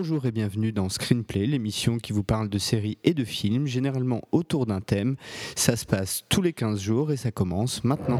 Bonjour et bienvenue dans Screenplay, l'émission qui vous parle de séries et de films, généralement autour d'un thème. Ça se passe tous les 15 jours et ça commence maintenant.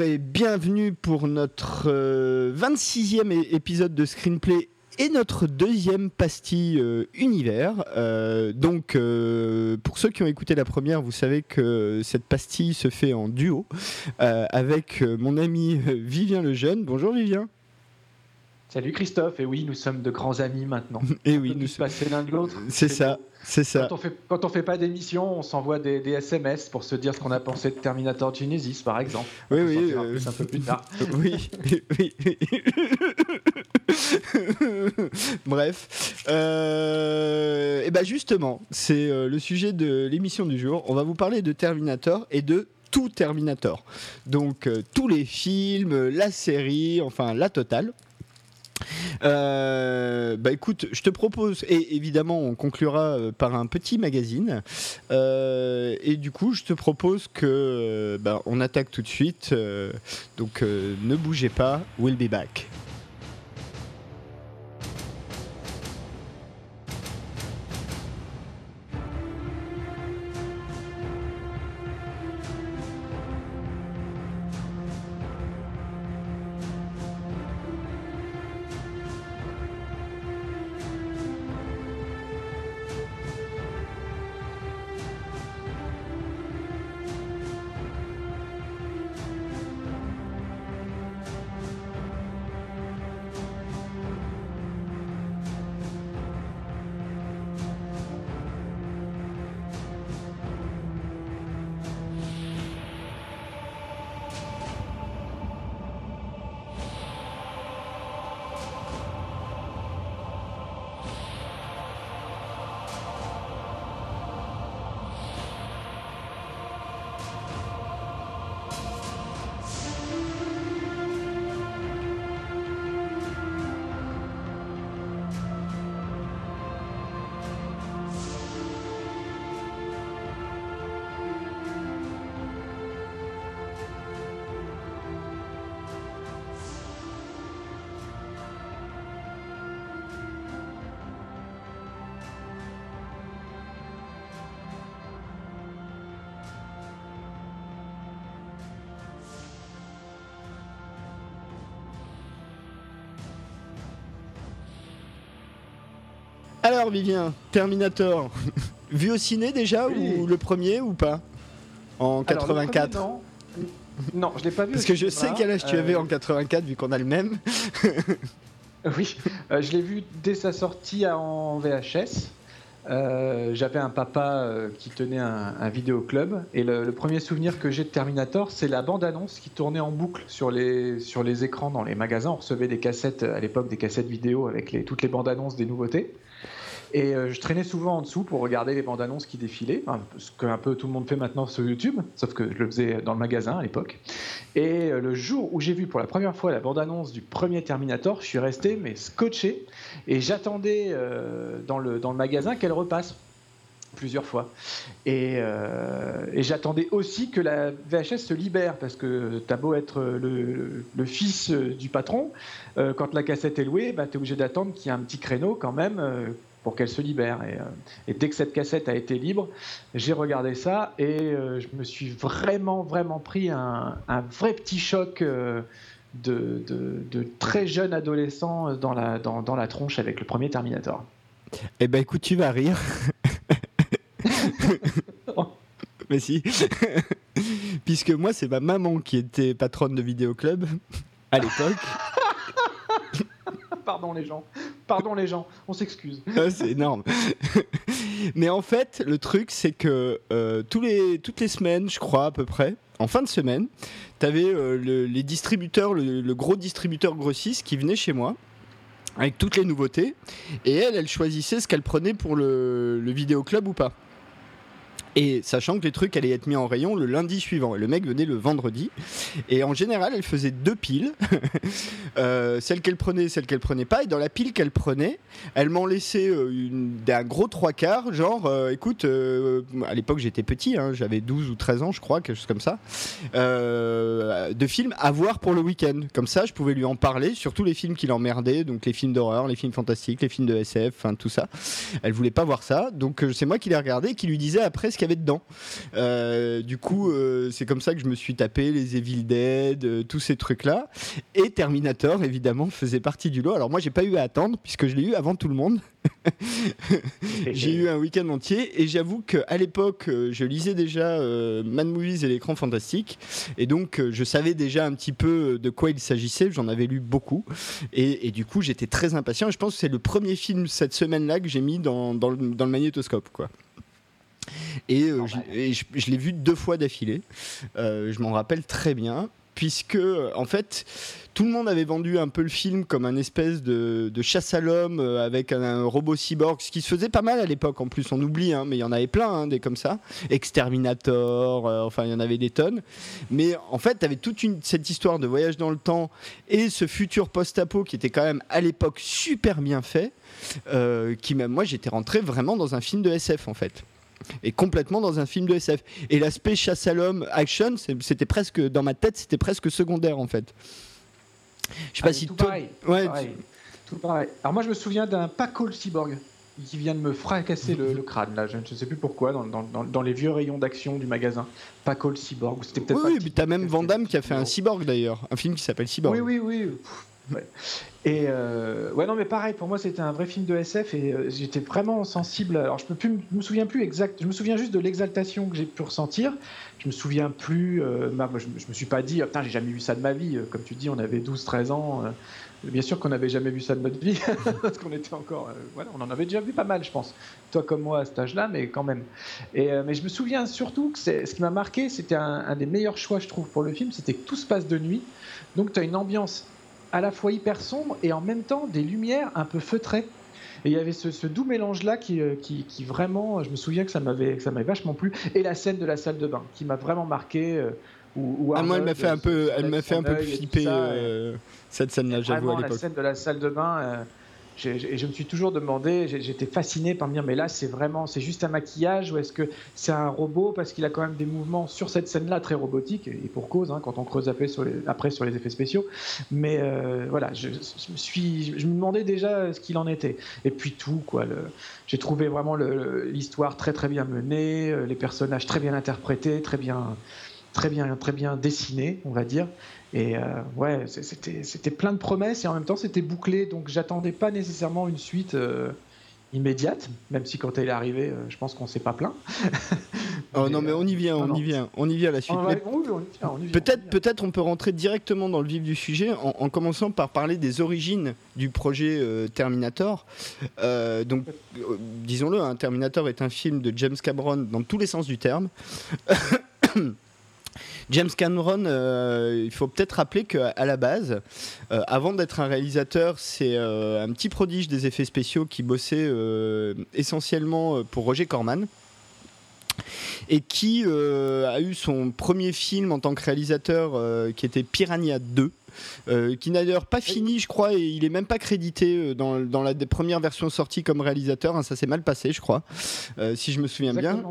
Et bienvenue pour notre 26e épisode de Screenplay et notre deuxième pastille euh, univers. Euh, donc, euh, pour ceux qui ont écouté la première, vous savez que cette pastille se fait en duo avec mon ami Vivien Lejeune. Bonjour Vivien. Salut Christophe, et oui, nous sommes de grands amis maintenant. Et oui, nous sommes l'un de l'autre. C'est ça, c'est ça. Quand on fait, quand on fait pas d'émission, on s'envoie des, SMS pour se dire ce qu'on a pensé de Terminator Genesis, par exemple. Oui, oui. Euh... Un, peu plus tard. oui, oui, Bref. Euh, et ben justement, c'est euh, le sujet de l'émission du jour. On va vous parler de Terminator et de tout Terminator. Donc euh, tous les films, la série, enfin la totale. Euh, bah écoute, je te propose, et évidemment on conclura euh, par un petit magazine, euh, et du coup je te propose que bah, on attaque tout de suite, donc ne bougez pas, we'll be back. Vivien, Terminator, vu au ciné déjà ou le premier ou pas? En 84 non. je l'ai pas vu. Parce que je sais quel âge tu avais euh, en 84 vu qu'on a le même. oui, euh, je l'ai vu dès sa sortie en VHS. Euh, j'avais un papa qui tenait un, vidéoclub et le, premier souvenir que j'ai de Terminator, c'est la bande-annonce qui tournait en boucle sur les, sur les écrans dans les magasins. On recevait des cassettes à l'époque, des cassettes vidéo avec les, toutes les bandes-annonces des nouveautés. Et euh, je traînais souvent en dessous pour regarder les bandes annonces qui défilaient, ce que un peu tout le monde fait maintenant sur YouTube, sauf que je le faisais dans le magasin à l'époque. Et euh, le jour où j'ai vu pour la première fois la bande annonce du premier Terminator, je suis resté mais scotché et j'attendais euh, dans, le, dans le magasin qu'elle repasse plusieurs fois. Et, j'attendais aussi que la VHS se libère, parce que t'as beau être le, le, fils du patron, quand la cassette est louée, bah, tu es obligé d'attendre qu'il y ait un petit créneau quand même, pour qu'elle se libère. Euh, et, dès que cette cassette a été libre, j'ai regardé ça et euh, je me suis vraiment, vraiment pris un, vrai petit choc. Euh, de, très jeune adolescent dans la, dans, la tronche avec le premier Terminator. Eh ben écoute, tu vas rire. Mais si. Puisque moi, c'est ma maman qui était patronne de vidéoclub à l'époque. Pardon les gens. Pardon les gens, on s'excuse. Ah, c'est énorme. Mais en fait, le truc, c'est que euh, toutes les semaines, je crois à peu près, en fin de semaine, tu avais euh, les distributeurs, le, gros distributeur grossiste qui venait chez moi avec toutes les nouveautés. Et elle, elle choisissait ce qu'elle prenait pour le, le vidéoclub ou pas. Et sachant que les trucs allaient être mis en rayon le lundi suivant. Et le mec venait le vendredi. Et en général, elle faisait deux piles. euh, celle qu'elle prenait, celle qu'elle prenait pas. Et dans la pile qu'elle prenait, elle m'en laissait euh, une, un gros trois quarts. Genre, euh, écoute, à l'époque j'étais petit, hein, j'avais 12 ou 13 ans, je crois, quelque chose comme ça. de films à voir pour le week-end. Comme ça, je pouvais lui en parler sur tous les films qui l'emmerdaient. Donc les films d'horreur, les films fantastiques, les films de SF, enfin tout ça. Elle voulait pas voir ça. Donc c'est moi qui les regardais et qui lui disais après ce qu'il dedans. Euh, du coup, euh, c'est comme ça que je me suis tapé les Evil Dead, euh, tous ces trucs-là. Et Terminator, évidemment, faisait partie du lot. Alors moi, j'ai pas eu à attendre puisque je l'ai eu avant tout le monde. j'ai eu un week-end entier et j'avoue qu'à l'époque, je lisais déjà Mad Movies et l'écran fantastique et donc je savais déjà un petit peu de quoi il s'agissait. J'en avais lu beaucoup et, du coup, j'étais très impatient. je pense que c'est le premier film cette semaine-là que j'ai mis dans, dans, le, dans le magnétoscope, quoi. Et, euh, je, l'ai vu deux fois d'affilée. Euh, je m'en rappelle très bien puisque en fait tout le monde avait vendu un peu le film comme un espèce de, chasse à l'homme euh, avec un, robot cyborg, ce qui se faisait pas mal à l'époque en plus, on oublie, hein, mais il y en avait plein hein, des comme ça, Exterminator, enfin il y en avait des tonnes. Mais en fait, tu avais toute une, cette histoire de voyage dans le temps et ce futur post-apo qui était quand même à l'époque super bien fait, qui même moi j'étais rentré vraiment dans un film de SF en fait et complètement dans un film de SF. Et l'aspect chasse à l'homme action, c'était presque dans ma tête, c'était presque secondaire en fait. Je sais pas ah, si tout pareil. Ouais, tout pareil. Alors moi je me souviens d'un Paco le cyborg qui vient de me fracasser le, crâne là. Je ne sais plus pourquoi dans, dans, dans les vieux rayons d'action du magasin. Paco le cyborg. C'était peut-être. Oui, mais t'as même Van Damme qui a fait un cyborg d'ailleurs, un film qui s'appelle Cyborg. Oui, oui, oui. Et euh, ouais, non, mais pareil, pour moi, c'était un vrai film de SF et euh, j'étais vraiment sensible. Alors, je peux me souviens plus exact. Je me souviens juste de l'exaltation que j'ai pu ressentir. Je me souviens plus. Euh, bah, je, me suis pas dit, oh, putain, j'ai jamais vu ça de ma vie. Comme tu dis, on avait 12-13 ans. bien sûr qu'on n'avait jamais vu ça de notre vie parce qu'on était encore. voilà, on en avait déjà vu pas mal, je pense. Toi comme moi à cet âge-là, mais quand même. Et, mais je me souviens surtout que ce qui m'a marqué, c'était un des meilleurs choix, je trouve, pour le film, c'était que tout se passe de nuit. Donc, tu as une ambiance à la fois hyper sombre et en même temps des lumières un peu feutrées. Et il y avait ce, doux mélange-là qui, euh, qui, qui, vraiment, je me souviens que ça m'avait vachement plu. Et la scène de la salle de bain qui m'a vraiment marqué. Euh, où, ah, moi, elle m'a fait un peu, elle m'a fait un peu flipper euh, cette scène-là, j'avoue à l'époque. La scène de la salle de bain, et je me suis toujours demandé, j'étais fasciné par me dire, mais là, c'est vraiment, c'est juste un maquillage ou est-ce que c'est un robot? Parce qu'il a quand même des mouvements sur cette scène-là très robotiques, et pour cause, hein, quand on creuse après sur les, effets spéciaux. Mais euh, voilà, je, me demandais déjà ce qu'il en était. Et puis tout, quoi. J'ai trouvé vraiment l'histoire très très bien menée, euh, les personnages très bien interprétés, très bien, très bien, très bien dessinés, on va dire. Et euh, ouais, c'était plein de promesses et en même temps c'était bouclé, donc j'attendais pas nécessairement une suite euh, immédiate, même si quand elle est arrivée, euh, je pense qu'on s'est pas plaint. oh non, mais on y vient, on y vient, on y vient à la suite. Peut-être, peut-être on peut rentrer directement dans le vif du sujet en, commençant par parler des origines du projet Terminator. donc, disons-le, hein, Terminator est un film de James Cameron dans tous les sens du terme. James Cameron, euh, il faut peut-être rappeler qu'à la base, euh, avant d'être un réalisateur, c'est euh, un petit prodige des effets spéciaux qui bossait essentiellement pour Roger Corman et qui a eu son premier film en tant que réalisateur qui était Piranha 2 euh, qui n'a d'ailleurs pas fini, je crois, et il est même pas crédité euh, dans, dans la des premières versions sorties comme réalisateur. Hein, ça s'est mal passé, je crois, euh, si je me souviens bien.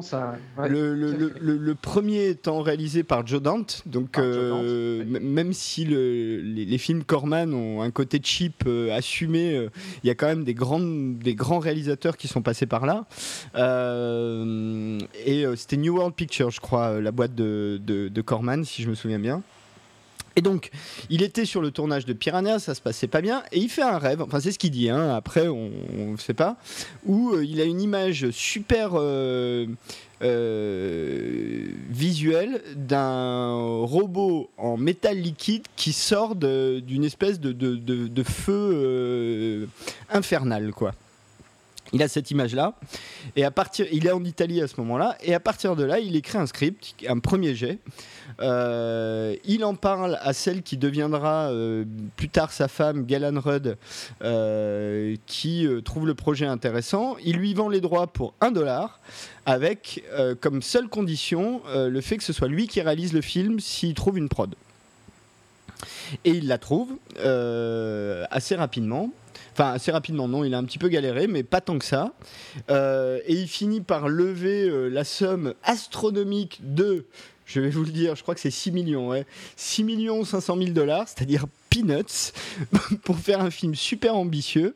le, le, le, le, premier étant réalisé par Joe Dante, donc même si les, films Corman ont un côté cheap assumé, il y a quand même des, grandes, des grands réalisateurs qui sont passés par là. et c'était New World Pictures, je crois, la boîte de, de, de Corman, si je me souviens bien. Et donc, il était sur le tournage de Piranha, ça se passait pas bien, et il fait un rêve, enfin c'est ce qu'il dit, hein, après on ne sait pas, où euh, il a une image super euh, euh, visuelle d'un robot en métal liquide qui sort d'une espèce de, feu infernal, quoi. Il a cette image-là, et à partir, il est en Italie à ce moment-là, et à partir de là, il écrit un script, un premier jet. Euh, il en parle à celle qui deviendra euh, plus tard sa femme, Galan Rudd, euh, qui trouve le projet intéressant. Il lui vend les droits pour un dollar, avec comme seule condition le fait que ce soit lui qui réalise le film s'il trouve une prod. Et il la trouve assez rapidement. Enfin, assez rapidement, non, il a un petit peu galéré, mais pas tant que ça. Euh, et il finit par lever euh, la somme astronomique de, je vais vous le dire, je crois que c'est 6 millions, ouais, 6 millions 500 000 dollars, c'est-à-dire peanuts, pour faire un film super ambitieux,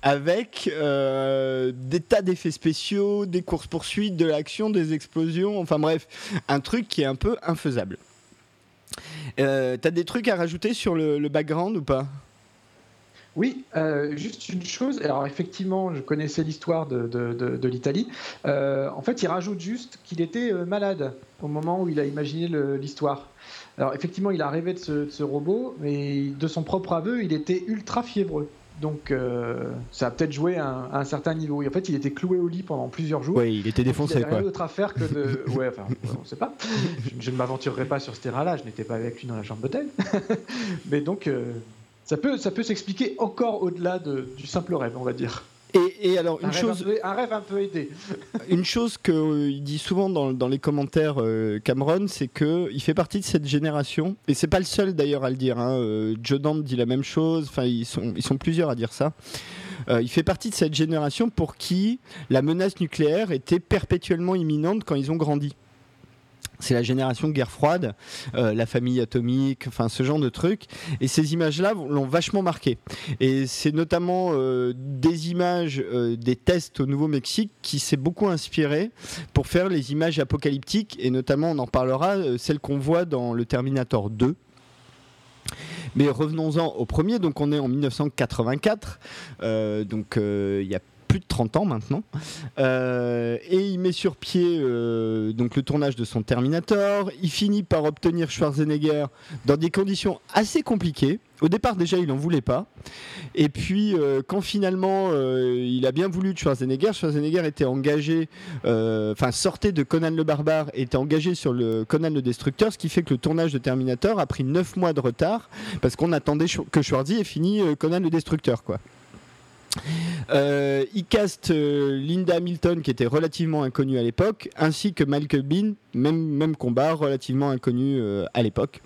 avec euh, des tas d'effets spéciaux, des courses-poursuites, de l'action, des explosions, enfin bref, un truc qui est un peu infaisable. T'as des trucs à rajouter sur le background ou pas? Oui, euh, juste une chose. Alors effectivement, je connaissais l'histoire de, de, l'Italie. Euh, en fait, il rajoute juste qu'il était euh, malade au moment où il a imaginé l'histoire. Alors effectivement, il a rêvé de ce, robot, mais de son propre aveu, il était ultra fiévreux. Donc ça a peut-être joué à un, certain niveau. Et en fait, il était cloué au lit pendant plusieurs jours. Oui, il était défoncé. Il n'avait rien d'autre à faire que de. Ouais, enfin, on ne sait pas. Je, ne m'aventurerai pas sur ce terrain-là. Je n'étais pas avec lui dans la chambre d'hôtel. mais donc, ça peut, ça peut s'expliquer encore au-delà du simple rêve, on va dire. Et, alors, une un chose. Rêve un, rêve un peu aidé. une chose qu'il euh, dit souvent dans, les commentaires, euh, Cameron, c'est qu'il fait partie de cette génération, et c'est pas le seul d'ailleurs à le dire. Hein, euh, Joe Dante dit la même chose, enfin, ils sont, ils sont plusieurs à dire ça. il fait partie de cette génération pour qui la menace nucléaire était perpétuellement imminente quand ils ont grandi c'est la génération guerre froide, euh, la famille atomique, enfin ce genre de trucs. Et ces images-là l'ont vachement marqué. Et c'est notamment euh, des images euh, des tests au Nouveau-Mexique qui s'est beaucoup inspiré pour faire les images apocalyptiques. Et notamment, on en parlera, celles qu'on voit dans le Terminator 2. Mais revenons-en au premier, donc on est en 1984, donc il y a plus de 30 ans maintenant. Euh, et il met sur pied euh, donc le tournage de son Terminator. Il finit par obtenir Schwarzenegger dans des conditions assez compliquées. Au départ, déjà, il n'en voulait pas. Et puis, euh, quand finalement il a bien voulu de Schwarzenegger, Schwarzenegger était engagé, enfin, sortait de Conan le Barbare, était engagé sur le Conan le Destructeur, ce qui fait que le tournage de Terminator a pris 9 mois de retard parce qu'on attendait que Schwarzy ait fini Conan le Destructeur, quoi. Euh, il caste euh, Linda Hamilton, qui était relativement inconnue à l'époque, ainsi que Michael Bean, même, même combat, relativement inconnu euh, à l'époque.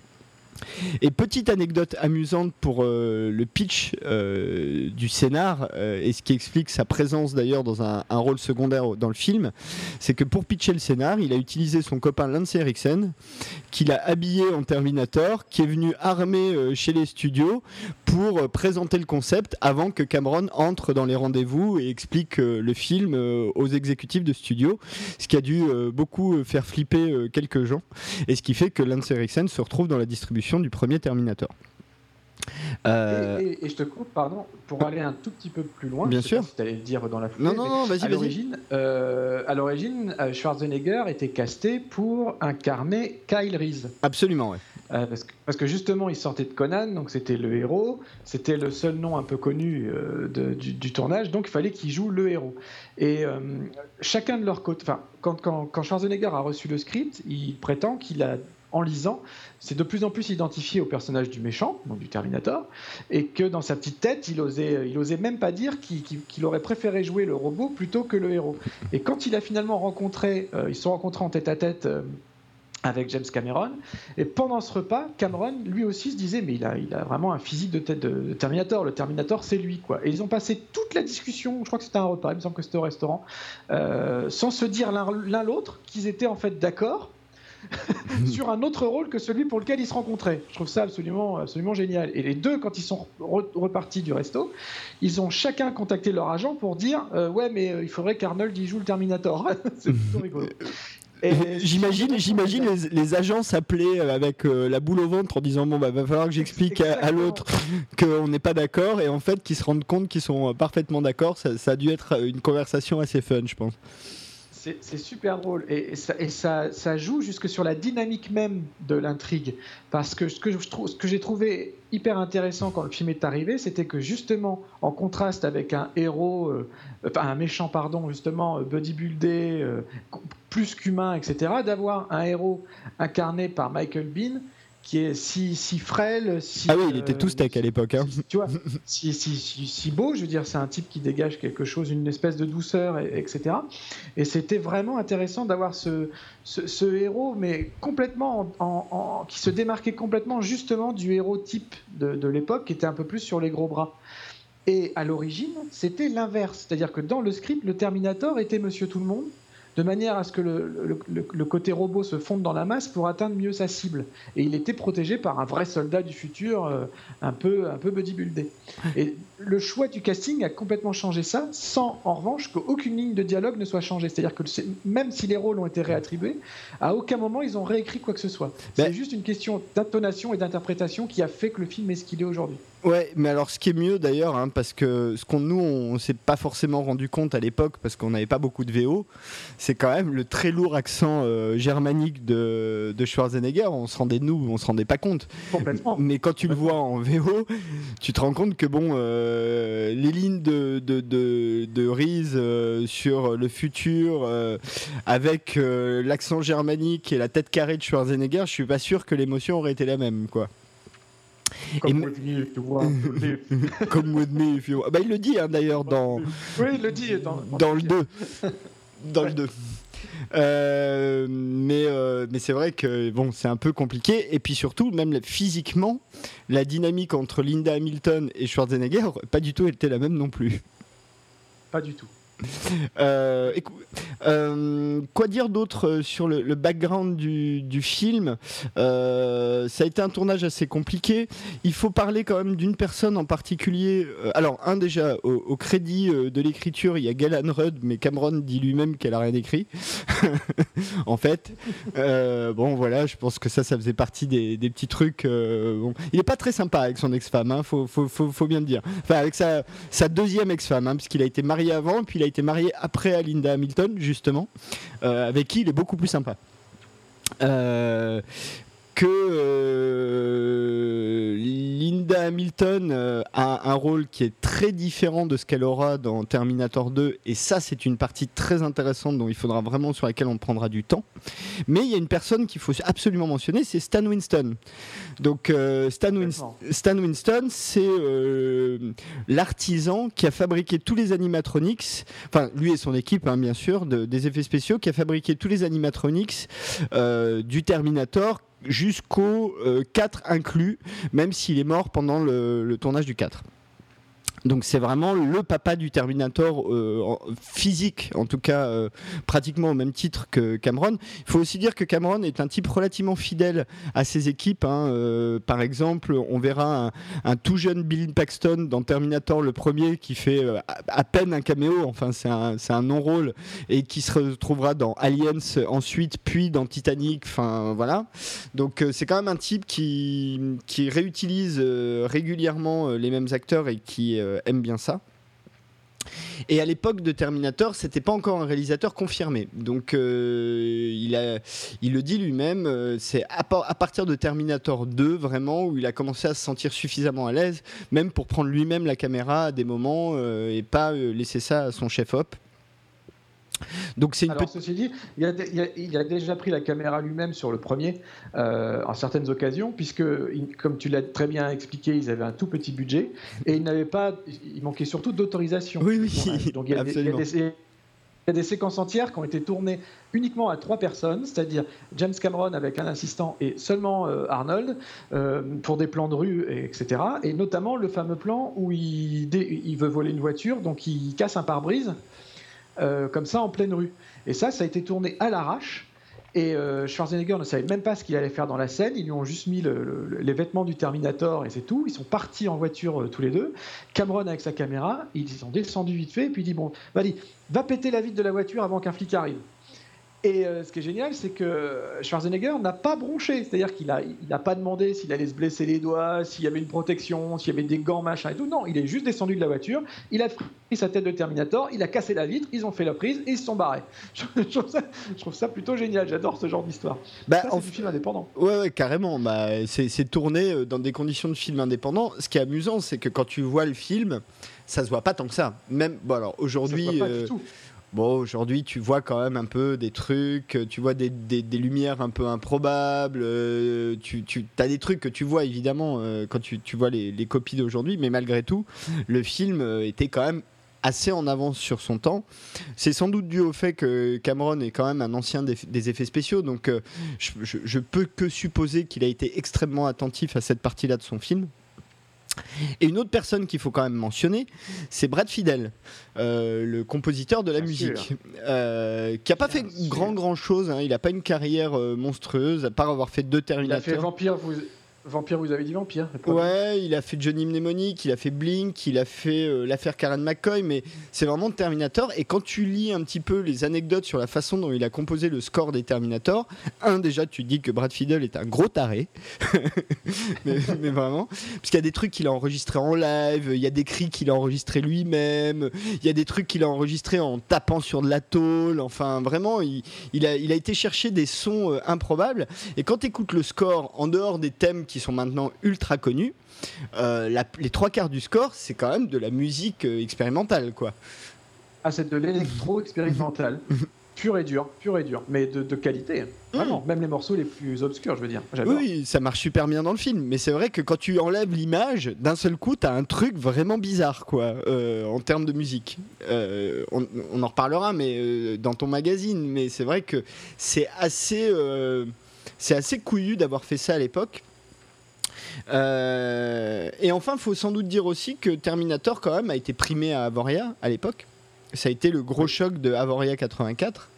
Et petite anecdote amusante pour euh, le pitch euh, du scénar, euh, et ce qui explique sa présence d'ailleurs dans un, rôle secondaire dans le film, c'est que pour pitcher le scénar, il a utilisé son copain Lance Eriksen, qu'il a habillé en Terminator, qui est venu armé chez les studios pour présenter le concept avant que Cameron entre dans les rendez-vous et explique le film aux exécutifs de studio, ce qui a dû beaucoup faire flipper quelques gens, et ce qui fait que Lance Eriksen se retrouve dans la distribution du premier Terminator. Euh, et, je te coupe, pardon, pour aller un tout petit peu plus loin. Bien sûr. tu allais le dire dans la foulée. Non, non, non, vas-y, à l'origine, euh, à l'origine, euh, Schwarzenegger était casté pour incarner Kyle Reese. Absolument, oui. parce, que, parce, que, justement, il sortait de Conan, donc c'était le héros. C'était le seul nom un peu connu du, du, tournage, donc il fallait qu'il joue le héros. Et chacun de leur côté, enfin, quand, quand, quand Schwarzenegger a reçu le script, il prétend qu'il a en lisant, c'est de plus en plus identifié au personnage du méchant, donc du Terminator, et que dans sa petite tête, il osait, il osait même pas dire qu'il aurait préféré jouer le robot plutôt que le héros. Et quand il a finalement rencontré, euh, ils se sont rencontrés en tête à tête. Euh, avec James Cameron. Et pendant ce repas, Cameron, lui aussi, se disait, mais il a, vraiment un physique de tête Terminator. Le Terminator, c'est lui, quoi. Et ils ont passé toute la discussion, je crois que c'était un repas, il me semble que c'était au restaurant, euh, sans se dire l'un l'autre qu'ils étaient en fait d'accord sur un autre rôle que celui pour lequel ils se rencontraient. Je trouve ça absolument, absolument génial. Et les deux, quand ils sont repartis du resto, ils ont chacun contacté leur agent pour dire euh, Ouais, mais euh, il faudrait qu'Arnold y joue le Terminator. C'est plutôt rigolo. J'imagine, j'imagine les, agents s'appeler euh, avec la boule au ventre en disant bon bah va falloir que j'explique à, l'autre qu'on n'est pas d'accord et en fait qu'ils se rendent compte qu'ils sont parfaitement d'accord. Ça, ça, a dû être une conversation assez fun, je pense c'est super drôle et, ça, joue jusque sur la dynamique même de l'intrigue. Parce que ce que, j'ai trouvé hyper intéressant quand le film est arrivé, c'était que justement, en contraste avec un héros, euh, un méchant, pardon, justement, euh, bodybuildé, euh, plus qu'humain, etc., d'avoir un héros incarné par Michael Bean qui est si, si frêle. Si, ah oui, il était tout steak à l'époque. Hein. Tu vois, si, si, si, beau, je veux dire, c'est un type qui dégage quelque chose, une espèce de douceur, etc. Et c'était vraiment intéressant d'avoir ce, ce, héros, mais complètement en, qui se démarquait complètement justement du héros type de, de l'époque, qui était un peu plus sur les gros bras. Et à l'origine, c'était l'inverse. C'est-à-dire que dans le script, le Terminator était Monsieur Tout le Monde de manière à ce que le, côté robot se fonde dans la masse pour atteindre mieux sa cible. Et il était protégé par un vrai soldat du futur, euh, un peu, un peu bodybuildé. Et le choix du casting a complètement changé ça, sans en revanche qu'aucune ligne de dialogue ne soit changée. C'est-à-dire que même si les rôles ont été réattribués, à aucun moment ils ont réécrit quoi que ce soit. C'est juste une question d'intonation et d'interprétation qui a fait que le film est ce qu'il est aujourd'hui. Ouais, mais alors ce qui est mieux d'ailleurs, hein, parce que ce qu'on nous on s'est pas forcément rendu compte à l'époque parce qu'on n'avait pas beaucoup de VO, c'est quand même le très lourd accent euh, germanique de, de, Schwarzenegger. On se rendait nous, on se rendait pas compte. Mais quand tu le vois en VO, tu te rends compte que bon, euh, les lignes de de, de, de Reese euh, sur le futur avec l'accent germanique et la tête carrée de Schwarzenegger, je suis pas sûr que l'émotion aurait été la même, quoi. Comme with me if you want Comme with me if you want. Bah, il le dit hein, d'ailleurs dans. Oui, il le dit dans, dans le 2. dans le 2. Euh, mais euh, mais c'est vrai que bon, c'est un peu compliqué. Et puis surtout, même physiquement, la dynamique entre Linda Hamilton et Schwarzenegger, pas du tout été la même non plus. Pas du tout. Euh, euh, quoi dire d'autre euh, sur le, background du, film? Ça a été un tournage assez compliqué. Il faut parler quand même d'une personne en particulier. alors, un déjà, au, crédit de l'écriture, il y a Galan Rudd, mais Cameron dit lui-même qu'elle a rien écrit. en fait, bon, voilà, je pense que ça, ça faisait partie des, petits trucs. Il est pas très sympa avec son ex-femme, hein, faut, bien le dire. Enfin, avec sa, sa deuxième ex-femme, hein, puisqu'il a été marié avant, puis il a a été marié après à Linda Hamilton, justement, euh, avec qui il est beaucoup plus sympa. Euh, que euh, Linda Hamilton euh, a un rôle qui est très différent de ce qu'elle aura dans Terminator 2 et ça c'est une partie très intéressante dont il faudra vraiment sur laquelle on prendra du temps. Mais il y a une personne qu'il faut absolument mentionner c'est Stan Winston. Donc euh, Stan, Stan, Winston c'est l'artisan qui a fabriqué tous les animatronics enfin lui et son équipe hein, bien sûr des effets spéciaux qui a fabriqué tous les animatronics du Terminator jusqu'au 4 euh, inclus, même s'il est mort pendant le, tournage du 4. Donc c'est vraiment le papa du Terminator euh, physique, en tout cas euh, pratiquement au même titre que Cameron. Il faut aussi dire que Cameron est un type relativement fidèle à ses équipes. Hein. Euh, par exemple, on verra un, tout jeune Bill Paxton dans Terminator le premier qui fait à, peine un caméo, enfin c'est un, non-rôle, et qui se retrouvera dans Aliens ensuite, puis dans Titanic, enfin voilà. Donc c'est quand même un type qui, réutilise régulièrement les mêmes acteurs et qui aime bien ça. Et à l'époque de Terminator, c'était pas encore un réalisateur confirmé. Donc euh, il le dit lui-même, euh, c'est à, partir de Terminator 2 vraiment où il a commencé à se sentir suffisamment à l'aise, même pour prendre lui-même la caméra à des moments et pas laisser ça à son chef-op. Donc c'est une Alors, ceci dit, il a, déjà pris la caméra lui-même sur le premier euh, en certaines occasions, puisque, comme tu l'as très bien expliqué, ils avaient un tout petit budget et il n'avait pas, il manquait surtout d'autorisation. Oui, oui, Donc il y, a des, séquences entières qui ont été tournées uniquement à trois personnes, c'est-à-dire James Cameron avec un assistant et seulement euh, Arnold euh, pour des plans de rue, etc. Et notamment le fameux plan où il, il veut voler une voiture, donc il casse un pare-brise. Euh, comme ça en pleine rue. Et ça, ça a été tourné à l'arrache. Et euh, Schwarzenegger ne savait même pas ce qu'il allait faire dans la scène. Ils lui ont juste mis les vêtements du Terminator et c'est tout. Ils sont partis en voiture euh, tous les deux. Cameron avec sa caméra, ils sont descendus vite fait. Et puis il dit Bon, vas-y, va péter la vitre de la voiture avant qu'un flic arrive. Et euh, ce qui est génial, c'est que Schwarzenegger n'a pas bronché. C'est-à-dire qu'il n'a il a pas demandé s'il allait se blesser les doigts, s'il y avait une protection, s'il y avait des gants, machin et tout. Non, il est juste descendu de la voiture, il a pris sa tête de Terminator, il a cassé la vitre, ils ont fait la prise et ils se sont barrés. Je, trouve, ça, plutôt génial. J'adore ce genre d'histoire. Bah, c'est du film indépendant. Ouais, ouais carrément. Bah, c'est tourné euh, dans des conditions de film indépendant. Ce qui est amusant, c'est que quand tu vois le film, ça se voit pas tant que ça. Même, bon, alors aujourd'hui. Bon, aujourd'hui, tu vois quand même un peu des trucs, tu vois des, des, lumières un peu improbables, euh, tu, tu as des trucs que tu vois évidemment euh, quand tu, tu vois les, les copies d'aujourd'hui, mais malgré tout, le film euh, était quand même assez en avance sur son temps. C'est sans doute dû au fait que Cameron est quand même un ancien des, effets spéciaux, donc je, je, je, peux que supposer qu'il a été extrêmement attentif à cette partie-là de son film. Et une autre personne qu'il faut quand même mentionner, c'est Brad Fidel, euh, le compositeur de la musique, euh, qui n'a pas fait grand grand chose. Hein. il n'a pas une carrière euh, monstrueuse, à part avoir fait deux Terminators. Il a fait Vampire, vous, Vampire, vous avez dit Vampire Ouais, il a fait Johnny Mnemonic, il a fait Blink, il a fait euh, l'affaire Karen McCoy, mais c'est vraiment Terminator. Et quand tu lis un petit peu les anecdotes sur la façon dont il a composé le score des Terminator, un, déjà, tu dis que Brad Fiddle est un gros taré. mais, vraiment. Parce qu'il y a des trucs qu'il a enregistrés en live, il y a des cris qu'il a enregistrés lui-même, il y a des trucs qu'il a enregistrés en tapant sur de la tôle. Enfin, vraiment, il, a été chercher des sons euh, improbables. Et quand tu écoutes le score en dehors des thèmes qui qui sont maintenant ultra connus, euh, les trois quarts du score, c'est quand même de la musique euh, expérimentale, quoi. Ah, c'est de l'électro expérimental. pur et dur, pur et dur, mais de, qualité. Mm. Vraiment, même les morceaux les plus obscurs, je veux dire. Oui, ça marche super bien dans le film, mais c'est vrai que quand tu enlèves l'image, d'un seul coup, tu as un truc vraiment bizarre, quoi, euh, en termes de musique. on, on, en reparlera, mais dans ton magazine, mais c'est vrai que c'est assez, c'est assez couillu d'avoir fait ça à l'époque. Euh, et enfin, il faut sans doute dire aussi que Terminator, quand même, a été primé à Avoria à l'époque. Ça a été le gros choc de Avoria 84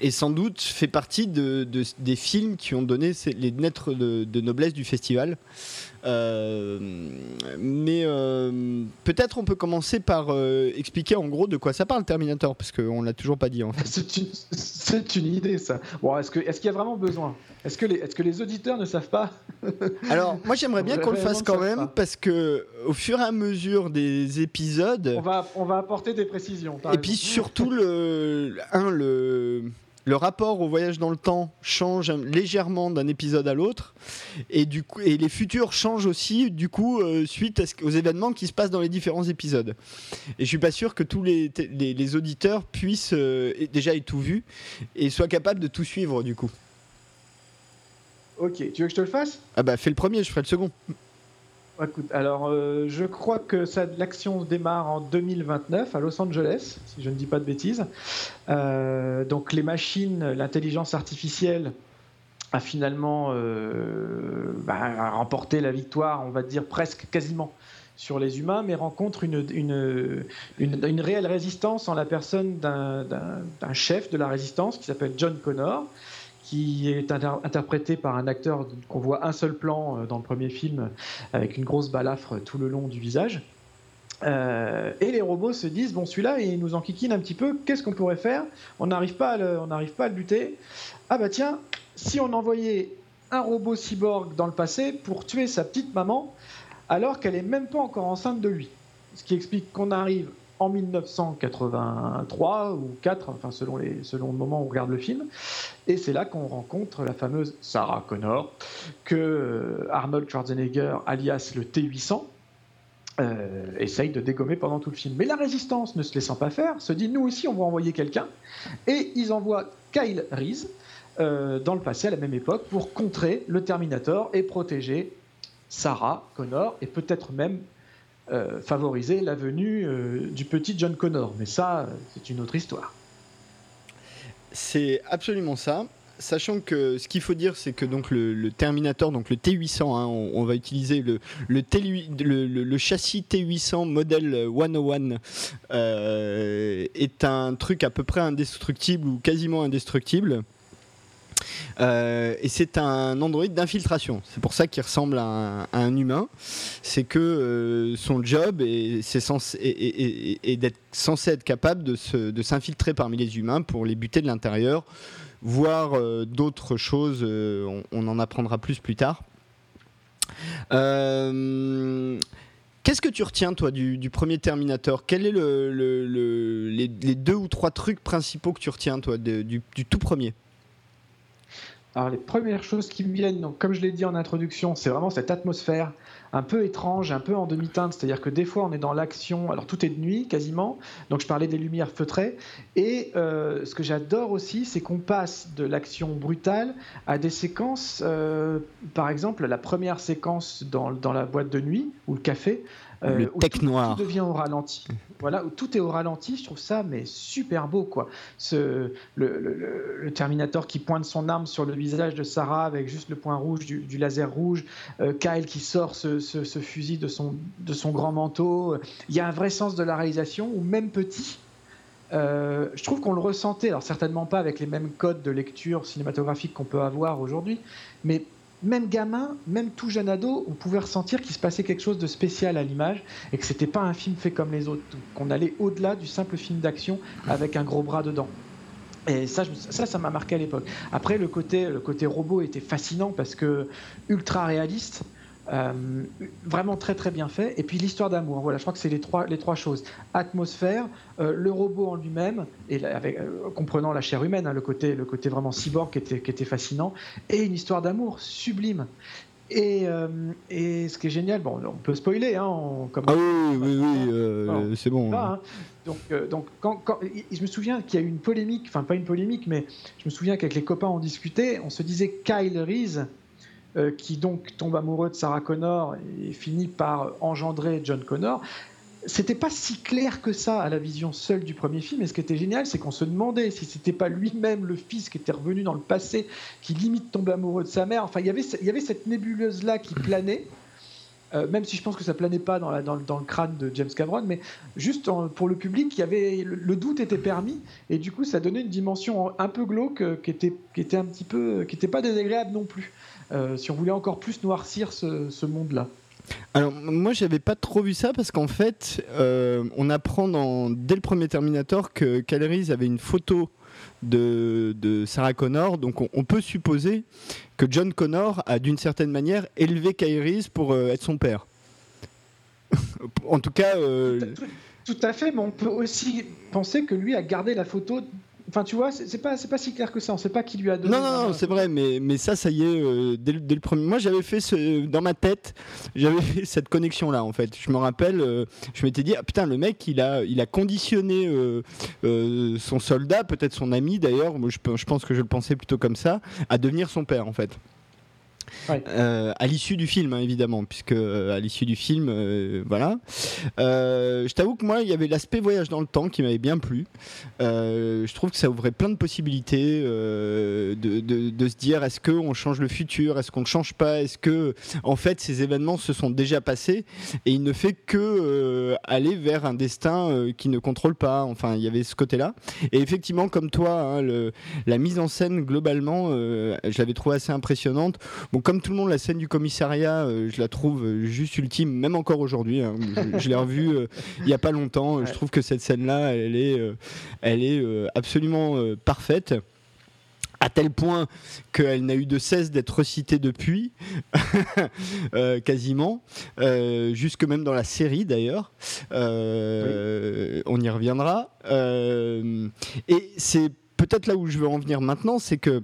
et sans doute fait partie de, des films qui ont donné les lettres de, noblesse du festival. Euh, mais euh, peut-être on peut commencer par euh, expliquer en gros de quoi ça parle Terminator, parce qu'on l'a toujours pas dit en fait. C'est une, idée ça. Bon, est-ce qu'il est y a vraiment besoin? Est-ce que, les, est que les auditeurs ne savent pas? Alors moi j'aimerais bien qu'on le fasse quand même, parce que au fur et à mesure des épisodes... On va, on va apporter des précisions. Et puis surtout, le, un, le le rapport au voyage dans le temps change légèrement d'un épisode à l'autre. Et du coup et les futurs changent aussi du coup euh, suite aux événements qui se passent dans les différents épisodes. Et je suis pas sûr que tous les, les, auditeurs puissent euh, déjà aient tout vu et soient capables de tout suivre du coup. Ok. Tu veux que je te le fasse? Ah bah fais le premier je ferai le second Écoute, alors euh, je crois que l'action démarre en 2029 à Los Angeles, si je ne dis pas de bêtises. Euh, donc les machines, l'intelligence artificielle a finalement euh, bah, remporté la victoire, on va dire presque quasiment sur les humains, mais rencontre une réelle résistance en la personne d'un chef de la résistance qui s'appelle John Connor qui est interprété par un acteur qu'on voit un seul plan euh, dans le premier film, avec une grosse balafre tout le long du visage. Euh, et les robots se disent bon celui-là il nous enquiquine un petit peu, qu'est-ce qu'on pourrait faire? On n'arrive pas, à le, on n'arrive pas à le buter. Ah bah tiens, si on envoyait un robot cyborg dans le passé pour tuer sa petite maman, alors qu'elle est même pas encore enceinte de lui. Ce qui explique qu'on arrive en 1983 ou 4, enfin selon, les, le moment où on regarde le film. Et c'est là qu'on rencontre la fameuse Sarah Connor, que euh, Arnold Schwarzenegger, alias le T-800, euh, essaye de dégommer pendant tout le film. Mais la résistance, ne se laissant pas faire, se dit nous aussi on va envoyer quelqu'un. Et ils envoient Kyle Reese euh, dans le passé, à la même époque, pour contrer le Terminator et protéger Sarah Connor et peut-être même euh, favoriser la venue euh, du petit John Connor. Mais ça, c'est une autre histoire. C'est absolument ça. Sachant que ce qu'il faut dire, c'est que donc le, Terminator, donc le T800, hein, on, va utiliser le, le, châssis T800 modèle 101, euh, est un truc à peu près indestructible ou quasiment indestructible. Euh, et c'est un androïde d'infiltration. C'est pour ça qu'il ressemble à un, humain. C'est que euh, son job est, d'être censé être capable de, s'infiltrer parmi les humains pour les buter de l'intérieur, voire euh, d'autres choses. On, en apprendra plus plus tard. Qu'est-ce que tu retiens, toi, du, premier Terminator? Quels sont le, les, deux ou trois trucs principaux que tu retiens, toi, du tout premier? Alors les premières choses qui me viennent, donc, comme je l'ai dit en introduction, c'est vraiment cette atmosphère un peu étrange, un peu en demi-teinte, c'est-à-dire que des fois on est dans l'action, alors tout est de nuit quasiment, donc je parlais des lumières feutrées, et euh, ce que j'adore aussi, c'est qu'on passe de l'action brutale à des séquences, euh, par exemple la première séquence dans, dans, la boîte de nuit ou le café, euh, le tech noir. Tout devient au ralenti. Voilà, où tout est au ralenti, je trouve ça mais super beau quoi. Ce, le, Terminator qui pointe son arme sur le visage de Sarah avec juste le point rouge du, laser rouge, euh, Kyle qui sort ce, fusil de son, de son grand manteau. Il y a un vrai sens de la réalisation où même petit, euh, je trouve qu'on le ressentait, alors certainement pas avec les mêmes codes de lecture cinématographique qu'on peut avoir aujourd'hui, mais même gamin, même tout jeune ado, on pouvait ressentir qu'il se passait quelque chose de spécial à l'image et que c'était pas un film fait comme les autres, qu'on allait au-delà du simple film d'action avec un gros bras dedans. Et ça, ça, ça m'a marqué à l'époque. Après, le côté, le côté robot était fascinant parce que ultra réaliste. Euh, vraiment très très bien fait. Et puis l'histoire d'amour, voilà, je crois que c'est les trois, les trois choses. Atmosphère, euh, le robot en lui-même, et avec, euh, comprenant la chair humaine, hein, le, côté, le côté vraiment cyborg qui était, qui était fascinant, et une histoire d'amour sublime. Et, et, ce qui est génial, bon, on peut spoiler, hein, comme ah oui, oui, oui, c'est bon. Hein. Donc, donc quand, quand, je me souviens qu'il y a eu une polémique, enfin pas une polémique, mais je me souviens qu'avec les copains on discutait, on se disait Kyle Reese qui donc tombe amoureux de Sarah Connor et finit par engendrer John Connor. C'était pas si clair que ça à la vision seule du premier film. Et ce qui était génial, c'est qu'on se demandait si c'était pas lui-même le fils qui était revenu dans le passé, qui limite tombe amoureux de sa mère. Enfin, il y avait, cette nébuleuse là qui planait. Euh, même si je pense que ça planait pas dans, le crâne de James Cameron, mais juste pour le public, il y avait, le, doute était permis, et du coup, ça donnait une dimension un peu glauque euh, qui était, était un petit peu, qui n'était pas désagréable non plus. Euh, si on voulait encore plus noircir ce, monde-là. Alors moi j'avais pas trop vu ça parce qu'en fait euh, on apprend dès le premier Terminator que Caleris avait une photo de, Sarah Connor donc on, peut supposer que John Connor a d'une certaine manière élevé Caleris pour euh, être son père. en tout cas... tout, à fait, mais on peut aussi penser que lui a gardé la photo Enfin, tu vois, c'est pas, pas si clair que ça. On sait pas qui lui a donné. Non, non, non, c'est vrai, mais, mais ça, ça y est, euh, dès, le premier. Moi, j'avais fait ce, dans ma tête, j'avais fait cette connexion-là, en fait. Je me rappelle, euh, je m'étais dit, ah, putain, le mec, il a, il a conditionné euh, son soldat, peut-être son ami d'ailleurs, je, je pense que je le pensais plutôt comme ça, à devenir son père, en fait. Euh, à l'issue du film, hein, évidemment, puisque euh, à l'issue du film, euh, voilà. je t'avoue que moi, il y avait l'aspect voyage dans le temps qui m'avait bien plu. je trouve que ça ouvrait plein de possibilités de, se dire est-ce qu'on change le futur, est-ce qu'on ne change pas, est-ce que, en fait, ces événements se sont déjà passés? Et il ne fait que aller vers un destin qui ne contrôle pas. Enfin, il y avait ce côté-là. Et effectivement, comme toi, hein, la mise en scène globalement, je l'avais trouvé assez impressionnante. Comme tout le monde, la scène du commissariat, euh, je la trouve euh, juste ultime, même encore aujourd'hui. Hein. je, l'ai revue euh, il n'y a pas longtemps. Je trouve que cette scène-là, elle est, elle est absolument parfaite à tel point qu'elle n'a eu de cesse d'être recitée depuis, quasiment, jusque même dans la série d'ailleurs. On y reviendra. et c'est peut-être là où je veux en venir maintenant, c'est que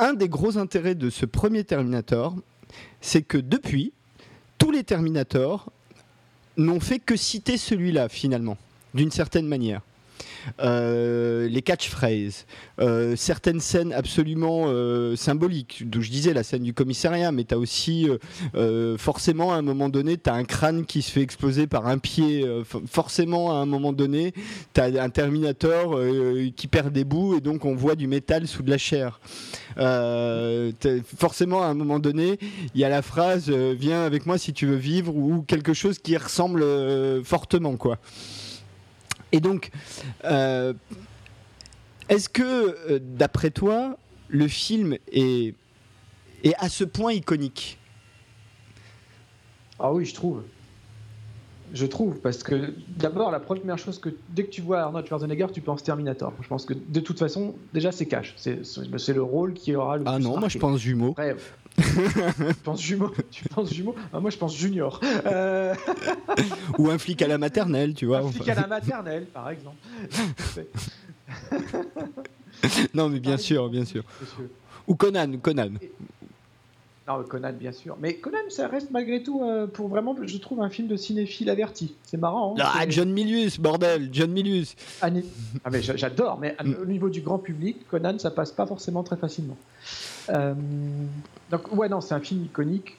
un des gros intérêts de ce premier Terminator, c'est que depuis, tous les Terminators n'ont fait que citer celui-là, finalement, d'une certaine manière. Euh, les catchphrases, euh, certaines scènes absolument euh, symboliques, d'où je disais la scène du commissariat, mais tu as aussi forcément à un moment donné, tu as un crâne qui se fait exploser par un pied, forcément à un moment donné, tu as un Terminator qui perd des bouts et donc on voit du métal sous de la chair. forcément à un moment donné, il y a la phrase Viens avec moi si tu veux vivre ou quelque chose qui ressemble fortement quoi. Et donc, euh, est-ce que, euh, d'après toi, le film est, est à ce point iconique? Ah oui, je trouve. Je trouve, parce que d'abord, la première chose que dès que tu vois Arnold Schwarzenegger, tu penses Terminator. Je pense que de toute façon, déjà, c'est cash. C'est le rôle qui aura le Ah plus non, moi je pense jumeau. Après, tu penses jumeau Tu penses jumeau? Ah, Moi, je pense junior. Euh, Ou un flic à la maternelle, tu vois. un flic à la maternelle, par exemple. Non, mais bien sûr, bien sûr. Monsieur. Ou Conan, Conan. Non, Conan, bien sûr. Mais Conan, ça reste malgré tout, euh, pour vraiment, je trouve, un film de cinéphile averti. C'est marrant. hein, Ah, John Milius, bordel, John Milius. Ah, ah, mais j'a- j'adore, mais au niveau du grand public, Conan, ça passe pas forcément très facilement. Euh, donc, ouais, non, c'est un film iconique,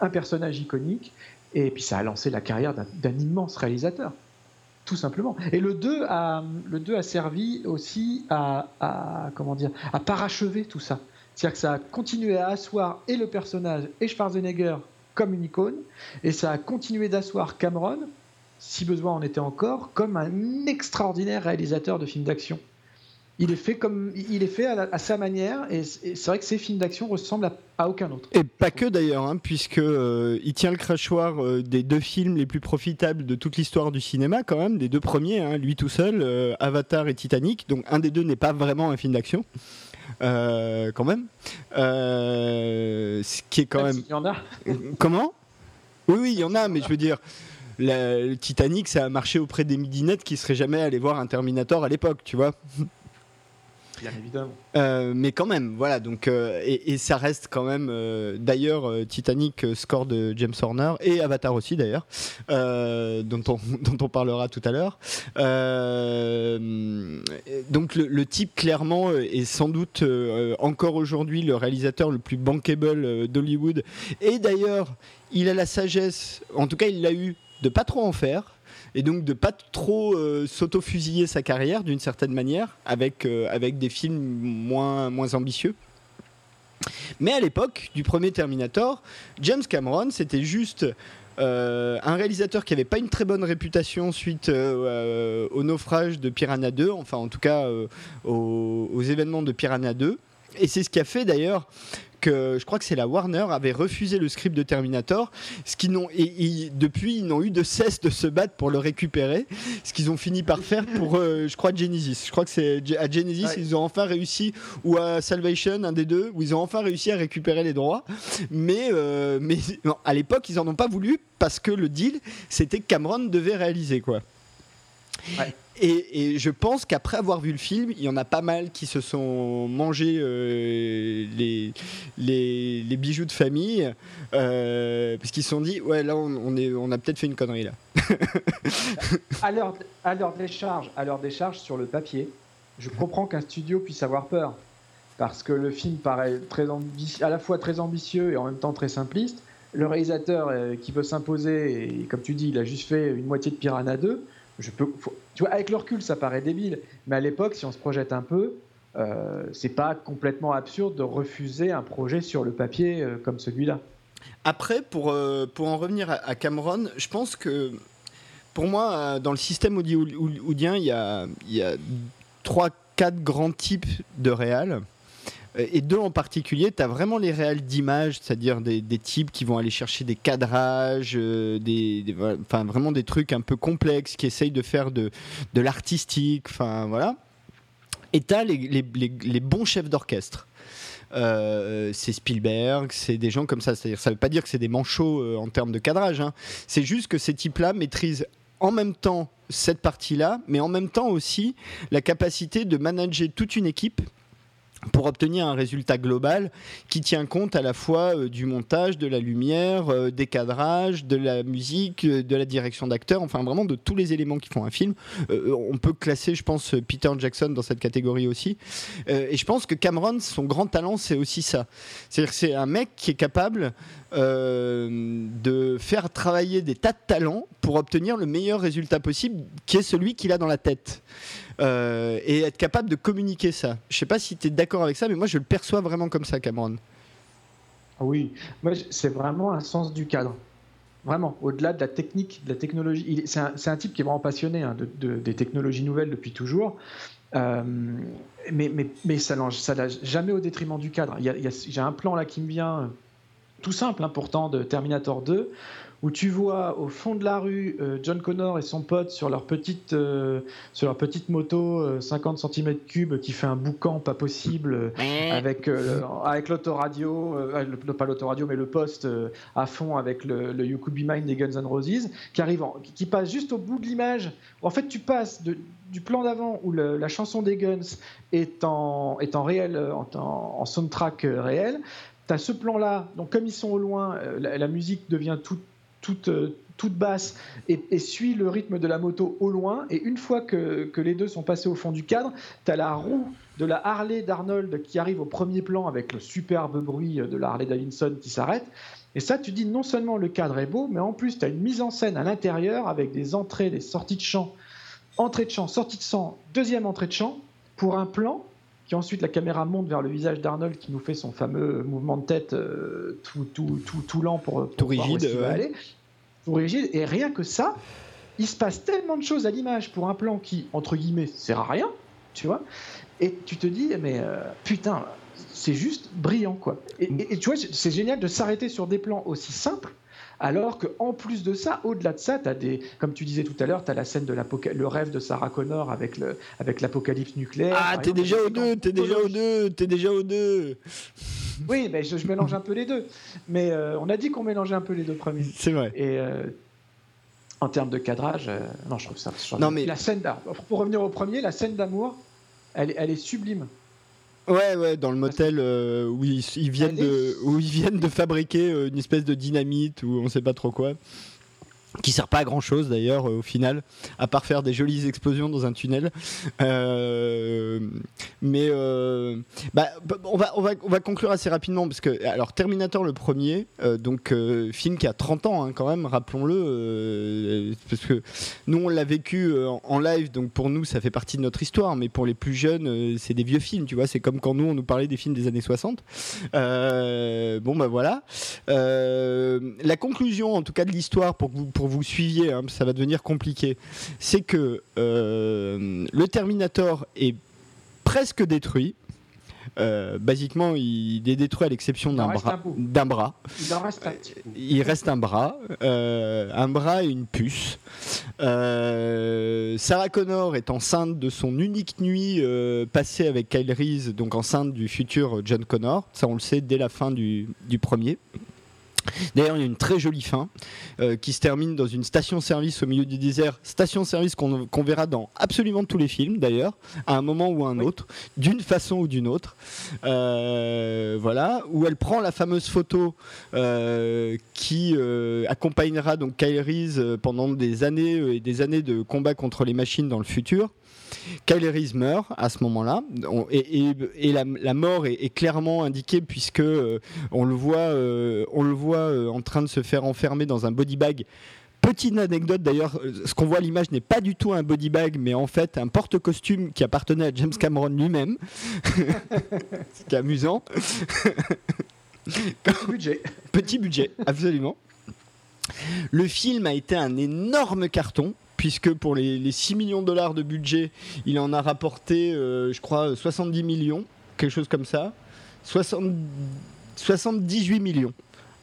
un personnage iconique, et puis ça a lancé la carrière d'un d'un immense réalisateur, tout simplement. Et le 2 a, le 2 a servi aussi à, à, comment dire, à parachever tout ça. C'est-à-dire que ça a continué à asseoir et le personnage et Schwarzenegger comme une icône, et ça a continué d'asseoir Cameron, si besoin en était encore, comme un extraordinaire réalisateur de films d'action. Il est fait comme il est fait à, sa manière et c'est vrai que ces films d'action ressemblent à, à aucun autre. Et pas que d'ailleurs, hein, puisque euh, il tient le crachoir euh, des deux films les plus profitables de toute l'histoire du cinéma, quand même, des deux premiers, hein, lui tout seul, euh, Avatar et Titanic. Donc un des deux n'est pas vraiment un film d'action, euh, quand même. Euh, ce qui est quand même. Il y en a. Comment? Oui, oui, il y en a, mais je veux dire. la- le Titanic, ça a marché auprès des midinettes qui seraient jamais allés voir un Terminator à l'époque, tu vois. Euh, mais quand même, voilà. Donc, euh, et, ça reste quand même. euh, d'ailleurs, Titanic, score de James Horner et Avatar aussi, d'ailleurs, dont, on, parlera tout à l'heure. Donc, le, le type, clairement, est sans doute encore aujourd'hui le réalisateur le plus bankable d'Hollywood. Et d'ailleurs, il a la sagesse, en tout cas, il l'a eu, de pas trop en faire et donc de pas trop euh, s'auto-fusiller sa carrière d'une certaine manière avec, euh, avec des films moins, moins ambitieux. Mais à l'époque du premier Terminator, James Cameron, c'était juste euh, un réalisateur qui n'avait pas une très bonne réputation suite euh, au naufrage de Piranha 2, enfin en tout cas aux, aux événements de Piranha 2. Et c'est ce qui a fait d'ailleurs que je crois que c'est la Warner avait refusé le script de Terminator, ce qu'ils n'ont et, et depuis ils n'ont eu de cesse de se battre pour le récupérer, ce qu'ils ont fini par faire pour euh, je crois Genesis. Je crois que c'est à Genesis Ouais. ils ont enfin réussi ou à Salvation un des deux où ils ont enfin réussi à récupérer les droits, mais euh, mais non, à l'époque ils en ont pas voulu parce que le deal c'était que Cameron devait réaliser quoi. Ouais. Et, je pense qu'après avoir vu le film, il y en a pas mal qui se sont mangés euh, les, les, bijoux de famille, euh, parce qu'ils se sont dit, ouais, là, on, est, on a peut-être fait une connerie là. À leur, à leur décharge, à leur décharge sur le papier, je comprends qu'un studio puisse avoir peur parce que le film paraît très à la fois très ambitieux et en même temps très simpliste. Le réalisateur euh, qui veut s'imposer et comme tu dis, il a juste fait une moitié de Piranha 2. Je peux, tu vois, avec le recul, ça paraît débile, mais à l'époque, si on se projette un peu, euh, c'est pas complètement absurde de refuser un projet sur le papier euh, comme celui-là. Après, pour, euh, pour en revenir à, Cameron, je pense que pour moi, euh, dans le système holly- hollywoodien, il y a, il y a trois, quatre grands types de réals. Euh, Et deux en particulier, tu as vraiment les réals d'image, c'est-à-dire des, types qui vont aller chercher des cadrages, euh, des, des- vraiment des trucs un peu complexes, qui essayent de faire de, l'artistique, enfin voilà. Et tu as les, bons chefs d'orchestre. Euh, c'est Spielberg, c'est des gens comme ça. C'est-à-dire, ça veut pas dire que c'est des manchots en termes de cadrage. hein. C'est juste que ces types-là maîtrisent en même temps cette partie-là, mais en même temps aussi la capacité de manager toute une équipe pour obtenir un résultat global qui tient compte à la fois euh, du montage, de la lumière, euh, des cadrages, de la musique, euh, de la direction d'acteur, enfin vraiment de tous les éléments qui font un film. On peut classer, je pense, Peter Jackson dans cette catégorie aussi. Et je pense que Cameron, son grand talent, c'est aussi ça. C'est-à-dire que c'est un mec qui est capable de faire travailler des tas de talents pour obtenir le meilleur résultat possible, qui est celui qu'il a dans la tête. Euh, et être capable de communiquer ça. Je sais pas si tu es d'accord avec ça, mais moi je le perçois vraiment comme ça, Cameron. Ah Oui, moi c'est vraiment un sens du cadre. Vraiment, au-delà de la technique, de la technologie. C'est un, type qui est vraiment passionné hein, de, de- des technologies nouvelles depuis toujours. mais, mais, ça n'a jamais au détriment du cadre. J'ai un plan là qui me vient tout simple, hein, pourtant, de Terminator 2, où tu vois au fond de la rue euh, John Connor et son pote sur leur petite, euh, sur leur petite moto 50 euh, cm3 qui fait un boucan pas possible avec, avec l'autoradio, pas l'autoradio mais le poste à fond avec le, le You Could Be Mine des Guns N' Roses qui arrive, qui passe juste au bout de l'image. En fait, tu passes du plan d'avant où la chanson des Guns est en, est en réel, en, en soundtrack réel. Tu as ce plan-là, donc comme ils sont au loin, la, la musique devient toute toute, euh, toute basse et, suit le rythme de la moto au loin. Et une fois que, les deux sont passés au fond du cadre, tu as la roue de la Harley d'Arnold qui arrive au premier plan avec le superbe bruit de la Harley Davidson qui s'arrête. Et ça, tu dis non seulement le cadre est beau, mais en plus, tu as une mise en scène à l'intérieur avec des entrées, des sorties de champ, entrée de champ, sortie de champ, deuxième entrée de champ, pour un plan qui ensuite la caméra monte vers le visage d'Arnold qui nous fait son fameux mouvement de tête euh, tout, tout, tout, tout, lent pour, tout rigide, aller. Et rien que ça, il se passe tellement de choses à l'image pour un plan qui, entre guillemets, sert à rien, tu vois. Et tu te dis, mais euh, putain, c'est juste brillant, quoi. et tu vois, c'est génial de s'arrêter sur des plans aussi simples alors qu'en plus de ça, au-delà de ça, as des, comme tu disais tout à l'heure, tu as la scène de le rêve de Sarah Connor avec l'apocalypse nucléaire. Ah, t'es déjà, au deux, t'es déjà au deux, t'es déjà au deux. Oui, mais je, mélange un peu les deux. Mais euh, on a dit qu'on mélangeait un peu les deux premiers. C'est vrai. Et euh, en termes de cadrage, euh, non, je trouve ça. non, mais la scène pour revenir au premier, la scène d'amour, elle, elle est sublime. Ouais, ouais, dans le motel euh, où, ils, viennent de, où ils viennent de fabriquer euh, une espèce de dynamite ou on sait pas trop quoi qui sert pas à grand chose d'ailleurs euh, au final, à part faire des jolies explosions dans un tunnel. Euh, mais euh, bah, on, va, on, va, on va conclure assez rapidement parce que alors Terminator le premier, donc film qui a 30 ans hein, quand même, rappelons-le, parce que nous on l'a vécu en live, donc pour nous ça fait partie de notre histoire, mais pour les plus jeunes c'est des vieux films, tu vois, c'est comme quand nous on nous parlait des films des années 60. bon bah voilà. la conclusion en tout cas de l'histoire pour que vous suiviez, hein, ça va devenir compliqué, c'est que euh, le Terminator est presque détruit. Euh, basiquement, il est détruit à l'exception d'un bras. D'un bras. Il reste un Il reste un bras, euh, un bras et une puce. Sarah Connor est enceinte de son unique nuit passée avec Kyle Reese, donc enceinte du futur John Connor. Ça, on le sait dès la fin du, du premier. D'ailleurs, il y a une très jolie fin euh, qui se termine dans une station-service au milieu du désert. Station-service qu'on verra dans absolument tous les films, d'ailleurs, à un moment ou à un autre, d'une façon ou d'une autre. Euh, voilà, où elle prend la fameuse photo euh, qui accompagnera donc Kyle Reese pendant des années et des années de combat contre les machines dans le futur. Kyle Reese meurt à ce moment-là et, la, mort est, clairement indiquée puisque euh, on le voit, euh, on le voit euh, en train de se faire enfermer dans un body bag. Petite anecdote d'ailleurs, ce qu'on voit à l'image n'est pas du tout un body bag, mais en fait un porte-costume qui appartenait à James Cameron lui-même. Ce qui est amusant. Petit budget. Petit budget, absolument. Le film a été un énorme carton puisque pour les, 6 millions de dollars de budget, il en a rapporté, euh, je crois, 70 millions, quelque chose comme ça. 78 millions.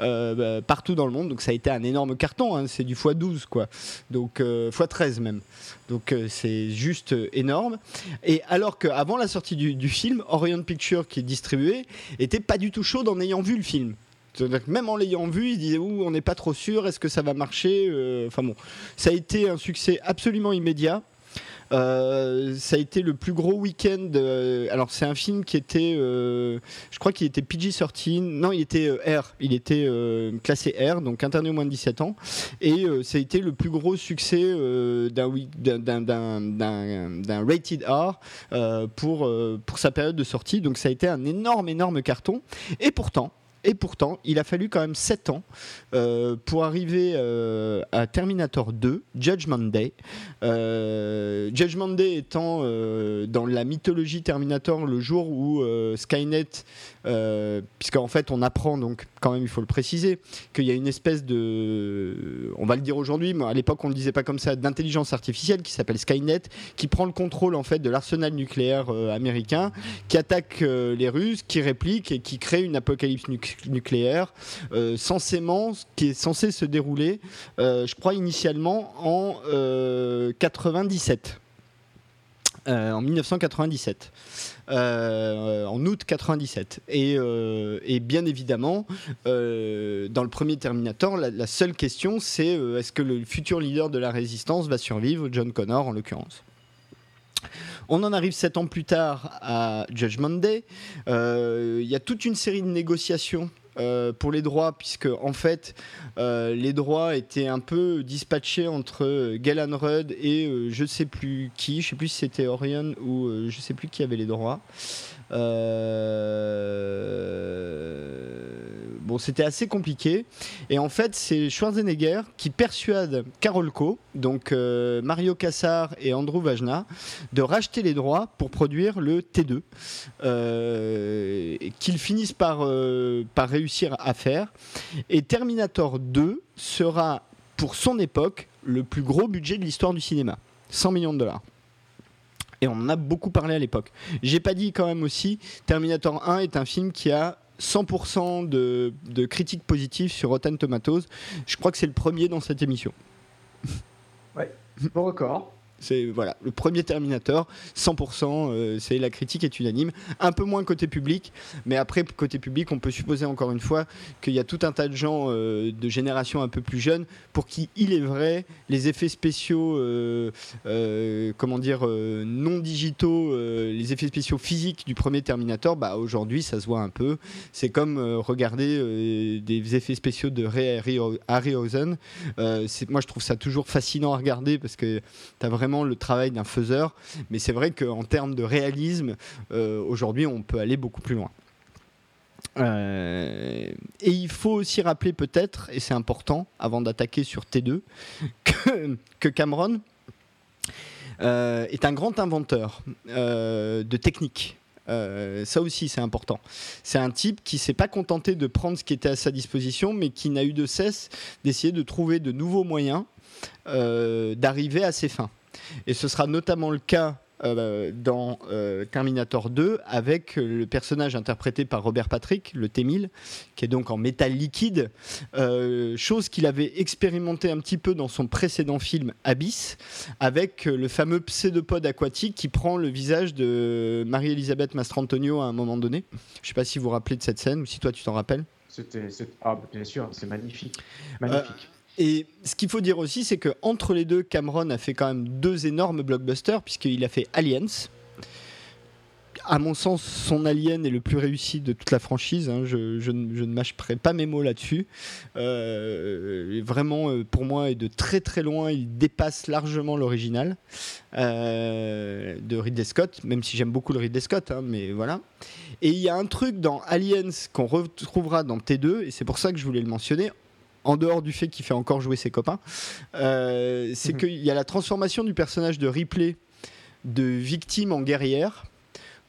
Euh, bah, partout dans le monde, donc ça a été un énorme carton, hein. c'est du x12 quoi, donc euh, x13 même, donc c'est juste énorme. Et alors qu'avant la sortie du, film, Orion Pictures qui est distribué était pas du tout chaud en ayant vu le film même en l'ayant vu, il disait on n'est pas trop sûr, est-ce que ça va marcher euh, Enfin bon, ça a été un succès absolument immédiat. Euh, ça a été le plus gros week-end. Euh, alors c'est un film qui était, je crois qu'il était PG-13. Non, il était R. Il était classé R, donc interdit au moins de 17 ans. Et ça a été le plus gros succès d'un rated R pour pour sa période de sortie. Donc ça a été un énorme, énorme carton. Et pourtant. Et pourtant, il a fallu quand même 7 ans euh, pour arriver euh, à Terminator 2, Judgment Day. Euh, Judgment Day étant dans la mythologie Terminator le jour où Skynet, puisqu'en fait on apprend donc quand même, il faut le préciser, qu'il y a une espèce de, on va le dire aujourd'hui, mais à l'époque on le disait pas comme ça, d'intelligence artificielle qui s'appelle Skynet, qui prend le contrôle en fait de l'arsenal nucléaire euh, américain, qui attaque euh, les Russes, qui réplique et qui crée une apocalypse nucléaire, euh, censément, qui est censé se dérouler, je crois initialement en 97. en 1997. Euh, en août 97. Et, euh, et bien évidemment, euh, dans le premier Terminator, la, seule question c'est est-ce que le futur leader de la résistance va survivre, John Connor en l'occurrence? On en arrive sept ans plus tard à Judgment Day. Il y a toute une série de négociations euh, pour les droits, puisque en fait, euh, les droits étaient un peu dispatchés entre Galen Rudd et euh, je sais plus qui, je sais plus si c'était Orion ou je sais plus qui avait les droits. Bon, c'était assez compliqué. Et en fait, c'est Schwarzenegger qui persuade Carolco, donc Mario Cassar et Andrew Vajna, de racheter les droits pour produire le T2, qu'ils finissent par, par réussir à faire. Et Terminator 2 sera, pour son époque, le plus gros budget de l'histoire du cinéma. 100 millions de dollars. Et on en a beaucoup parlé à l'époque. J'ai pas dit quand même aussi, Terminator 1 est un film qui a 100% de, critiques positives sur Rotten Tomatoes. Je crois que c'est le premier dans cette émission. Ouais, record. C'est voilà, le premier Terminator, 100%, euh, c'est la critique est unanime. Un peu moins côté public, mais après côté public, on peut supposer encore une fois qu'il y a tout un tas de gens euh, de génération un peu plus jeune pour qui il est vrai les effets spéciaux, euh, comment dire, non digitaux, les effets spéciaux physiques du premier Terminator, bah aujourd'hui ça se voit un peu. C'est comme regarder des effets spéciaux de Ray Harryhausen. moi je trouve ça toujours fascinant à regarder parce que tu as vraiment le travail d'un faiseur. Mais c'est vrai qu'en termes de réalisme, euh, aujourd'hui, on peut aller beaucoup plus loin. Euh, et il faut aussi rappeler peut-être, et c'est important avant d'attaquer sur T2, que, Cameron euh, est un grand inventeur de techniques. ça aussi, c'est important. C'est un type qui s'est pas contenté de prendre ce qui était à sa disposition, mais qui n'a eu de cesse d'essayer de trouver de nouveaux moyens d'arriver à ses fins. Et ce sera notamment le cas euh, dans euh, Terminator 2 avec le personnage interprété par Robert Patrick, le T-1000, qui est donc en métal liquide, euh, chose qu'il avait expérimenté un petit peu dans son précédent film Abyss, avec le fameux pseudopode aquatique qui prend le visage de Marie-Elisabeth Mastrantonio à un moment donné. Je ne sais pas si vous vous rappelez de cette scène ou si toi tu t'en rappelles. C'était, ah, bien sûr, c'est magnifique. Magnifique. Et ce qu'il faut dire aussi, c'est qu'entre les deux, Cameron a fait quand même deux énormes blockbusters, puisqu'il a fait Aliens. À mon sens, son Alien est le plus réussi de toute la franchise. Hein. Je, ne mâcherai pas mes mots là-dessus. Euh, vraiment, euh, pour moi, et de très très loin, il dépasse largement l'original euh, de Ridley Scott, même si j'aime beaucoup le Ridley Scott, hein, mais voilà. Et il y a un truc dans Aliens qu'on retrouvera dans T2, et c'est pour ça que je voulais le mentionner en dehors du fait qu'il fait encore jouer ses copains, euh, c'est mhm. qu'il y a la transformation du personnage de Ripley de victime en guerrière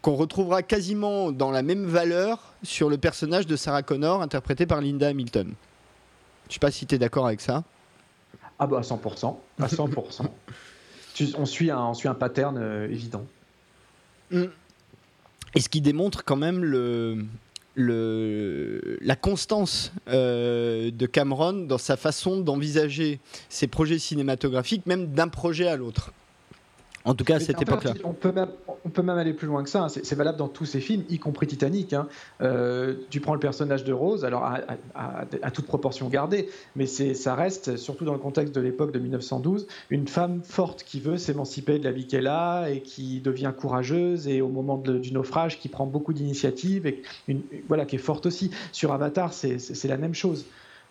qu'on retrouvera quasiment dans la même valeur sur le personnage de Sarah Connor interprété par Linda Hamilton. Je sais pas si tu es d'accord avec ça. Ah bah à 100%, à 100%. on, suit un, on suit un pattern euh, évident. Mm. Et ce qui démontre quand même le, la constance euh, de Cameron dans sa façon d'envisager ses projets cinématographiques, même d'un projet à l'autre. En tout cas, à cette époque-là. On peut, même, on peut même aller plus loin que ça. Hein. C'est valable dans tous ses films, y compris Titanic. Hein. Euh, tu prends le personnage de Rose, alors à, toute proportion gardée, mais ça reste, surtout dans le contexte de l'époque de 1912, une femme forte qui veut s'émanciper de la vie qu'elle a et qui devient courageuse et au moment du naufrage qui prend beaucoup d'initiatives et voilà, qui est forte aussi. Sur Avatar, c'est la même chose.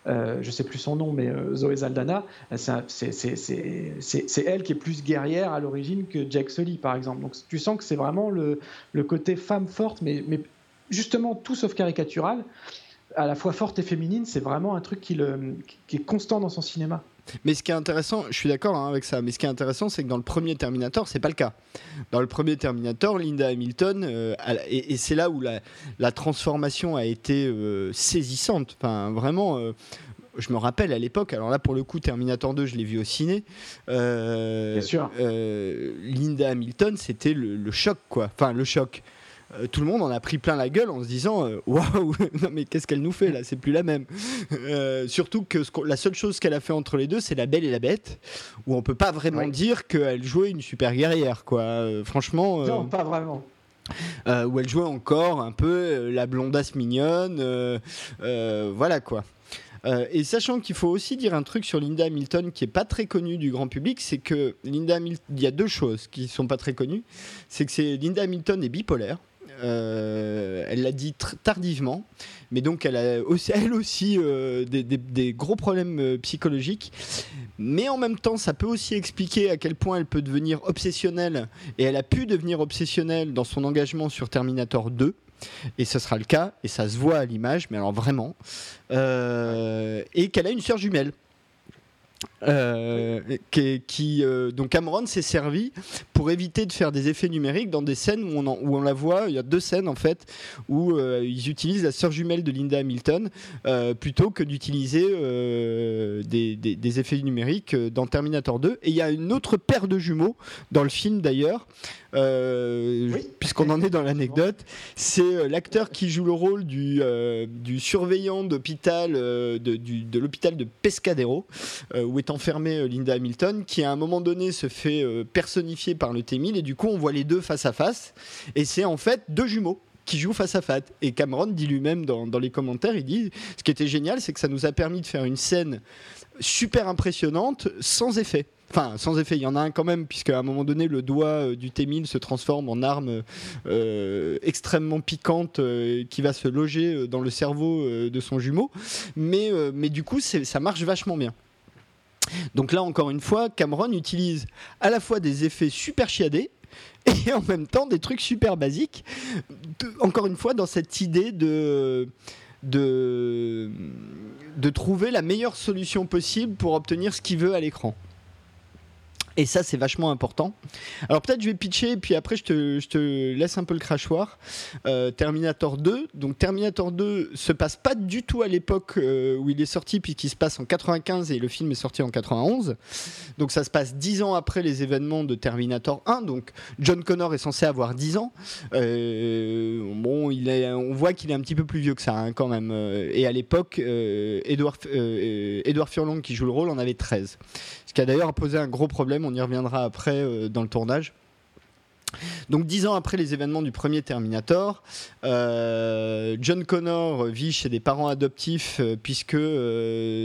Euh, je sais plus son nom, mais euh, Zoé Zaldana, c'est elle qui est plus guerrière à l'origine que Jack Sully, par exemple. Donc tu sens que c'est vraiment le, côté femme forte, mais, justement tout sauf caricatural, à la fois forte et féminine, c'est vraiment un truc qui, est constant dans son cinéma. Mais ce qui est intéressant, je suis d'accord hein, avec ça, mais ce qui est intéressant, c'est que dans le premier Terminator, c'est pas le cas. Dans le premier Terminator, Linda Hamilton, euh, et, c'est là où la, transformation a été euh, saisissante. Enfin, vraiment. Euh, je me rappelle à l'époque, alors là pour le coup Terminator 2 je l'ai vu au ciné. Bien sûr. Linda Hamilton c'était le, le, choc quoi. Enfin le choc. Euh, tout le monde en a pris plein la gueule en se disant euh, waouh, non mais qu'est-ce qu'elle nous fait là? C'est plus la même. Euh, surtout que la seule chose qu'elle a fait entre les deux, c'est La Belle et la Bête, où on peut pas vraiment dire qu'elle jouait une super guerrière, quoi. franchement. non, pas vraiment. où elle jouait encore un peu la blondasse mignonne, voilà quoi. et sachant qu'il faut aussi dire un truc sur Linda Hamilton qui est pas très connu du grand public, c'est que Linda Hamilton, il y a deux choses qui sont pas très connues, c'est que c'est Linda Hamilton est bipolaire. Euh, elle l'a dit tardivement, mais donc elle a aussi, elle aussi euh, des, gros problèmes euh, psychologiques. Mais en même temps, ça peut aussi expliquer à quel point elle peut devenir obsessionnelle, et elle a pu devenir obsessionnelle dans son engagement sur Terminator 2. Et ce sera le cas, et ça se voit à l'image, mais alors vraiment. et qu'elle a une sœur jumelle. Euh, qui, euh, donc Cameron s'est servi pour éviter de faire des effets numériques dans des scènes où on, où on la voit. Il y a deux scènes en fait où euh, ils utilisent la sœur jumelle de Linda Hamilton plutôt que d'utiliser des, des, effets numériques dans Terminator 2. Et il y a une autre paire de jumeaux dans le film d'ailleurs puisqu'on en est dans l'anecdote, c'est l'acteur qui joue le rôle du, du surveillant d'hôpital de, de l'hôpital de Pescadero, où est enfermée Linda Hamilton, qui à un moment donné se fait personnifier par le T-1000 et du coup on voit les deux face à face, et c'est en fait deux jumeaux qui jouent face à face. Et Cameron dit lui-même dans, les commentaires, il dit, ce qui était génial, c'est que ça nous a permis de faire une scène super impressionnante sans effet. Enfin, sans effet, il y en a un quand même, puisque à un moment donné, le doigt euh, du T-1000 se transforme en arme euh, extrêmement piquante euh, qui va se loger dans le cerveau de son jumeau. Mais, mais du coup, ça marche vachement bien. Donc là, encore une fois, Cameron utilise à la fois des effets super chiadés et en même temps des trucs super basiques. encore une fois, dans cette idée de trouver la meilleure solution possible pour obtenir ce qu'il veut à l'écran. Et ça, c'est vachement important. Alors peut-être je vais pitcher, puis après je te, je te laisse un peu le crachoir. Euh, Terminator 2. Donc Terminator 2 se passe pas du tout à l'époque euh, où il est sorti, puisqu'il se passe en 95 et le film est sorti en 91. Donc ça se passe 10 ans après les événements de Terminator 1. Donc John Connor est censé avoir 10 ans. Euh, bon, on voit qu'il est un petit peu plus vieux que ça hein, quand même. Et à l'époque, Edward, Edward Furlong qui joue le rôle en avait 13 qui a d'ailleurs posé un gros problème, on y reviendra après euh, dans le tournage. Donc dix ans après les événements du premier Terminator, euh, John Connor vit chez des parents adoptifs euh, puisque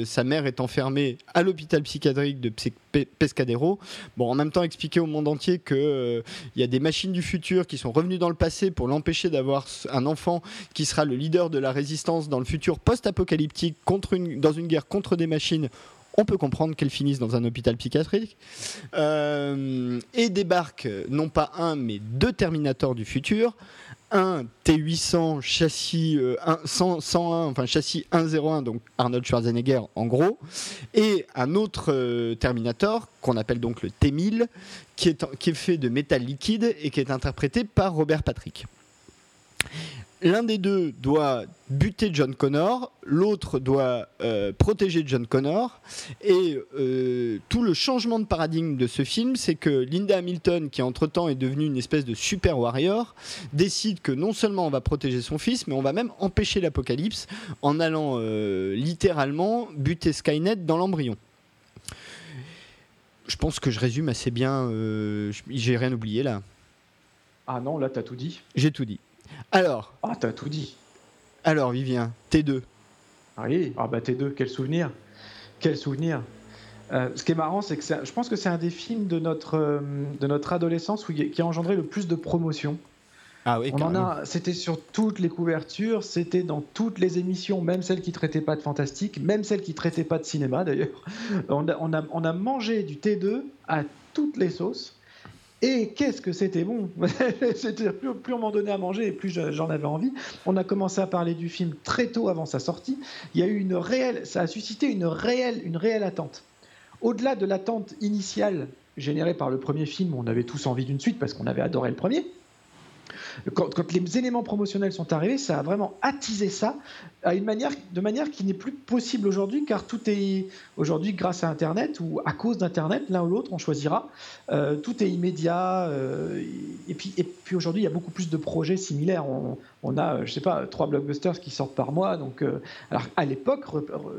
sa mère est enfermée à l'hôpital psychiatrique de Pescadero. Bon, en même temps expliquer au monde entier qu'il y a des machines du futur qui sont revenues dans le passé pour l'empêcher d'avoir un enfant qui sera le leader de la résistance dans le futur post-apocalyptique dans une guerre contre des machines on peut comprendre qu'elle finisse dans un hôpital psychiatrique. Euh, et débarque non pas un, mais deux Terminators du futur. Un T800 châssis 101, euh, enfin châssis 101, donc Arnold Schwarzenegger en gros, et un autre euh, Terminator qu'on appelle donc le T1000, qui est, qui est fait de métal liquide et qui est interprété par Robert Patrick l'un des deux doit buter John Connor, l'autre doit euh, protéger John Connor. Et euh, tout le changement de paradigme de ce film, c'est que Linda Hamilton, qui entre-temps est devenue une espèce de super warrior, décide que non seulement on va protéger son fils, mais on va même empêcher l'apocalypse en allant euh, littéralement buter Skynet dans l'embryon. Je pense que je résume assez bien. J'ai rien oublié là. Ah non, là t'as tout dit. J'ai tout dit. Alors. Ah, t'as tout dit. Alors, Vivien, T2. Ah oui, ah bah T2, quel souvenir. Quel souvenir. Euh, ce qui est marrant, c'est que je pense que c'est un des films de notre, euh, de notre adolescence où, qui a engendré le plus de promotion. Ah oui, on en a, c'était sur toutes les couvertures, c'était dans toutes les émissions, même celles qui traitaient pas de fantastique, même celles qui traitaient pas de cinéma d'ailleurs. On on, a, on a mangé du T2 à toutes les sauces. Et qu'est-ce que c'était bon C'était plus, plus, on m'en donnait à manger et plus j'en avais envie. On a commencé à parler du film très tôt avant sa sortie. Il y a eu une réelle, ça a suscité une réelle, une réelle attente. au-delà de l'attente initiale générée par le premier film, on avait tous envie d'une suite parce qu'on avait adoré le premier. Quand, les éléments promotionnels sont arrivés, ça a vraiment attisé ça à une manière, de manière qui n'est plus possible aujourd'hui, car tout est aujourd'hui grâce à Internet ou à cause d'Internet, l'un ou l'autre, on choisira. Euh, tout est immédiat. Euh, et puis, et puis aujourd'hui, il y a beaucoup plus de projets similaires. On a, euh, je sais pas, trois blockbusters qui sortent par mois. Donc, alors à l'époque,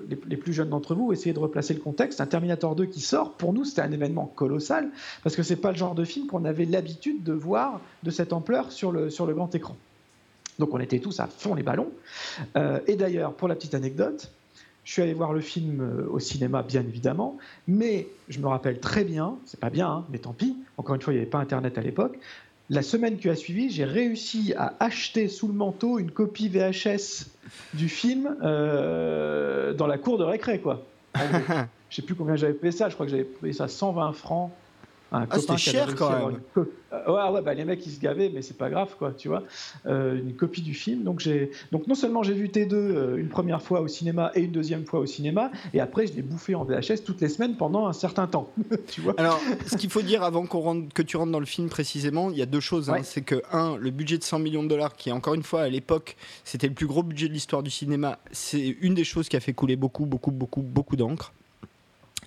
les, plus jeunes d'entre vous, essayez de replacer le contexte. Un Terminator 2 qui sort, pour nous, c'était un événement colossal parce que c'est pas le genre de film qu'on avait l'habitude de voir de cette ampleur sur le grand écran. Donc on était tous à fond les ballons. Euh, et d'ailleurs, pour la petite anecdote, je suis allé voir le film euh, au cinéma, bien évidemment, mais je me rappelle très bien, c'est pas bien, hein, mais tant pis, encore une fois, il n'y avait pas Internet à l'époque. La semaine qui a suivi, j'ai réussi à acheter sous le manteau une copie VHS du film euh, dans la cour de récré, quoi. je sais plus combien j'avais payé ça, je crois que j'avais payé ça 120 francs ah, c'était cher quand même. Euh, ouais, ouais bah, les mecs ils se gavaient, mais c'est pas grave quoi, tu vois. Euh, une copie du film. Donc j'ai, donc non seulement j'ai vu T2 euh, une première fois au cinéma et une deuxième fois au cinéma, et après je l'ai bouffé en VHS toutes les semaines pendant un certain temps, tu vois. Alors, ce qu'il faut dire avant qu'on rentre, que tu rentres dans le film précisément, il y a deux choses. Hein. C'est que un, le budget de 100 millions de dollars, qui encore une fois à l'époque, c'était le plus gros budget de l'histoire du cinéma, c'est une des choses qui a fait couler beaucoup, beaucoup, beaucoup, beaucoup d'encre.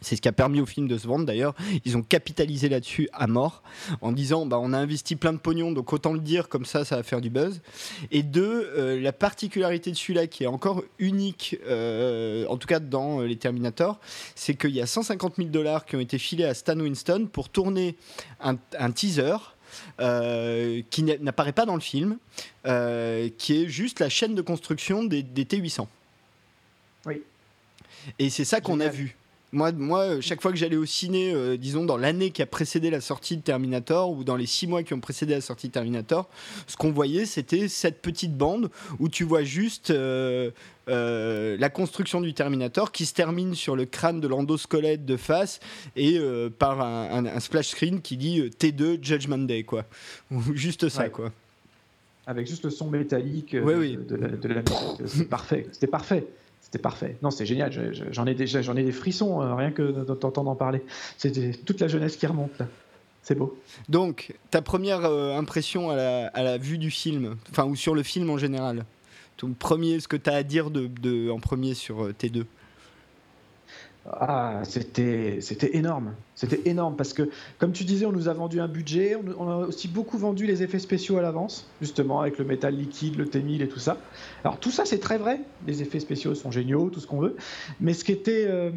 C'est ce qui a permis au film de se vendre d'ailleurs. Ils ont capitalisé là-dessus à mort en disant bah, on a investi plein de pognon, donc autant le dire, comme ça, ça va faire du buzz. Et deux, euh, la particularité de celui-là qui est encore unique, euh, en tout cas dans euh, les Terminator, c'est qu'il y a 150 000 dollars qui ont été filés à Stan Winston pour tourner un, teaser. qui n'apparaît pas dans le film, qui est juste la chaîne de construction des, des T800. Oui. Et c'est ça qu'on a vu. Moi, moi, euh, chaque fois que j'allais au ciné, euh, disons dans l'année qui a précédé la sortie de Terminator ou dans les six mois qui ont précédé la sortie de Terminator, ce qu'on voyait, c'était cette petite bande où tu vois juste euh, la construction du Terminator qui se termine sur le crâne de l'endosquelette de face et par un, splash screen qui dit T2 Judgment Day, quoi. juste ça, quoi. Avec juste le son métallique oui, de, de, la, c'est parfait. C'était parfait c'était parfait. Non, c'est génial. J'en ai déjà, j'en ai des frissons euh, rien que d'entendre en parler. C'était toute la jeunesse qui remonte là. C'est beau. Donc, ta première euh, impression à la, vue du film, enfin ou sur le film en général? Ton premier, ce que tu as à dire de, en premier sur euh, T2 ah, c'était énorme. C'était énorme parce que, comme tu disais, on nous a vendu un budget. On, a aussi beaucoup vendu les effets spéciaux à l'avance, justement, avec le métal liquide, le T1000 et tout ça. Alors, tout ça, c'est très vrai. Les effets spéciaux sont géniaux, tout ce qu'on veut. Mais ce qui était. Euh,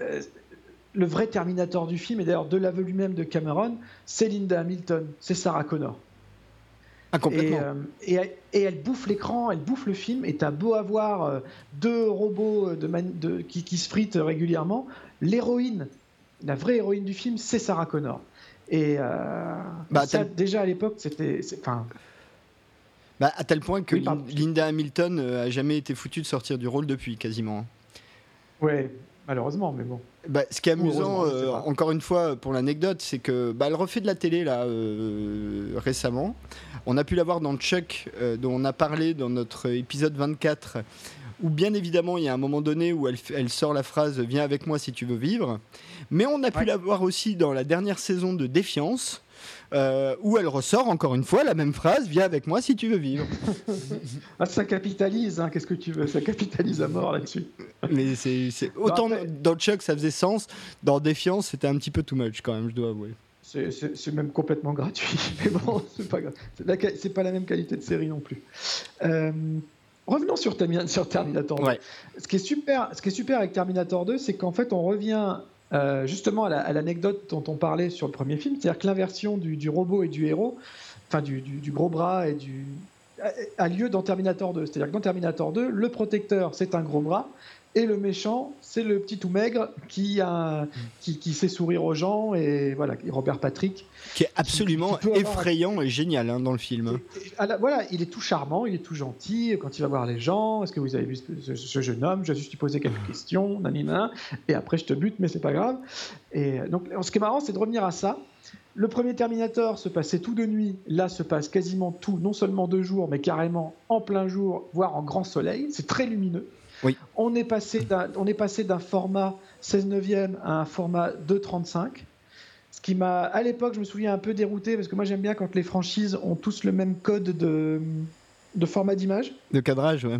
euh, le vrai Terminator du film, et d'ailleurs de l'aveu lui-même de Cameron, c'est Linda Hamilton, c'est Sarah Connor. Ah, complètement. Et, euh, elle bouffe l'écran, elle bouffe le film, et t'as beau avoir euh, deux robots euh, de, qui, se fritent régulièrement, l'héroïne, la vraie héroïne du film, c'est Sarah Connor. Et bah, déjà à l'époque, c'était. Enfin. Bah, à tel point que Linda Hamilton a jamais été foutue de sortir du rôle depuis, quasiment. Ouais, malheureusement, mais bon. Bah, ce qui est amusant, encore une fois, pour l'anecdote, c'est que bah, elle refait de la télé là récemment. On a pu la voir dans Chuck, euh, dont on a parlé dans notre épisode 24, où bien évidemment il y a un moment donné où elle, sort la phrase Viens avec moi si tu veux vivre. Mais on a pu la voir aussi dans la dernière saison de Défiance. Euh, où elle ressort encore une fois la même phrase Viens avec moi si tu veux vivre. ah, ça capitalise, hein, qu'est-ce que tu veux Ça capitalise à mort là-dessus. Mais c'est autant dans Chuck ça faisait sens, dans Défiance c'était un petit peu too much quand même, je dois avouer. C'est même complètement gratuit. Mais bon, c'est pas C'est pas la même qualité de série non plus. Euh, revenons sur, sur Terminator 2. Ce, qui est super, ce qui est super avec Terminator 2, c'est qu'en fait, on revient euh, justement à l'anecdote dont on parlait sur le premier film, c'est-à-dire que l'inversion du, robot et du héros, enfin du, gros bras et du a lieu dans Terminator 2. C'est-à-dire que dans Terminator 2, le protecteur, c'est un gros bras, et le méchant, c'est le petit tout maigre qui, a, qui, sait sourire aux gens. Et voilà, Robert Patrick. Qui est absolument effrayant et génial hein, dans le film. voilà, il est tout charmant, il est tout gentil quand il va voir les gens. Est-ce que vous avez vu ce, jeune homme? Je lui poser quelques questions, nanina, et après je te bute, mais c'est pas grave. Et donc, ce qui est marrant, c'est de revenir à ça. Le premier Terminator se passait tout de nuit. Là, se passe quasiment tout, non seulement de jour, mais carrément en plein jour, voire en grand soleil. C'est très lumineux. Oui. On est passé d'un, on est passé d'un format 16 neuvième à un format 2.35. Ce qui m'a, à l'époque, je me souviens un peu dérouté parce que moi j'aime bien quand les franchises ont tous le même code de, de format d'image. De cadrage, ouais.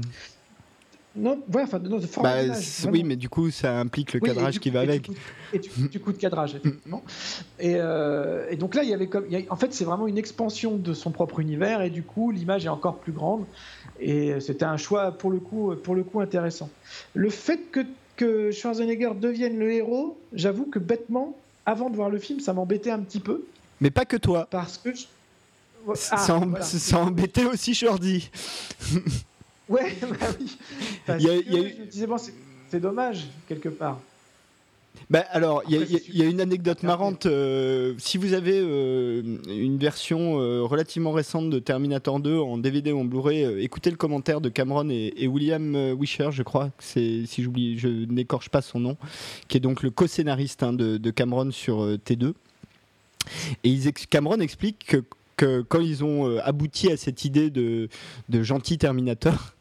Non, ouais, enfin, non, de format Bah, d'image, oui, mais du coup, ça implique le Oui, cadrage qui va et du avec. coup- Et du, du coup de cadrage, effectivement. Et, euh, et donc là, il y avait comme, il y a- en fait, c'est vraiment une expansion de son propre univers, et du coup, l'image est encore plus grande. Et c'était un choix pour le coup, pour le coup intéressant. Le fait que, que Schwarzenegger devienne le héros, j'avoue que bêtement, avant de voir le film, ça m'embêtait un petit peu Mais pas que toi. parce que je- ça, Ah, voilà. ça embêtait aussi Shorty. Ouais, bah oui. Parce Il y a- que y a je me disais, bon, c'est dommage, quelque part. Bah, alors, il y, a- y une anecdote marrante. euh, si vous avez euh, une version euh, relativement récente de Terminator 2 en DVD ou en Blu-ray, écoutez le commentaire de Cameron et, et William Wisher, je crois. C'est si j'oublie, je n'écorche pas son nom, qui est donc le co-scénariste hein, de, de Cameron sur euh, T2. Et ils ex- Cameron explique que, que quand ils ont abouti à cette idée de, de gentil Terminator.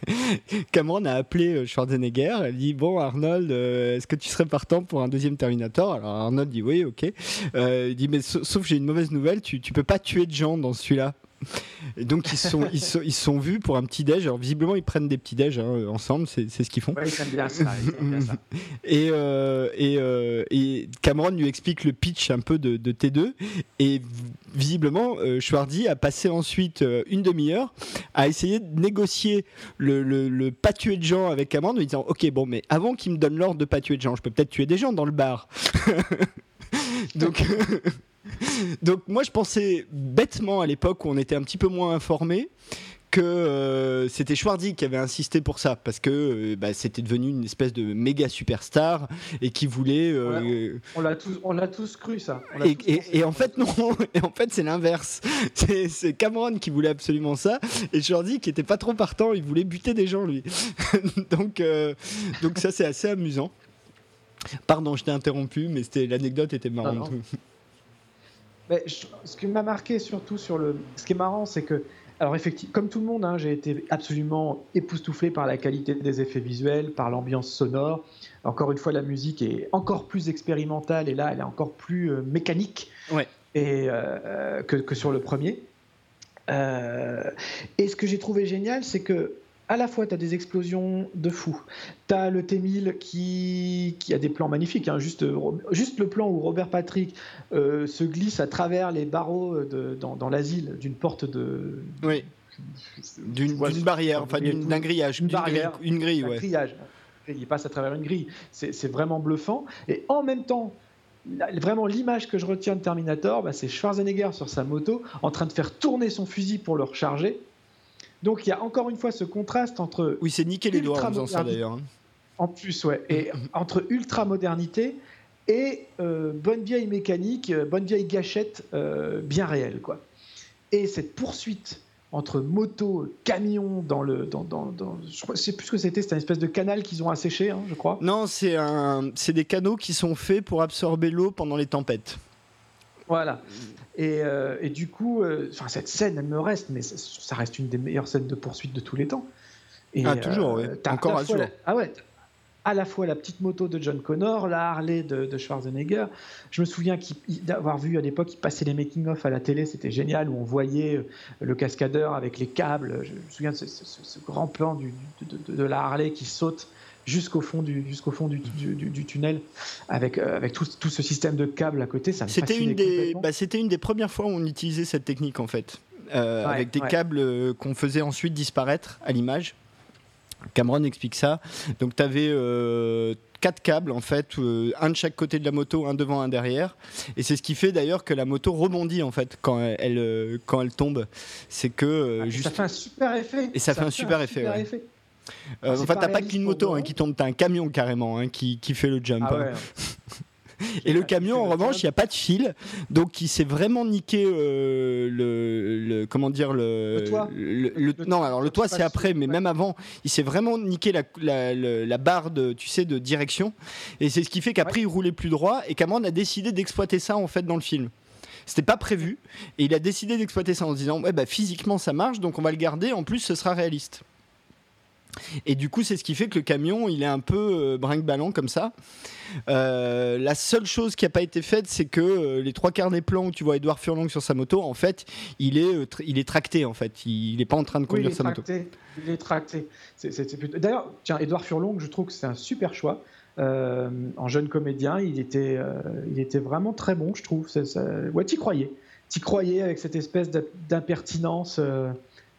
Cameron a appelé euh, Schwarzenegger, elle dit bon Arnold, euh, est-ce que tu serais partant pour un deuxième Terminator? Alors Arnold dit oui, ok. Euh, il dit mais sa- sauf j'ai une mauvaise nouvelle, tu, tu peux pas tuer de gens dans celui-là. Et donc ils sont, ils se- ils sont vus pour un petit déj. Alors visiblement ils prennent des petits déj hein, ensemble, c'est c'est ce qu'ils font. Ouais, ils bien ça. ils aiment bien ça. Et, euh, et, euh, et Cameron lui explique le pitch un peu de, de T2. Et visiblement, euh, Schwarzy a passé ensuite euh, une demi-heure à essayer de négocier le, le, le pas tuer de gens avec Cameron en lui disant Ok, bon, mais avant qu'il me donne l'ordre de pas tuer de gens, je peux peut-être tuer des gens dans le bar. Donc. Donc moi je pensais bêtement à l'époque où on était un petit peu moins informé que euh, c'était Schwarzy qui avait insisté pour ça. Parce que euh, bah, c'était devenu une espèce de méga superstar et qui voulait euh, On l'a tous, on l'a tous cru ça. Et, tous et- pensé. et en fait non. Et en fait c'est l'inverse. C'est Cameron qui voulait absolument ça et Schwarzy qui était pas trop partant. Il voulait buter des gens lui. Donc donc ça c'est assez amusant. Pardon je t'ai interrompu mais c'était l'anecdote était marrante. Mais je- ce qui m'a marqué surtout sur le. Ce qui est marrant, c'est que. Alors, effectivement, comme tout le monde, hein, j'ai été absolument époustouflé par la qualité des effets visuels, par l'ambiance sonore. Encore une fois, la musique est encore plus expérimentale et là, elle est encore plus euh, mécanique Ouais. et, euh, que, que sur le premier. Euh, et ce que j'ai trouvé génial, c'est que à la fois, tu as des explosions de fou. Tu as le T-1000 qui, qui a des plans magnifiques. hein. Juste, euh, juste le plan où Robert Patrick euh, se glisse à travers les barreaux de, dans, dans l'asile d'une porte de. oui d'une Ouais, barrière enfin d'un grillage Une grille- barrière. une grille ouais grillage. Il passe à travers une grille. C'est vraiment bluffant. Et en même temps, vraiment l'image que je retiens de Terminator, bah, c'est Schwarzenegger sur sa moto en train de faire tourner son fusil pour le recharger. Donc il y a encore une fois ce contraste entre oui c'est niquer les doigts en faisant ça d'ailleurs hein. En plus, ouais. Et entre ultra-modernité et euh, bonne vieille mécanique, euh, bonne vieille gâchette euh, bien réelle, quoi. Et cette poursuite entre moto, camion dans le. Dans, dans, dans- je je sais plus ce que c'était, c'était une espèce de canal qu'ils ont asséché, hein, je crois. Non, c'est des canaux qui sont faits pour absorber l'eau pendant les tempêtes. Voilà. Et, euh, et du coup, euh, enfin, cette scène, elle me reste, mais ça, ça reste une des meilleures scènes de poursuite de tous les temps. Et, Ah, toujours, ouais. t'as Encore à la- ah ouais. À la fois la petite moto de John Connor, la Harley de, de Schwarzenegger. Je me souviens d'avoir vu à l'époque, il passait les making-of à la télé, c'était génial, où on voyait euh, le cascadeur avec les câbles. Je me souviens de ce, ce- ce- ce grand plan du- de, de- de la Harley qui saute jusqu'au fond du, jusqu'au fond du, du- du- du tunnel avec, euh, avec tout, tout ce système de câbles à côté. Ça C'était une, des, bah, c'était une des premières fois où on utilisait cette technique en fait. Euh, Ouais, avec des ouais. câbles euh, qu'on faisait ensuite disparaître à l'image. Cameron explique ça. Donc tu avais quatre câbles en fait, euh, un de chaque côté de la moto, un devant, un derrière. Et c'est ce qui fait d'ailleurs que la moto rebondit en fait quand elle, elle, quand elle tombe. C'est que euh, Ah, juste. Ça fait un super effet. Et ça fait un super effet, ouais. effet. Euh, c'est en fait, pas t'as pas qu'une moto moi. hein, qui tombe, t'as un camion carrément hein, qui, qui fait le jump. Ah hein. ouais. Et le camion, en revanche, il n'y a pas de fil, donc il s'est vraiment niqué euh, le, le- comment dire le, Le toit. le- non, alors le toit c'est après, mais ouais. même avant, il s'est vraiment niqué la, la, la- la barre de, tu sais, de direction, et c'est ce qui fait qu'après il roulait plus droit, et Cameron a décidé d'exploiter ça en fait dans le film. C'était pas prévu, et il a décidé d'exploiter ça en se disant, ouais bah physiquement ça marche, donc on va le garder, en plus ce sera réaliste. Et du coup, c'est ce qui fait que le camion, il est un peu euh, brinque-ballant comme ça. Euh, la seule chose qui n'a pas été faite, c'est que euh, les trois quarts des plans où tu vois Edouard Furlong sur sa moto, en fait, il est, il est tracté, en fait. Il n'est pas en train de conduire sa moto. Il est tracté. D'ailleurs, tiens, Edouard Furlong, je trouve que c'est un super choix. en jeune comédien, il était, il était vraiment très bon, je trouve. Ça... Ouais, t'y croyais. T'y croyais avec cette espèce d'impertinence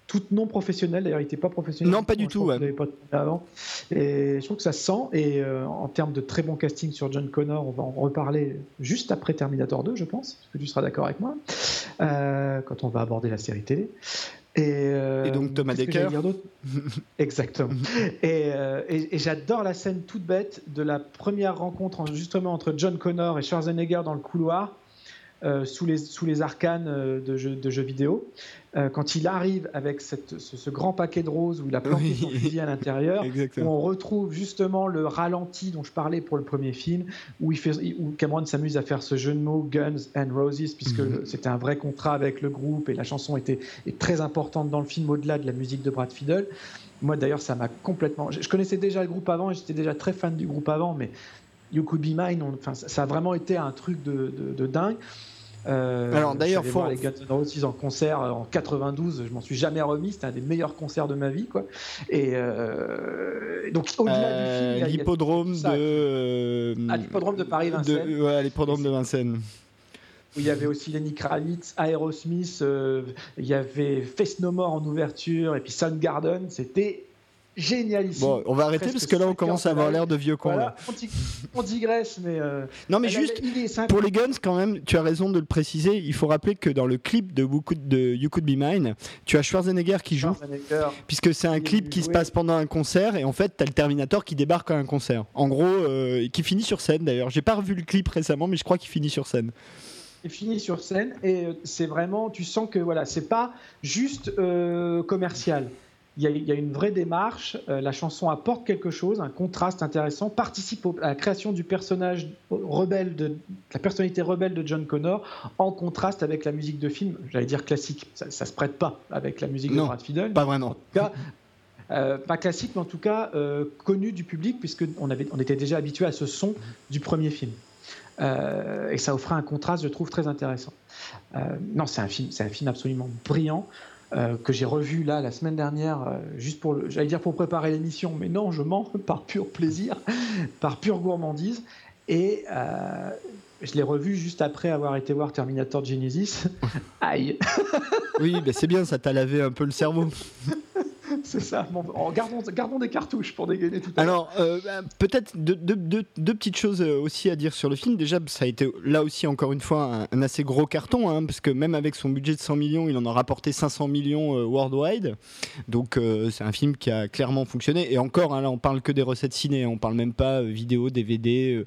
toute non professionnelle. D'ailleurs, il n'était pas professionnel. Non, pas du tout. Ouais. Pas avant. Et je trouve que ça sent. Et euh, en termes de très bon casting sur John Connor, on va en reparler juste après Terminator 2, je pense, parce que tu seras d'accord avec moi, euh, quand on va aborder la série télé. Et, euh, et donc Thomas Decker. Exactement. et, et j'adore la scène toute bête de la première rencontre justement entre John Connor et Schwarzenegger dans le couloir euh, sous, les, sous les arcanes euh, de jeux, de jeux vidéo. Euh, quand il arrive avec cette, ce, grand paquet de roses où il a planté son fusil à l'intérieur, on retrouve justement le ralenti dont je parlais pour le premier film, où, il fait, où Cameron s'amuse à faire ce jeu de mots Guns and Roses, puisque mhm. c'était un vrai contrat avec le groupe et la chanson était est très importante dans le film au-delà de la musique de Brad Fiddle. Moi d'ailleurs, ça m'a complètement. Je connaissais déjà le groupe avant et j'étais déjà très fan du groupe avant, mais You Could Be Mine, enfin, ça a vraiment été un truc de, de, dingue. Euh, Alors d'ailleurs, faut voir les Guns N' Roses en concert en 92, je m'en suis jamais remis, c'était un des meilleurs concerts de ma vie, quoi. Et euh, donc au-delà du film, l'hippodrome de ah, l'hippodrome de Paris Vincennes. ouais, l'hippodrome de Vincennes. Où il y avait aussi Lenny Kravitz, Aerosmith, euh, il y avait Face No More en ouverture, et puis Soundgarden, c'était génialissime. Bon, on va arrêter parce que là, on commence à avoir l'air de vieux cons. on, digresse, mais. Euh, non, mais juste pour les Guns, quand même, tu as raison de le préciser. Il faut rappeler que dans le clip de, de You Could Be Mine, tu as Schwarzenegger qui joue, puisque c'est un clip qui se passe pendant un concert et en fait, tu as le Terminator qui débarque à un concert. En gros, euh, qui finit sur scène d'ailleurs. J'ai pas revu le clip récemment, mais je crois qu'il finit sur scène il finit sur scène et euh, c'est vraiment, tu sens que voilà, c'est pas juste commercial il y, a, une vraie démarche. Euh, la chanson apporte quelque chose, un contraste intéressant, participe à la création du personnage rebelle, de la personnalité rebelle de John Connor, en contraste avec la musique de film. J'allais dire classique, ça, ça se prête pas avec la musique de Brad Fiddle. Pas vraiment. Euh, pas classique, mais en tout cas euh, connu du public, puisqu'on on était déjà habitué à ce son du premier film. et ça offrait un contraste, je trouve, très intéressant. non, c'est un film, c'est un film absolument brillant. Euh, que j'ai revu là la semaine dernière, euh, juste pour, j'allais dire pour préparer l'émission, mais non, je mens par pur plaisir, par pure gourmandise. Et euh, je l'ai revu juste après avoir été voir Terminator Genesis. Aïe. oui, ben c'est bien, ça t'a lavé un peu le cerveau. c'est ça. Bon, gardons, gardons, des cartouches pour dégainer tout à l'heure. Alors, euh, bah, peut-être deux, petites choses euh, aussi à dire sur le film. Déjà, ça a été là aussi, encore une fois, un, assez gros carton, hein, parce que même avec son budget de 100 millions, il en a rapporté 500 millions euh, worldwide. Donc, c'est un film qui a clairement fonctionné. Et encore, hein, là, on parle que des recettes ciné, on parle même pas vidéo, DVD,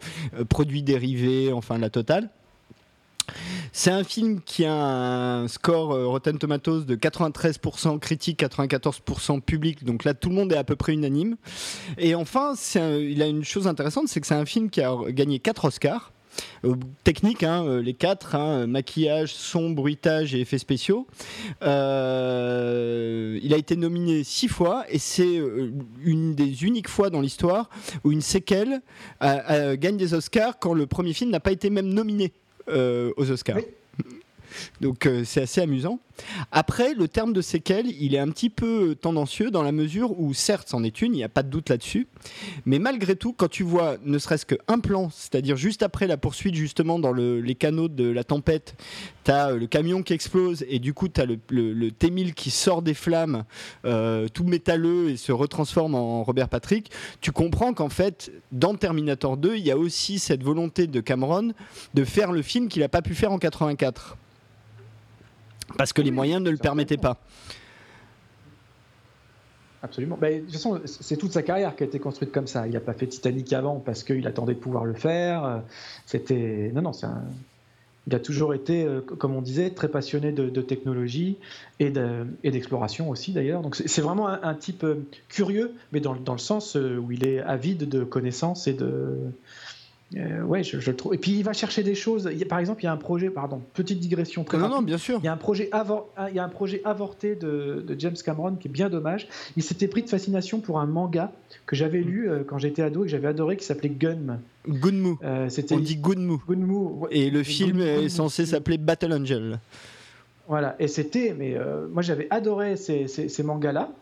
produits dérivés, enfin la totale. C'est un film qui a un score euh, Rotten Tomatoes de 93% critique, 94% public. Donc là, tout le monde est à peu près unanime. Et enfin, il a une chose intéressante, c'est que c'est un film qui a gagné 4 Oscars. Euh, technique, hein, euh, les quatre, hein, maquillage, son, bruitage et effets spéciaux. il a été nominé six fois et c'est une des uniques fois dans l'histoire où une séquelle gagne des Oscars quand le premier film n'a pas été même nominé aux Oscars. Donc euh, c'est assez amusant. Après, le terme de séquelle, il est un petit peu tendancieux dans la mesure où, certes, c'en est une, il n'y a pas de doute là-dessus, mais malgré tout, quand tu vois ne serait-ce qu'un plan, c'est-à-dire juste après la poursuite, justement, dans les canaux de la tempête, tu as euh, le camion qui explose et du coup, tu as le, le, T-1000 qui sort des flammes, euh, tout métalleux et se retransforme en Robert Patrick, tu comprends qu'en fait, dans Terminator 2, il y a aussi cette volonté de Cameron de faire le film qu'il n'a pas pu faire en 84 parce que les moyens ne le permettaient pas. Absolument. De toute façon, c'est toute sa carrière qui a été construite comme ça. Il n'a pas fait Titanic avant parce qu'il attendait de pouvoir le faire. C'était non, non. Il a toujours été, euh, comme on disait, très passionné de, technologie et d'exploration aussi d'ailleurs. Donc c'est vraiment un, type euh, curieux, mais dans, dans, le sens euh, où il est avide de connaissances et de Euh, ouais, je, le trouve. Et puis il va chercher des choses. Il par exemple, il y a un projet, pardon, petite digression très Non, non, bien sûr. Il y a un projet, il y a un projet avorté de, James Cameron qui est bien dommage. Il s'était pris de fascination pour un manga que j'avais lu euh, quand j'étais ado et que j'avais adoré qui s'appelait Gunm. Gunmu. Euh, On dit Gunmu. Gunmu. Et le film est censé s'appeler Battle Angel. Voilà, et c'était, mais moi j'avais adoré ces, ces mangas-là.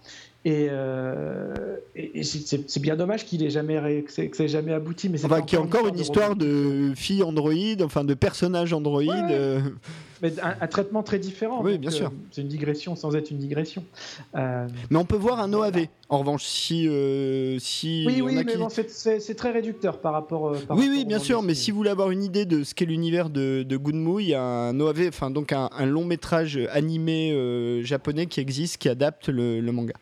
Et, euh, c'est bien dommage qu'il ait jamais que ça jamais abouti. Mais enfin, qu'il y ait encore une histoire de, fille Android, enfin de personnage Android. Euh. Mais un, traitement très différent. Oui, bien sûr. Euh, c'est une digression sans être une digression. Mais on peut voir un OAV. En revanche, si si oui, oui, mais c'est très réducteur par rapport. oui, oui, bien sûr. Mais si vous voulez avoir une idée de ce qu'est l'univers de, de Gunmu, il y a un OAV, enfin donc un, long métrage animé japonais qui existe, qui adapte le manga.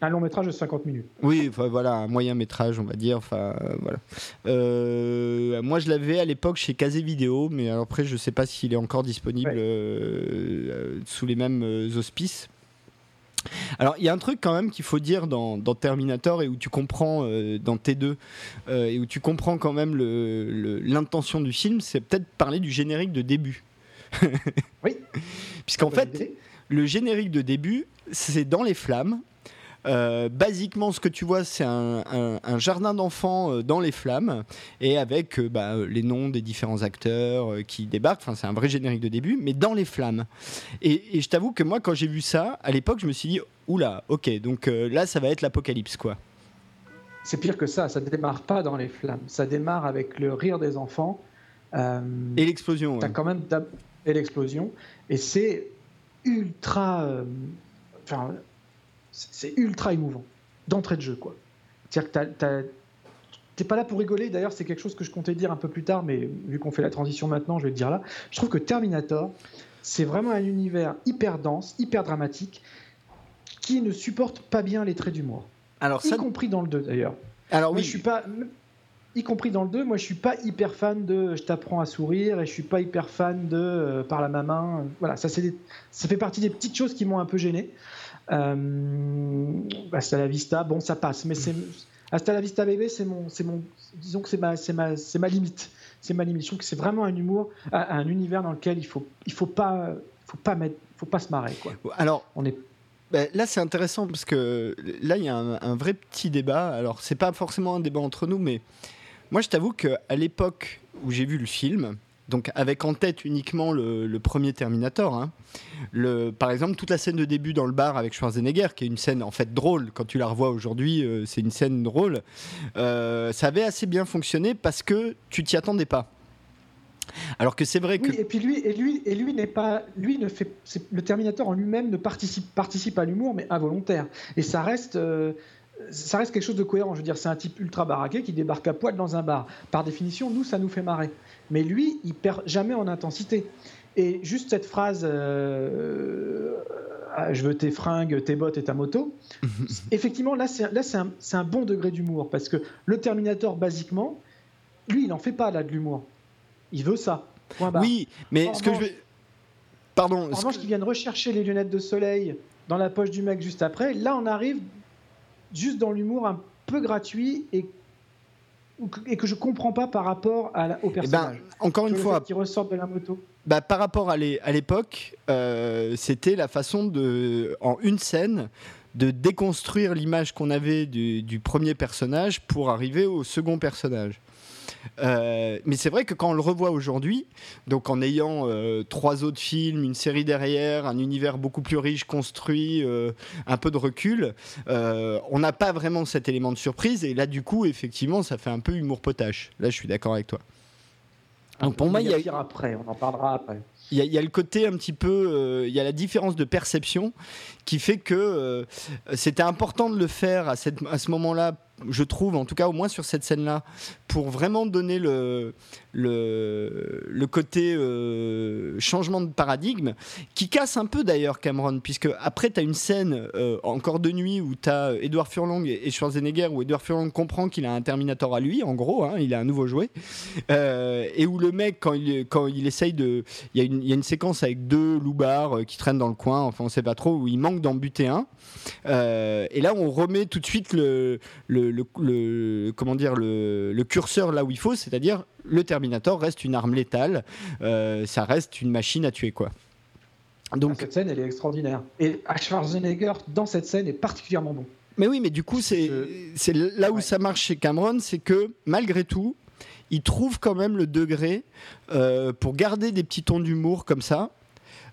Un long métrage de 50 minutes. Oui, voilà, un moyen métrage, on va dire. Enfin, euh, voilà. Euh, moi, je l'avais à l'époque chez Kazé Vidéo, mais après, je ne sais pas s'il est encore disponible euh, sous les mêmes auspices. Alors, il y a un truc quand même qu'il faut dire dans, Terminator et où tu comprends dans T2 et où tu comprends quand même l'intention du film, c'est peut-être parler du générique de début. oui. Puisqu'en fait, le générique de début, c'est dans les flammes euh, basiquement, ce que tu vois, c'est un, jardin d'enfants euh, dans les flammes et avec euh, bah, les noms des différents acteurs qui débarquent. Enfin, c'est un vrai générique de début, mais dans les flammes. Et, je t'avoue que moi, quand j'ai vu ça, à l'époque, je me suis dit, oula, ok, donc là, ça va être l'apocalypse, quoi. C'est pire que ça, ça ne démarre pas dans les flammes. Ça démarre avec le rire des enfants. et l'explosion. As quand même et l'explosion. Et c'est ultra. C'est ultra émouvant d'entrée de jeu quoi. C'est-à-dire que t'es pas là pour rigoler. D'ailleurs, c'est quelque chose que je comptais dire un peu plus tard, mais vu qu'on fait la transition maintenant, je vais le dire là. Je trouve que Terminator, c'est vraiment un univers hyper dense, hyper dramatique, qui ne supporte pas bien les traits d'humour. Alors, y compris dans le 2 d'ailleurs. Alors oui. je suis pas, y compris dans le 2, moi je suis pas hyper fan de je t'apprends à sourire et je suis pas hyper fan de euh, par la main. Voilà, ça, ça fait partie des petites choses qui m'ont un peu gêné. Euh, hasta la vista, bon, ça passe, mais c'est Hasta la vista bébé, c'est mon, c'est mon, disons que c'est ma, c'est ma, c'est ma limite. C'est ma limite. Je trouve que c'est vraiment un humour, un univers dans lequel il faut, il faut pas, faut pas mettre, faut pas se marrer, quoi. Alors, on est ben, là, c'est intéressant parce que là, il y a un, vrai petit débat. Alors, c'est pas forcément un débat entre nous, mais moi, je t'avoue qu'à l'époque où j'ai vu le film, donc avec en tête uniquement le, premier Terminator. Hein. Par exemple, toute la scène de début dans le bar avec Schwarzenegger, qui est une scène en fait drôle, quand tu la revois aujourd'hui, euh, c'est une scène drôle. Euh, ça avait assez bien fonctionné parce que tu t'y attendais pas. Alors que c'est vrai que. et puis lui, et lui, et lui n'est pas, lui ne fait, le Terminator en lui-même ne participe, participe à l'humour, mais involontaire. Et ça reste. Euh, ça reste quelque chose de cohérent. Je veux dire, c'est un type ultra baraqué qui débarque à poil dans un bar. Par définition, nous, ça nous fait marrer. Mais lui, il perd jamais en intensité. Et juste cette phrase euh, Je veux tes fringues, tes bottes et ta moto effectivement, là, c'est, là, c'est, un, c'est un bon degré d'humour. Parce que le Terminator, basiquement, lui, il n'en fait pas là de l'humour. Il veut ça. Oui, mais ce que je veux. Pardon. En revanche, qu'ils viennent rechercher les lunettes de soleil dans la poche du mec juste après, là, on arrive juste dans l'humour un peu gratuit et et que je comprends pas par rapport à au eh ben, personnage. encore une fois, qui ressort de la moto. Bah, par rapport à l'époque, euh, c'était la façon de, en une scène, de déconstruire l'image qu'on avait du, premier personnage pour arriver au second personnage. Euh, mais c'est vrai que quand on le revoit aujourd'hui, donc en ayant euh, trois autres films, une série derrière, un univers beaucoup plus riche construit, euh, un peu de recul, on n'a pas vraiment cet élément de surprise. Et là, du coup, effectivement, ça fait un peu humour potache. Là, je suis d'accord avec toi. Donc pour moi, il y a après, on en parlera après. Il y, a le côté un petit peu, il y a la différence de perception qui fait que c'était important de le faire à, cette, à ce moment-là je trouve, en tout cas au moins sur cette scène-là, pour vraiment donner le, le, côté euh, changement de paradigme, qui casse un peu d'ailleurs Cameron, puisque après tu as une scène euh, encore de nuit où tu as Edward Furlong et Schwarzenegger, où Edward Furlong comprend qu'il a un Terminator à lui, en gros, hein, il a un nouveau jouet, euh, et où le mec, quand il, quand il essaye de... Il y, y, a une séquence avec deux loupards qui traînent dans le coin, enfin on sait pas trop, où il manque d'en buter un, et là on remet tout de suite le le, comment dire, le, curseur là où il faut, c'est-à-dire le Terminator reste une arme létale, ça reste une machine à tuer quoi. Donc cette scène elle est extraordinaire et Schwarzenegger dans cette scène est particulièrement bon. Mais oui, mais du coup c'est c'est là où ça marche chez Cameron, c'est que malgré tout, il trouve quand même le degré pour garder des petits tons d'humour comme ça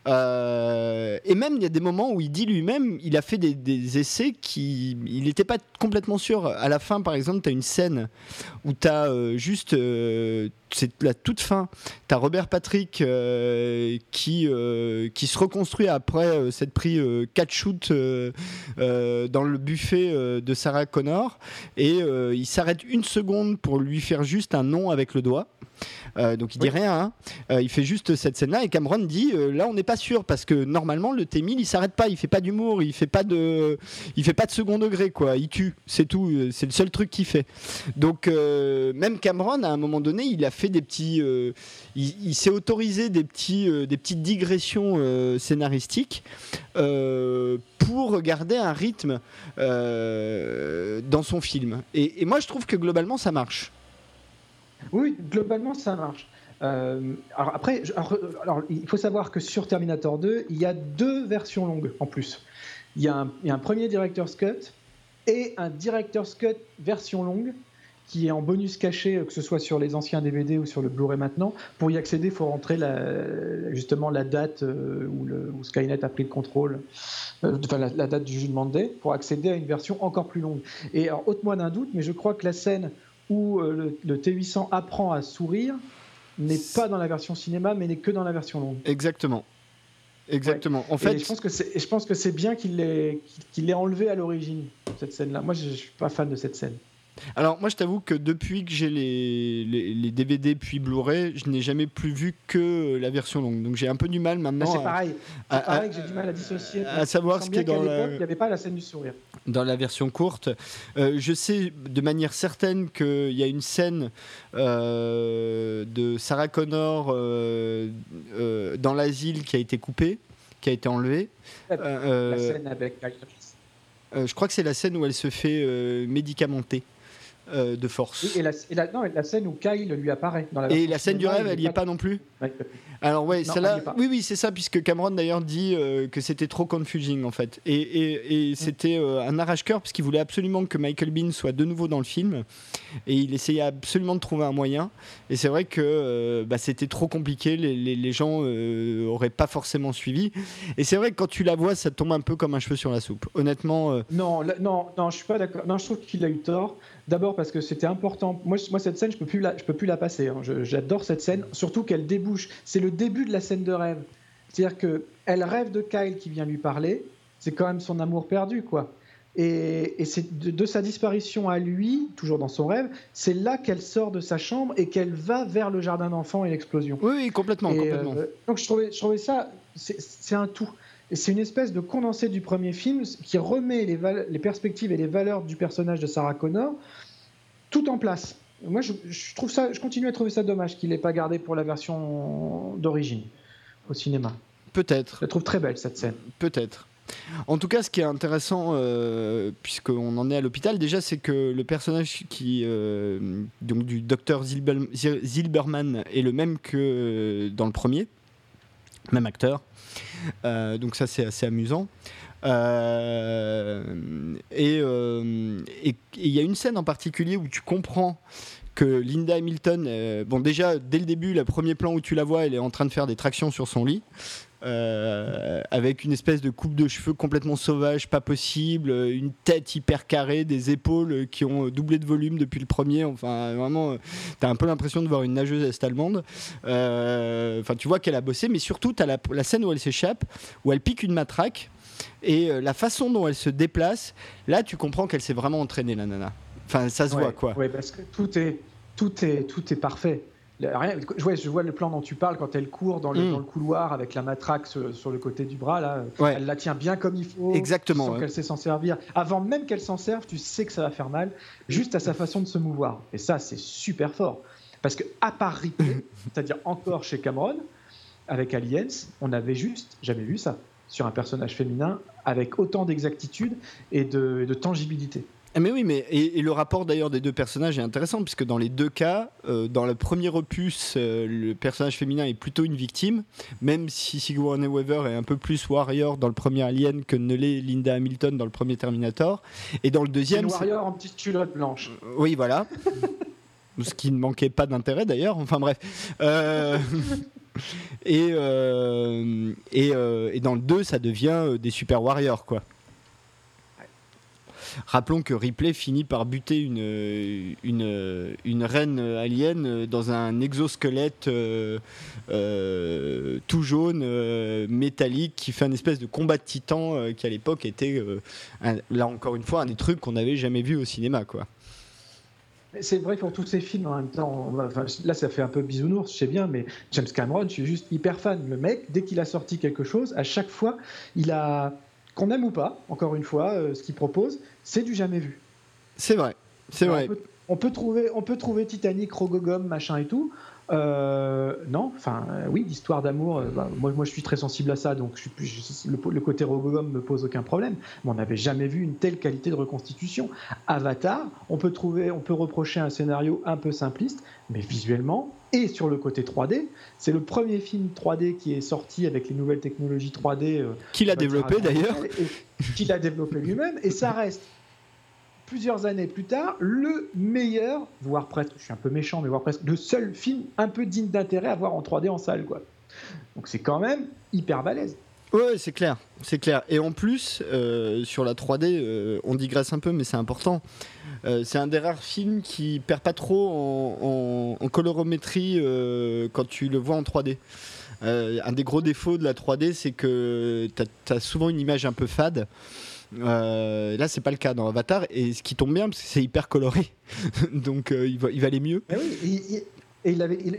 euh, et même, il y a des moments où il dit lui-même, il a fait des, essais qui. Il n'était pas complètement sûr. À la fin, par exemple, tu as une scène où tu as euh, juste. Euh, c'est la toute fin. Tu as Robert Patrick qui, qui se reconstruit après s'être pris 4 shoots dans le buffet de Sarah Connor. Et il s'arrête une seconde pour lui faire juste un nom avec le doigt. Euh, donc il dit rien. Hein. Euh, il fait juste cette scène-là et Cameron dit euh, là on n'est pas sûr parce que normalement le T1000 il s'arrête pas, il fait pas d'humour, il fait pas de, il fait pas de second degré quoi. Il tue, c'est tout. C'est le seul truc qu'il fait. Donc même Cameron à un moment donné il a fait des petits, il, s'est autorisé des petits, des petites digressions scénaristiques pour garder un rythme dans son film. et moi je trouve que globalement ça marche. Oui, globalement, ça marche. Euh, alors après, alors, il faut savoir que sur Terminator 2, il y a deux versions longues en plus. Il y a un, premier Director's Cut et un Director's Cut version longue qui est en bonus caché, que ce soit sur les anciens DVD ou sur le Blu-ray maintenant. Pour y accéder, il faut rentrer justement la date euh, où, Skynet a pris le contrôle, euh, enfin la, date du jugement de Day, pour accéder à une version encore plus longue. Et alors, ôte-moi d'un doute, mais je crois que la scène où euh, le, T800 apprend à sourire n'est pas dans la version cinéma, mais n'est que dans la version longue. Exactement. Exactement. En fait, je pense que c'est, je pense que c'est bien qu'il l'ait, qu'il l'ait enlevé à l'origine cette scène-là. Moi, je, je suis pas fan de cette scène. Alors moi je t'avoue que depuis que j'ai les, les, DVD puis Blu-ray, je n'ai jamais plus vu que la version longue. Donc j'ai un peu du mal maintenant. c'est pareil. C'est pareil que j'ai du mal à dissocier. À savoir ce qui est dans la... Il n'y avait pas la scène du sourire. Dans la version courte, euh, je sais de manière certaine qu'il y a une scène euh, de Sarah Connor euh, dans l'asile qui a été coupée, qui a été enlevée. la scène avec je crois que c'est la scène où elle se fait médicamenter. Euh, de force. et, la, la, scène où Kyle lui apparaît. Dans la et la scène du rêve, elle n'y est pas non plus Alors ouais, celle-là, oui, oui, c'est ça, puisque Cameron d'ailleurs dit euh, que c'était trop confusing en fait. Et, mm. c'était euh, un arrache-cœur, parce qu'il voulait absolument que Michael Bean soit de nouveau dans le film. Et il essayait absolument de trouver un moyen. Et c'est vrai que bah, c'était trop compliqué, les, les, gens auraient pas forcément suivi. Et c'est vrai que quand tu la vois, ça tombe un peu comme un cheveu sur la soupe. Honnêtement. Non, non, non, je suis pas d'accord. Non, je trouve qu'il a eu tort. D'abord parce que c'était important. Moi, moi, cette scène, je peux plus la, je peux plus la passer. Hein. J'adore cette scène, surtout qu'elle débouche. C'est le début de la scène de rêve. C'est-à-dire que elle rêve de Kyle qui vient lui parler. C'est quand même son amour perdu, quoi. Et, c'est de, sa disparition à lui, toujours dans son rêve, c'est là qu'elle sort de sa chambre et qu'elle va vers le jardin d'enfants et l'explosion. Oui, complètement. complètement. Euh, donc je trouvais, je trouvais ça, c'est un tout. C'est une espèce de condensé du premier film qui remet les, les, perspectives et les valeurs du personnage de Sarah Connor tout en place. Moi, je, trouve ça, je continue à trouver ça dommage qu'il n'ait pas gardé pour la version d'origine au cinéma. Peut-être. Je la trouve très belle cette scène. Peut-être. En tout cas, ce qui est intéressant, euh, puisqu'on en est à l'hôpital, déjà, c'est que le personnage qui, euh, donc du docteur Zilberman est le même que euh, dans le premier, même acteur. Euh, donc ça, c'est assez amusant. Euh, euh, et il y a une scène en particulier où tu comprends que Linda Hamilton, bon déjà dès le début, le premier plan où tu la vois, elle est en train de faire des tractions sur son lit. Euh, avec une espèce de coupe de cheveux complètement sauvage, pas possible, une tête hyper carrée, des épaules qui ont doublé de volume depuis le premier. Enfin, vraiment, t'as un peu l'impression de voir une nageuse est-allemande. Euh, enfin, tu vois qu'elle a bossé, mais surtout, t'as la, la scène où elle s'échappe, où elle pique une matraque. Et euh, la façon dont elle se déplace, là, tu comprends qu'elle s'est vraiment entraînée, la nana. Enfin, ça se voit, quoi. Oui, parce que tout est, tout est, tout est parfait. Rien, je vois le plan dont tu parles quand elle court dans le, mm. couloir avec la matraque sur, le côté du bras. Là, Elle la tient bien comme il faut. Exactement. qu'elle sait s'en servir. Avant même qu'elle s'en serve, tu sais que ça va faire mal, juste à sa façon de se mouvoir. Et ça, c'est super fort. Parce que à part Ripley, c'est-à-dire encore chez Cameron, avec Aliens, on n'avait juste jamais vu ça sur un personnage féminin avec autant d'exactitude et de tangibilité. Ah, mais oui, mais et, le rapport d'ailleurs des deux personnages est intéressant puisque dans les deux cas, euh, dans le premier opus, euh, le personnage féminin est plutôt une victime, même si Sigourney Weaver est un peu plus warrior dans le premier Alien que ne l'est Linda Hamilton dans le premier Terminator. Et dans le deuxième, une warrior en petite culotte blanche. Oui, voilà. Ce qui ne manquait pas d'intérêt d'ailleurs. Enfin bref. Euh, et, et, et, dans le 2, ça devient des super warriors quoi. Rappelons que Ripley finit par buter une, une, reine alien dans un exosquelette euh, euh, tout jaune, euh, métallique, qui fait un espèce de combat de titan qui à l'époque était, là encore une fois, un des trucs qu'on n'avait jamais vu au cinéma. quoi. C'est vrai pour tous ces films en même temps. là, ça fait un peu bisounours, je sais bien, mais James Cameron, je suis juste hyper fan. Le mec, dès qu'il a sorti quelque chose, à chaque fois, il a qu'on aime ou pas, encore une fois, ce qu'il propose, c'est du jamais vu. C'est vrai, c'est vrai. On peut, trouver, on peut trouver Titanic, Rogogum, machin et tout. Euh, non, enfin euh, oui, l'histoire d'amour. Bah, moi, moi, je suis très sensible à ça, donc le, côté Rogogum me pose aucun problème. Mais on n'avait jamais vu une telle qualité de reconstitution. Avatar, on peut trouver, on peut reprocher un scénario un peu simpliste, mais visuellement, et sur le côté 3D. C'est le premier film 3D qui est sorti avec les nouvelles technologies 3D. Euh, qu'il a développé d'ailleurs. Qu'il a développé lui-même. Et ça reste, plusieurs années plus tard, le meilleur, voire presque, je suis un peu méchant, mais voire presque, le seul film un peu digne d'intérêt à voir en 3D en salle. Quoi. Donc c'est quand même hyper balèze. Ouais, c'est clair, c'est clair. Et en plus, euh, sur la 3D, euh, on digresse un peu, mais c'est important. Euh, c'est un des rares films qui perd pas trop en, colorométrie quand tu le vois en 3D. un des gros défauts de la 3D, c'est que tu as, souvent une image un peu fade. là, c'est pas le cas dans Avatar, et ce qui tombe bien, parce que c'est hyper coloré, donc il, va, il va aller mieux. oui, et il l'avait il,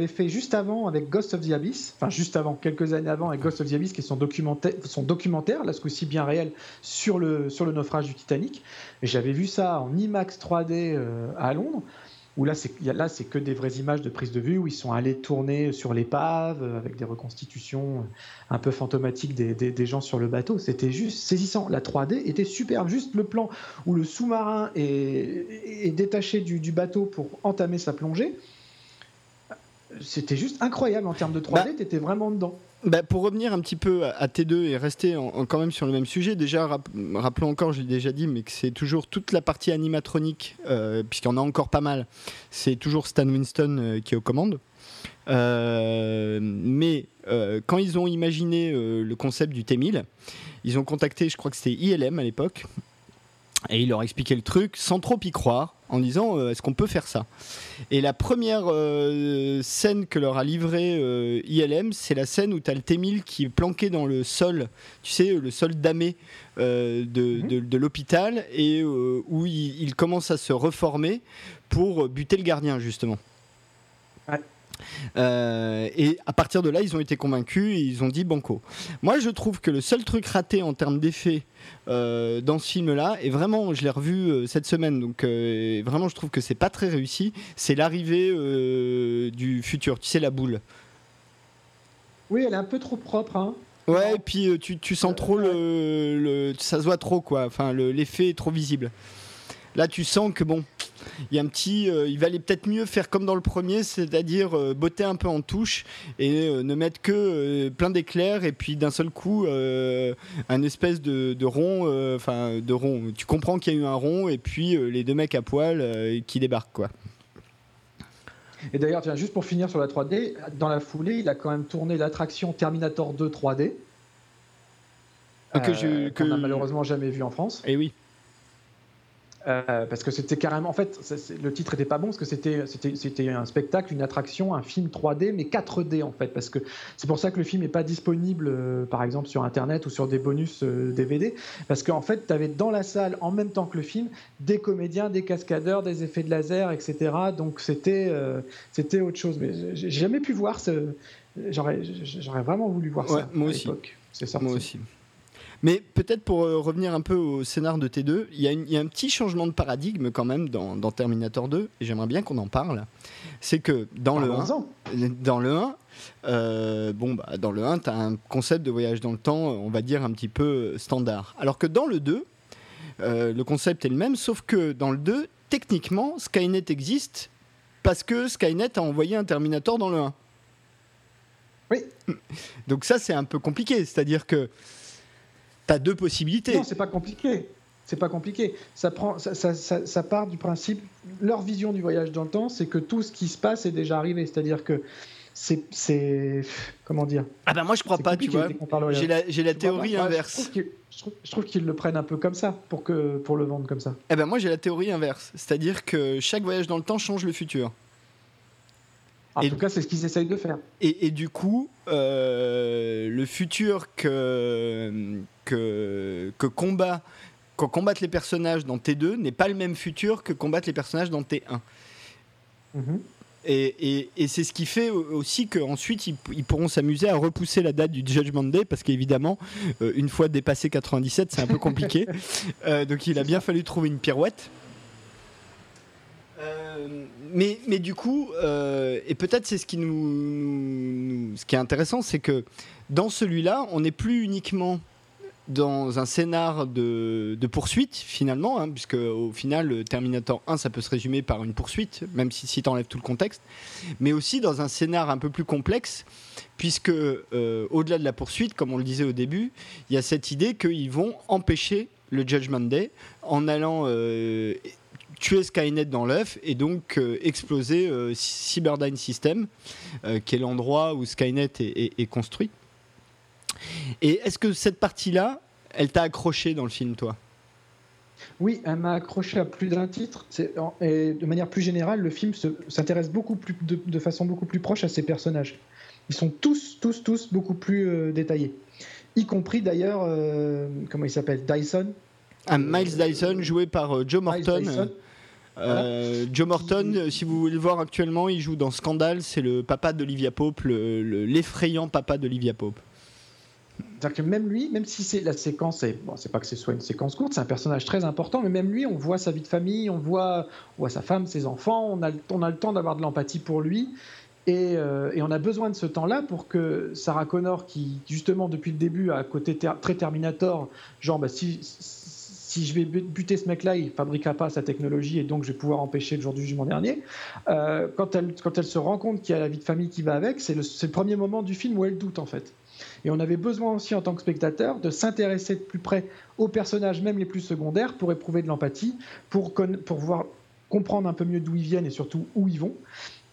il fait juste avant avec Ghost of the Abyss, enfin juste avant, quelques années avant avec Ghost of the Abyss, qui est son documentaire, son documentaire là ce coup-ci bien réel, sur le, sur le naufrage du Titanic. Et j'avais vu ça en IMAX 3D euh, à Londres, où là c'est, que des vraies images de prise de vue, où ils sont allés tourner sur l'épave, euh, avec des reconstitutions euh, un peu fantomatiques des, des, gens sur le bateau. C'était juste saisissant. La 3D était superbe, juste le plan où le sous-marin est, détaché du bateau pour entamer sa plongée c'était juste incroyable en termes de 3D, bah, tu étais vraiment dedans. Bah pour revenir un petit peu à T2 et rester quand même sur le même sujet, déjà rappelons encore, je l'ai déjà dit, mais que c'est toujours toute la partie animatronique, euh, puisqu'il y en a encore pas mal, c'est toujours Stan Winston euh, qui est aux commandes. Euh, mais quand ils ont imaginé le concept du T1000, ils ont contacté, je crois que c'était ILM à l'époque, et il leur expliquait le truc sans trop y croire, en disant euh, est-ce qu'on peut faire ça? Et la première euh, scène que leur a livrée euh, ILM, c'est la scène où tu as le T-1000 qui est planqué dans le sol, tu sais, le sol damé mhm. de, l'hôpital, et où il, il, commence à se reformer pour buter le gardien, justement. Euh, et à partir de là, ils ont été convaincus et ils ont dit banco. Moi, je trouve que le seul truc raté en termes d'effet euh, dans ce film-là, et vraiment, je l'ai revu euh, cette semaine, donc vraiment, je trouve que c'est pas très réussi, c'est l'arrivée du futur, tu sais, la boule. Oui, elle est un peu trop propre. Hein. Ouais, et puis tu, tu sens trop le, Ça se voit trop, quoi. Enfin, l'effet est trop visible. Là, tu sens que bon, il y a un petit, euh, il valait peut-être mieux faire comme dans le premier, c'est-à-dire euh, botter un peu en touche et euh, ne mettre que plein d'éclairs et puis d'un seul coup un espèce de, rond, enfin de rond. Tu comprends qu'il y a eu un rond et puis les deux mecs à poil qui débarquent quoi. Et d'ailleurs, juste pour finir sur la 3D, dans la foulée, il a quand même tourné l'attraction Terminator 2 3D. que je que... malheureusement jamais vu en France. Et eh oui. Euh, parce que c'était carrément, en fait, le titre était pas bon parce que c'était c'était un spectacle, une attraction, un film 3D mais 4D en fait, parce que c'est pour ça que le film n'est pas disponible, euh, par exemple sur internet ou sur des bonus DVD, euh, parce qu'en fait, tu avais dans la salle en même temps que le film des comédiens, des cascadeurs, des effets de laser, etc. Donc c'était c'était autre chose. Mais j'ai jamais pu voir ce, j'aurais j'aurais vraiment voulu voir ça moi à l'époque. C'est Moi aussi. Mais peut-être pour euh, revenir un peu au scénar de T2, il y, a un petit changement de paradigme quand même dans, Terminator 2, et j'aimerais bien qu'on en parle. C'est que dans le 1, dans le 1, euh, bon, bah, dans le 1, tu as un concept de voyage dans le temps, on va dire un petit peu standard. Alors que dans le 2, le concept est le même, sauf que dans le 2, techniquement, Skynet existe parce que Skynet a envoyé un Terminator dans le 1. Oui. Donc ça, c'est un peu compliqué. C'est-à-dire que tu as deux possibilités. Non, c'est pas compliqué. C'est pas compliqué. Ça, prend, ça, ça, ça, part du principe. Leur vision du voyage dans le temps, c'est que tout ce qui se passe est déjà arrivé. C'est-à-dire que c'est. Comment dire? Ah ben moi je crois pas, tu vois. J'ai la, la théorie inverse. je trouve qu'ils le prennent un peu comme ça pour, que, pour le vendre comme ça. Eh ben moi j'ai la théorie inverse. C'est-à-dire que chaque voyage dans le temps change le futur. En tout cas, c'est ce qu'ils essayent de faire. Et, et du coup, euh, le futur que, que, que combat, que combattent les personnages dans T2 n'est pas le même futur que combattent les personnages dans T1. Mhm. Et, et, c'est ce qui fait aussi qu'ensuite ils, ils, pourront s'amuser à repousser la date du Judgment Day parce qu'évidemment, euh, une fois dépassé 97, c'est un peu compliqué. Euh, donc il a bien fallu trouver une pirouette. Euh, mais, mais, du coup, et peut-être c'est ce qui nous, ce qui est intéressant, c'est que dans celui-là, on n'est plus uniquement dans un scénar de, poursuite finalement, hein, puisque au final Terminator 1 ça peut se résumer par une poursuite, même si, si tu enlèves tout le contexte, mais aussi dans un scénar un peu plus complexe, puisque euh, au-delà de la poursuite, comme on le disait au début, il y a cette idée qu'ils vont empêcher le Judgment Day en allant euh, tuer Skynet dans l'œuf et donc euh, exploser Cyberdyne System, qui est l'endroit où Skynet est construit. Et est-ce que cette partie-là, elle t'a accroché dans le film, toi? Oui, elle m'a accroché à plus d'un titre. Et de manière plus générale, le film s'intéresse beaucoup plus, de, façon beaucoup plus proche à ses personnages. Ils sont tous, tous, tous beaucoup plus euh, détaillés. Y compris d'ailleurs, euh, comment il s'appelle? Dyson. Ah, Miles Dyson, joué par euh, Joe Morton. Joe Morton, si vous voulez le voir actuellement, il joue dans Scandale. C'est le papa d'Olivia Pope, l'effrayant papa d'Olivia Pope. C'est-à-dire que même lui, même si c'est la séquence, est, bon, c'est pas que ce soit une séquence courte, c'est un personnage très important, mais même lui, on voit sa vie de famille, on voit, voit sa femme, ses enfants, on a, on a le temps d'avoir de l'empathie pour lui. Et, euh, et, on a besoin de ce temps-là pour que Sarah Connor, qui justement depuis le début a côté très Terminator, genre bah, si je vais buter ce mec-là, il fabriquera pas sa technologie et donc je vais pouvoir empêcher le jour du jugement dernier. Euh, quand, elle, quand elle se rend compte qu'il y a la vie de famille qui va avec, c'est le, le premier moment du film où elle doute en fait. Et on avait besoin aussi, en tant que spectateur, de s'intéresser de plus près aux personnages, même les plus secondaires, pour éprouver de l'empathie, pour, pour voir, comprendre un peu mieux d'où ils viennent et surtout où ils vont.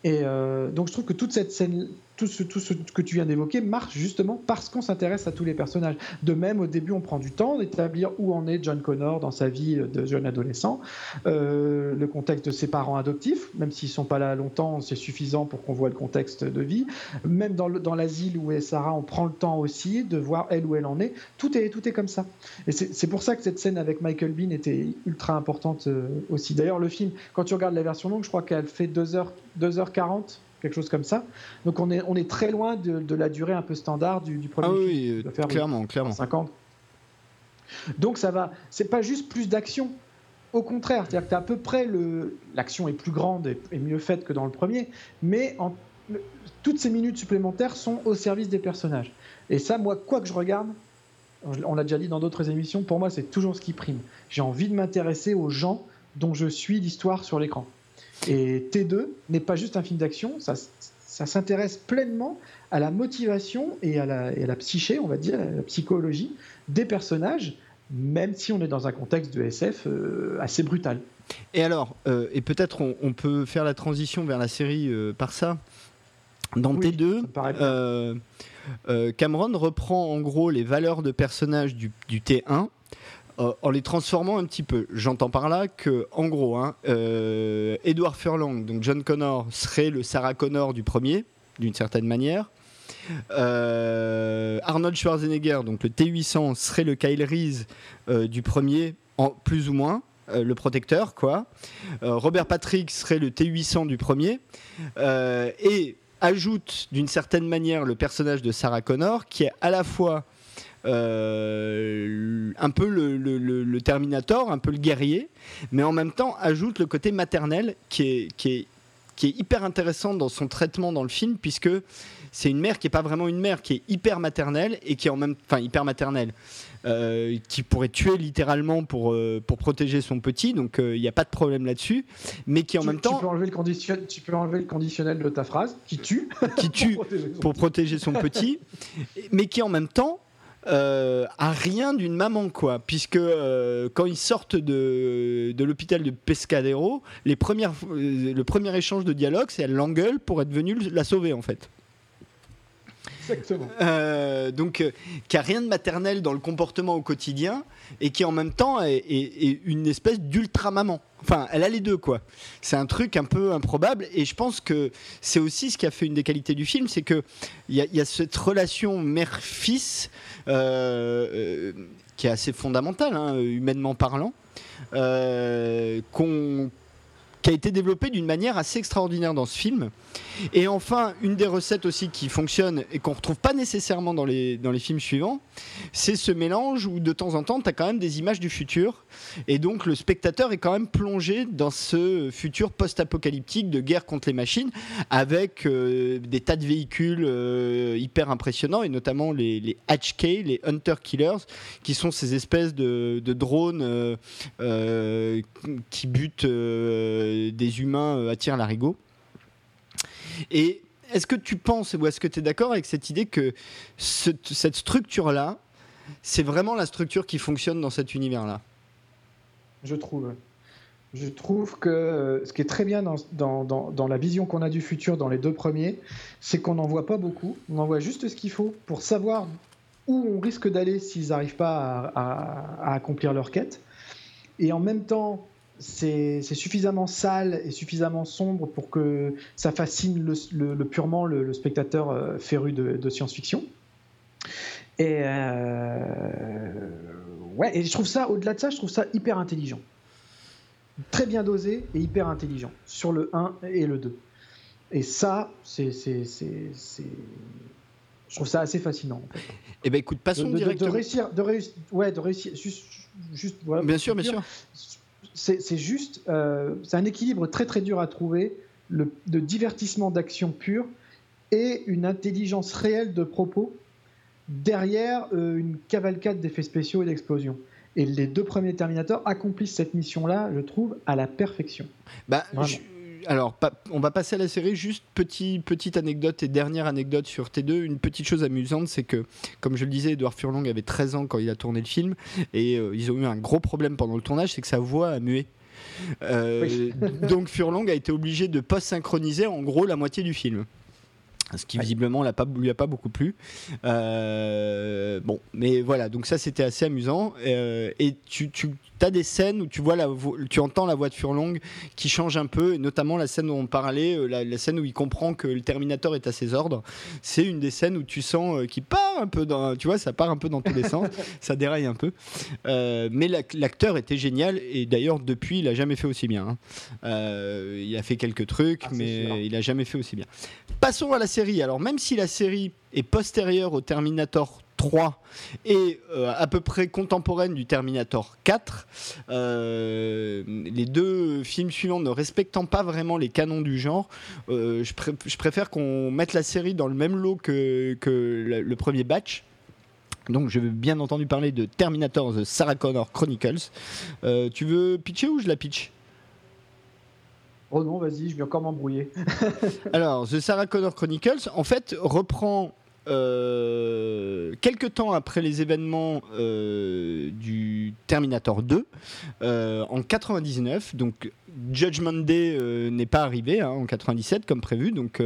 Et euh, donc je trouve que toute cette scène, tout ce, que tu viens d'évoquer marche justement parce qu'on s'intéresse à tous les personnages. De même, au début, on prend du temps d'établir où en est John Connor dans sa vie de jeune adolescent, euh, le contexte de ses parents adoptifs, même s'ils sont pas là longtemps, c'est suffisant pour qu'on voit le contexte de vie. Même dans, dans l'asile où est Sarah, on prend le temps aussi de voir elle où elle en est. Tout est, tout est comme ça. Et c'est pour ça que cette scène avec Michael Bean était ultra importante euh, aussi. D'ailleurs, le film, quand tu regardes la version longue, je crois qu'elle fait 2h, 2h40 quelque chose comme ça. Donc on est, on est très loin de, la durée un peu standard du, premier ah oui, clairement, clairement. 50. Donc ça va, c'est pas juste plus d'action. Au contraire, c'est-à-dire que à peu près le, l'action est plus grande et, mieux faite que dans le premier, mais en, toutes ces minutes supplémentaires sont au service des personnages. Et ça, moi, quoi que je regarde, on l'a déjà dit dans d'autres émissions, pour moi, c'est toujours ce qui prime. J'ai envie de m'intéresser aux gens dont je suis l'histoire sur l'écran. Et T2 n'est pas juste un film d'action, ça, ça s'intéresse pleinement à la motivation et à la, et à la, psyché, on va dire, à la psychologie des personnages, même si on est dans un contexte de SF euh, assez brutal. Et alors, euh, et peut-être on, peut faire la transition vers la série euh, par ça. Dans T2, Cameron reprend en gros les valeurs de personnages du, du T1 euh, en les transformant un petit peu. J'entends par là que, en gros, hein, euh, Edward Furlong, donc John Connor, serait le Sarah Connor du premier, d'une certaine manière. Euh, Arnold Schwarzenegger, donc le T800, serait le Kyle Reese du premier, en, plus ou moins. le protecteur, quoi. Robert Patrick serait le T800 du premier. et ajoute d'une certaine manière le personnage de Sarah Connor, qui est à la fois euh, un peu le, Terminator, un peu le guerrier, mais en même temps ajoute le côté maternel qui est, qui est qui est hyper intéressante dans son traitement dans le film, puisque c'est une mère qui n'est pas vraiment une mère, qui est hyper maternelle et qui est en même, enfin hyper maternelle, euh, qui pourrait tuer littéralement pour euh, pour protéger son petit. Donc il n'y a pas de problème là-dessus, mais qui en même temps, tu peux enlever le conditionnel, tu peux enlever le conditionnel de ta phrase, qui tue, qui tue pour protéger son petit, mais qui en même temps euh, à rien d'une maman, quoi. Puisque euh, quand ils sortent de, l'hôpital de Pescadero, les premières, euh, le premier échange de dialogue, c'est elle l'engueule pour être venue la sauver, en fait. Exactement. Euh, donc, euh, qui a rien de maternel dans le comportement au quotidien et qui en même temps est, une espèce d'ultra maman. Enfin, elle a les deux, quoi. C'est un truc un peu improbable et je pense que c'est aussi ce qui a fait une des qualités du film, c'est que il y, a cette relation mère-fils euh, qui est assez fondamentale, hein, humainement parlant, qu'on qui a été développé d'une manière assez extraordinaire dans ce film. Et enfin, une des recettes aussi qui fonctionne et qu'on retrouve pas nécessairement dans les, dans les films suivants, c'est ce mélange où de temps en temps, tu as quand même des images du futur. Et donc le spectateur est quand même plongé dans ce futur post-apocalyptique de guerre contre les machines, avec euh, des tas de véhicules euh, hyper impressionnants, et notamment les, HK, les Hunter Killers, qui sont ces espèces de, de drones euh, qui butent des humains à tir larigot. Et est-ce que tu penses, ou est-ce que tu es d'accord avec cette idée que cette structure-là, c'est vraiment la structure qui fonctionne dans cet univers-là? Je trouve. Je trouve que euh, ce qui est très bien dans, la vision qu'on a du futur dans les deux premiers, c'est qu'on n'en voit pas beaucoup. On en voit juste ce qu'il faut pour savoir où on risque d'aller s'ils n'arrivent pas à, accomplir leur quête. Et en même temps, c'est suffisamment sale et suffisamment sombre pour que ça fascine le, purement le, spectateur euh, féru de, science-fiction. Et euh, ouais, et je trouve ça, au-delà de ça, je trouve ça hyper intelligent. Très bien dosé et hyper intelligent sur le 1 et le 2. Et ça, c'est. Je trouve ça assez fascinant. En fait. Eh ben écoute, passons de, directement. De réussir, de réussir, ouais, de réussir, juste, juste voilà, Bien sûr, bien sûr c'est juste, euh, c'est un équilibre très très dur à trouver, le, de divertissement d'action pure et une intelligence réelle de propos derrière euh, une cavalcade d'effets spéciaux et d'explosions. Et les deux premiers Terminators accomplissent cette mission-là, je trouve, à la perfection. Bah, alors, on va passer à la série. Juste petit, petite anecdote et dernière anecdote sur T2. Une petite chose amusante, c'est que, comme je le disais, Edouard Furlong avait 13 ans quand il a tourné le film. Et euh, ils ont eu un gros problème pendant le tournage, c'est que sa voix a mué. Euh, donc Furlong a été obligé de post-synchroniser en gros la moitié du film ce qui visiblement l'a pas, lui a pas beaucoup plu. Euh, bon, mais voilà, donc ça c'était assez amusant. et tu, tu as des scènes où tu vois la tu entends la voix de Furlong qui change un peu, et notamment la scène dont on parlait, euh, la, scène où il comprend que le Terminator est à ses ordres. C'est une des scènes où tu sens qu'il part un peu dans, tu vois, ça part un peu dans tous les sens, ça déraille un peu. Euh, mais l'acteur était génial et d'ailleurs depuis il a jamais fait aussi bien. Hein. Euh, il a fait quelques trucs, ah, mais il a jamais fait aussi bien. Passons à la Alors même si la série est postérieure au Terminator 3 et euh, à peu près contemporaine du Terminator 4. Euh, les deux films suivants ne respectant pas vraiment les canons du genre, euh, je, préfère qu'on mette la série dans le même lot que, le, premier batch. Donc je veux bien entendu parler de Terminator The Sarah Connor Chronicles. tu veux pitcher ou je la pitch? Oh non, vas-y, je vais encore m'embrouiller. Alors, The Sarah Connor Chronicles, en fait, reprend euh, quelques temps après les événements euh, du Terminator 2, euh, en 99, donc Judgment Day n'est pas arrivé hein, en 97 comme prévu, donc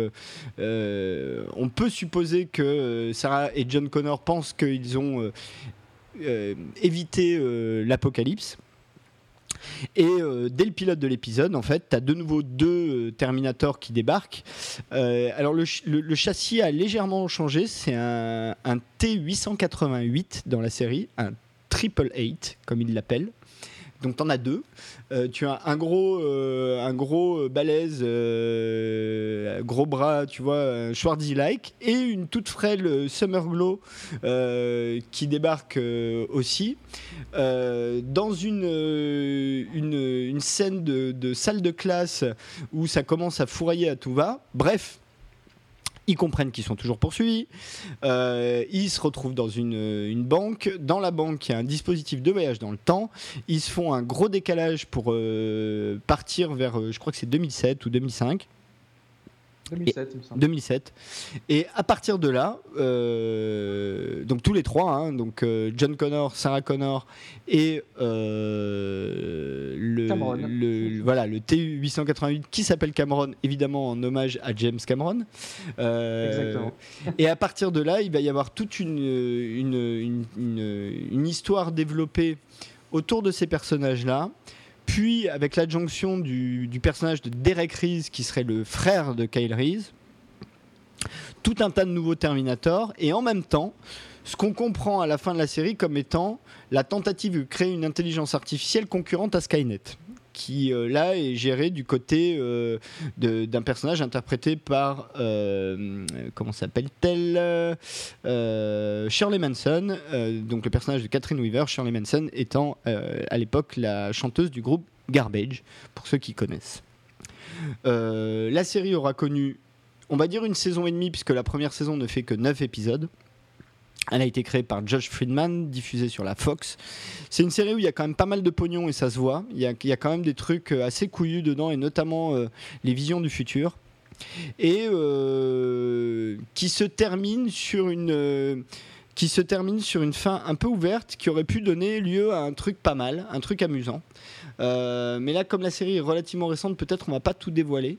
on peut supposer que Sarah et John Connor pensent qu'ils ont évité l'apocalypse. Et euh, dès le pilote de l'épisode, en fait, tu as de nouveau deux euh, Terminators qui débarquent. Euh, alors le, châssis a légèrement changé, c'est un, T888 dans la série, un Triple Eight comme ils l'appellent Donc tu en as deux. Euh, tu as un gros, euh, un gros balèze, euh, gros bras, tu vois, Schwarzy-like, et une toute frêle Summer Glow qui débarque aussi dans une, une, une scène de, de, salle de classe où ça commence à fourrailler à tout va. Bref, ils comprennent qu'ils sont toujours poursuivis. Euh, ils se retrouvent dans une, banque. Dans la banque, il y a un dispositif de voyage dans le temps. Ils se font un gros décalage pour euh, partir vers, euh, je crois que c'est 2007 ou 2005. 2007, et, 2007. Et à partir de là, euh, donc tous les trois, hein, donc euh, John Connor, Sarah Connor et euh, le, le, voilà le T888 qui s'appelle Cameron, évidemment en hommage à James Cameron. Exactement. Et à partir de là, il va y avoir toute une, une, une, une histoire développée autour de ces personnages-là. Puis, avec l'adjonction du, personnage de Derek Reese, qui serait le frère de Kyle Reese, tout un tas de nouveaux Terminators, et en même temps, ce qu'on comprend à la fin de la série comme étant la tentative de créer une intelligence artificielle concurrente à Skynet qui euh, là est géré du côté euh, d'un personnage interprété par euh, comment s'appelle-t-elle Shirley Manson, donc le personnage de Catherine Weaver, Shirley Manson étant à l'époque la chanteuse du groupe Garbage, pour ceux qui connaissent. la série aura connu, on va dire une saison et demie, puisque la première saison ne fait que 9 épisodes. Elle a été créée par Josh Friedman, diffusée sur la Fox. C'est une série où il y a quand même pas mal de pognon et ça se voit. Il y a, quand même des trucs euh, assez couillus dedans et notamment euh, les visions du futur. Et euh, qui se termine sur une. qui se termine sur une fin un peu ouverte qui aurait pu donner lieu à un truc pas mal, un truc amusant. mais là, comme la série est relativement récente, peut-être on va pas tout dévoiler.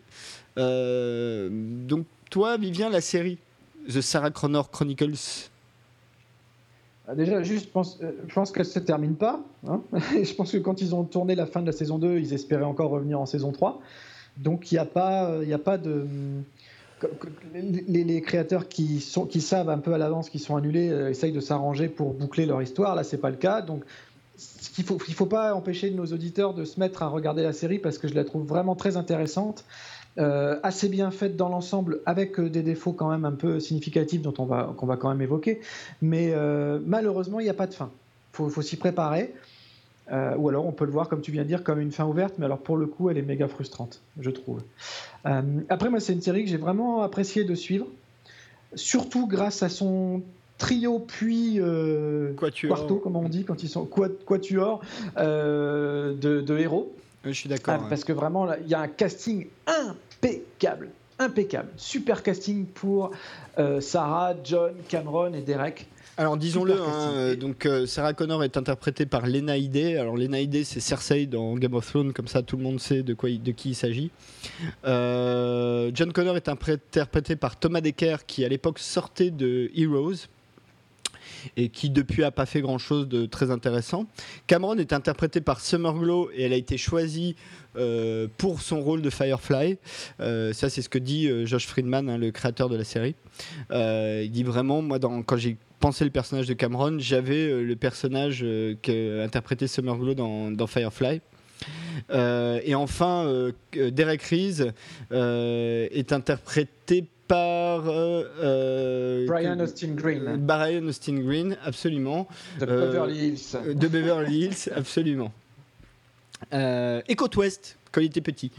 donc, toi, Vivien, la série The Sarah Connor Chronicles, déjà, juste, je pense, euh, je pense qu'elle ne se termine pas. Hein. je pense que quand ils ont tourné la fin de la saison 2, ils espéraient encore revenir en saison 3. Donc, il n'y a, pas, a pas de. Les, créateurs qui, savent un peu à l'avance qu'ils sont annulés euh, essayent de s'arranger pour boucler leur histoire. Là, c'est pas le cas. Donc, il ne faut pas empêcher nos auditeurs de se mettre à regarder la série parce que je la trouve vraiment très intéressante. Euh, assez bien faite dans l'ensemble, avec euh, des défauts quand même un peu significatifs dont on va qu'on va quand même évoquer. Mais euh, malheureusement, il n'y a pas de fin. Il faut, s'y préparer. ou alors on peut le voir, comme tu viens de dire, comme une fin ouverte, mais alors pour le coup, elle est méga frustrante, je trouve. après, moi, c'est une série que j'ai vraiment apprécié de suivre, surtout grâce à son trio puis quarto, comme on dit quand ils sont quatuor de, de héros. Je suis d'accord. Ah, parce que vraiment, il y a un casting impeccable. Impeccable. Super casting pour euh, Sarah, John, Cameron et Derek. Alors disons-le, hein, euh, donc euh, Sarah Connor est interprétée par Lena Headey. Alors Lena Headey, c'est Cersei dans Game of Thrones, comme ça tout le monde sait de quoi, de qui il s'agit. John Connor est interprété par Thomas Decker, qui à l'époque sortait de Heroes et qui depuis a pas fait grand chose de très intéressant. Cameron est interprétée par Summer Glow et elle a été choisie euh, pour son rôle de Firefly. Euh, ça, c'est ce que dit euh, Josh Friedman, hein, le créateur de la série. il dit vraiment, moi, quand j'ai pensé le personnage de Cameron, j'avais le personnage qu'interprétait Summer Glow dans, Firefly. et enfin, Derek Reese est interprété par euh, euh, Brian Austin Green. Brian Austin Green, absolument. De Beverly Hills. Euh, de Beverly Hills, absolument. et Côte Ouest, quand il était petit.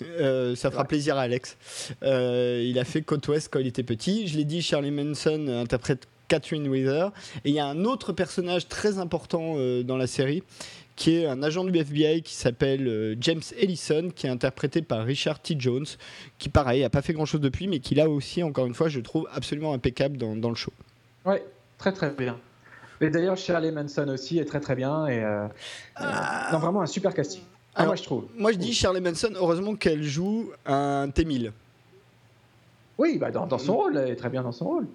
ça fera plaisir à Alex. il a fait Côte Ouest quand il était petit. Je l'ai dit, Charlie Manson interprète Catherine Weather. Et il y a un autre personnage très important dans la série qui est un agent du FBI qui s'appelle euh, James Ellison, qui est interprété par Richard T. Jones, qui pareil, n'a pas fait grand-chose depuis, mais qui là aussi, encore une fois, je trouve absolument impeccable dans, dans le show. Oui, très très bien. Et d'ailleurs, Shirley Manson aussi est très très bien. Et, euh, ah. vraiment un super casting. Ah, moi, je trouve. Moi, je dis Shirley Manson, heureusement qu'elle joue un T-1000. Oui, bah dans, dans, son rôle, elle est très bien dans son rôle.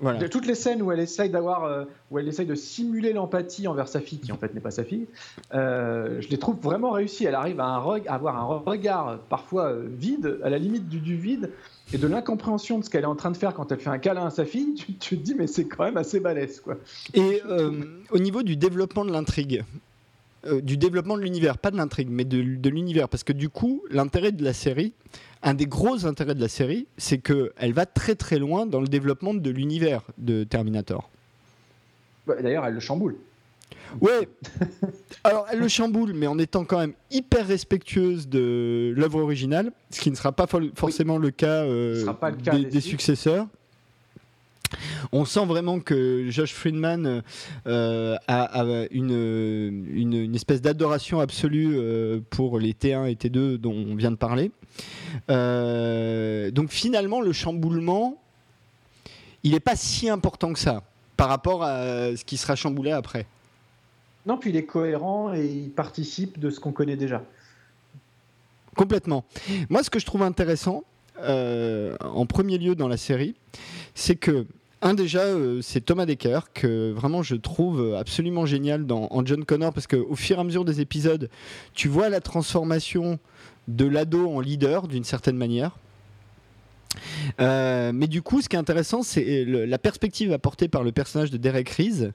De toutes les scènes où elle essaye d'avoir, euh, où elle essaye de simuler l'empathie envers sa fille, qui en fait n'est pas sa fille, euh, je les trouve vraiment réussies. Elle arrive à, un avoir un regard parfois euh, vide, à la limite du, vide, et de l'incompréhension de ce qu'elle est en train de faire quand elle fait un câlin à sa fille. Tu, te dis, mais c'est quand même assez balèze, quoi. Et au niveau du développement de l'intrigue, du développement de l'univers, pas de l'intrigue, mais de, de l'univers. Parce que du coup, l'intérêt de la série, un des gros intérêts de la série, c'est qu'elle va très très loin dans le développement de l'univers de Terminator. D'ailleurs, elle le chamboule. Ouais. Alors, elle le chamboule, mais en étant quand même hyper respectueuse de l'œuvre originale, ce qui ne sera pas forcément le cas, euh, des, successeurs. On sent vraiment que Josh Friedman euh, a, une, une, espèce d'adoration absolue euh, pour les T1 et T2 dont on vient de parler. donc finalement, le chamboulement, il n'est pas si important que ça par rapport à ce qui sera chamboulé après. Non, puis il est cohérent et il participe de ce qu'on connaît déjà. Complètement. Moi, ce que je trouve intéressant, euh, en premier lieu dans la série, c'est que un déjà, euh, c'est Thomas Decker que vraiment je trouve absolument génial dans, John Connor parce qu'au fur et à mesure des épisodes, tu vois la transformation de l'ado en leader d'une certaine manière. Euh, mais du coup, ce qui est intéressant, c'est la perspective apportée par le personnage de Derek Reese,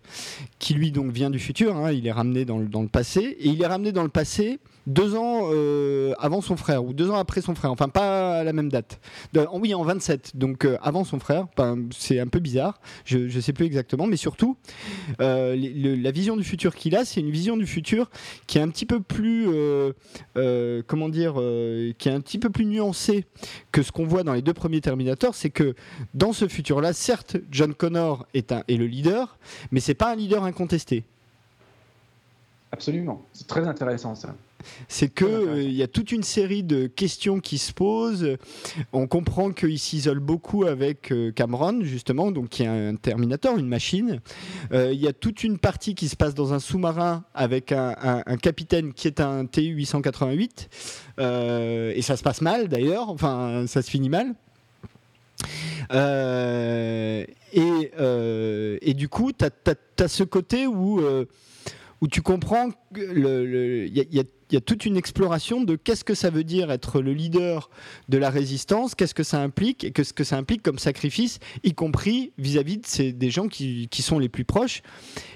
qui lui donc vient du futur. Hein, il est ramené dans le, passé, et il est ramené dans le passé deux ans euh, avant son frère ou deux ans après son frère, enfin pas à la même date. oui, en 27, donc euh, avant son frère. c'est un peu bizarre, je ne sais plus exactement, mais surtout, euh, la vision du futur qu'il a, c'est une vision du futur qui est un petit peu plus, comment dire, qui est un petit peu plus nuancée que ce qu'on voit dans les deux premiers Terminators. C'est que dans ce futur-là, certes, John Connor est, un, est le leader, mais c'est pas un leader incontesté. Absolument, c'est très intéressant ça c'est que euh, il y a toute une série de questions qui se posent. On comprend qu'il s'isole beaucoup avec euh, Cameron justement, donc qui est un Terminator, une machine. Euh, il y a toute une partie qui se passe dans un sous-marin avec un, capitaine qui est un TU 888 et ça se passe mal d'ailleurs. Enfin, ça se finit mal. et, du coup, tu as, ce côté où, où tu comprends qu'il le, y, y, a il y a toute une exploration de qu'est-ce que ça veut dire être le leader de la résistance, qu'est-ce que ça implique et qu'est-ce que ça implique comme sacrifice, y compris vis-à-vis de des gens qui, sont les plus proches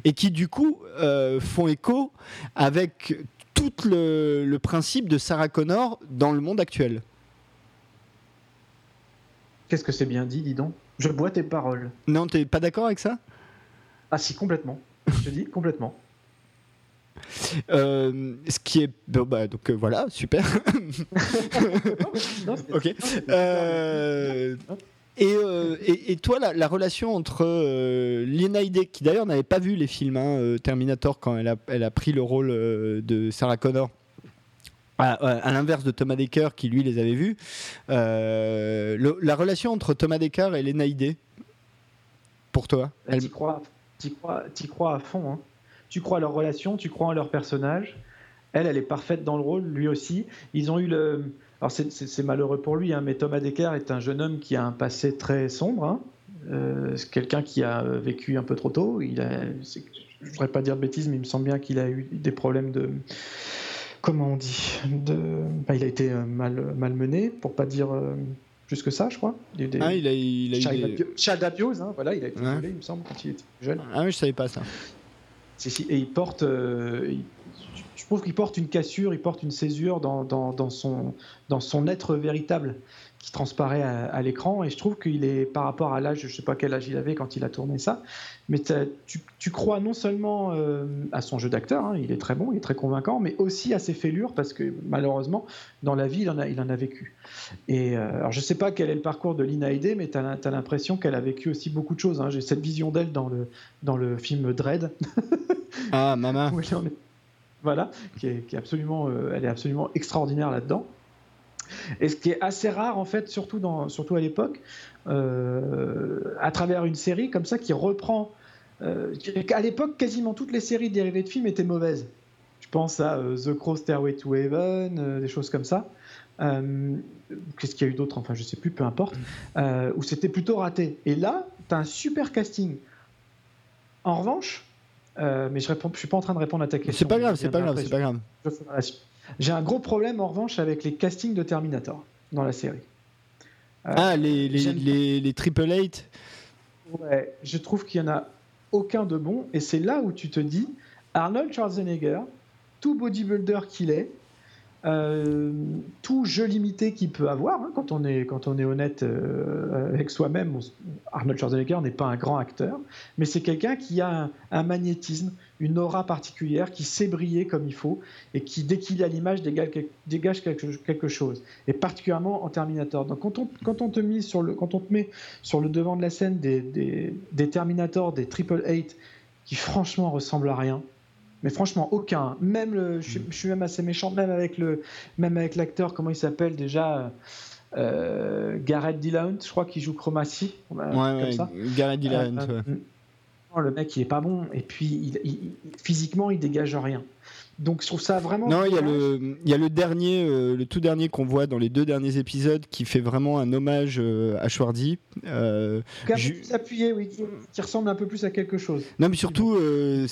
et qui du coup euh, font écho avec tout le, principe de Sarah Connor dans le monde actuel. Qu'est-ce que c'est bien dit, dis donc? Je bois tes paroles. Non, t'es pas d'accord avec ça? Ah si, complètement. Je te dis complètement. Euh, ce qui est bah, donc euh, voilà super. Ok. Euh, et, et, toi la, relation entre Lena Headey qui d'ailleurs n'avait pas vu les films hein, Terminator quand elle a, elle a pris le rôle de Sarah Connor à, l'inverse de Thomas Decker qui lui les avait vus la relation entre Thomas Decker et Lena Headey pour toi bah, elle... t'y crois, crois, crois à fond hein tu crois à leur relation, tu crois en leur personnage. Elle, elle est parfaite dans le rôle, lui aussi. Ils ont eu le. Alors c'est malheureux pour lui, hein, mais Thomas Decker est un jeune homme qui a un passé très sombre. Hein. Euh, c'est quelqu'un qui a vécu un peu trop tôt. Il a, je ne voudrais pas dire de bêtises, mais il me semble bien qu'il a eu des problèmes de. Comment on dit de, il a été euh, mal, malmené, pour pas dire euh, plus que ça, je crois. Il ah, il a, il a eu des... hein, voilà, il a été violé, il me semble, quand il était jeune. Ah oui, je savais pas ça. Et il porte, euh, je trouve qu'il porte une cassure, il porte une césure dans, son être véritable qui transparaît à, l'écran. Et je trouve qu'il est, par rapport à l'âge, je ne sais pas quel âge il avait quand il a tourné ça, mais tu, tu, crois non seulement euh, à son jeu d'acteur, hein, il est très bon, il est très convaincant, mais aussi à ses fêlures, parce que malheureusement, dans la vie, il en a, il en a vécu. Et euh, alors, je ne sais pas quel est le parcours de Lina Headey, mais tu as, l'impression qu'elle a vécu aussi beaucoup de choses. Hein. J'ai cette vision d'elle dans le, dans le film Dread. ah, maman. Voilà, qui est, qui est absolument, euh, elle est absolument extraordinaire là-dedans. Et ce qui est assez rare, en fait, surtout, dans, surtout à l'époque, euh, à travers une série comme ça qui reprend. Euh, à l'époque, quasiment toutes les séries dérivées de films étaient mauvaises. Je pense à euh, The Crow Stairway to Heaven, des choses comme ça. Qu'est-ce qu'il y a eu d'autre? Enfin, je sais plus, peu importe. où c'était plutôt raté. Et là, tu as un super casting. En revanche, mais je ne suis pas en train de répondre à ta question. C'est pas grave, c'est pas grave, c'est pas grave. J'ai un gros problème en revanche avec les castings de Terminator dans la série. Euh, ah, les, les, les, Triple Eight Ouais, je trouve qu'il n'y en a aucun de bon. Et c'est là où tu te dis Arnold Schwarzenegger, tout bodybuilder qu'il est, euh, tout jeu limité qu'il peut avoir, hein, quand, on est, quand on est honnête euh, avec soi-même, Arnold Schwarzenegger n'est pas un grand acteur, mais c'est quelqu'un qui a un, magnétisme, une aura particulière, qui sait briller comme il faut, et qui, dès qu'il est à l'image, dégage, quelque, chose, et particulièrement en Terminator. Donc quand on, te, met sur le, devant de la scène des, des, des Terminator, des Triple Eight, qui franchement ressemblent à rien, mais franchement, aucun. Même le, je, suis même assez méchant, même avec le, même avec l'acteur, comment il s'appelle déjà euh, Gareth Dillon, je crois qu'il joue Chromacy. Ouais, ouais, Gareth Dillon. Euh, le mec, il est pas bon. Et puis, physiquement, il dégage rien. Donc je trouve ça vraiment. Non, il y, a le, il y a le dernier, euh, le tout dernier qu'on voit dans les deux derniers épisodes qui fait vraiment un hommage euh, à Schwarzy. Euh, appuyé, oui, qui, ressemble un peu plus à quelque chose. Non, mais surtout, euh,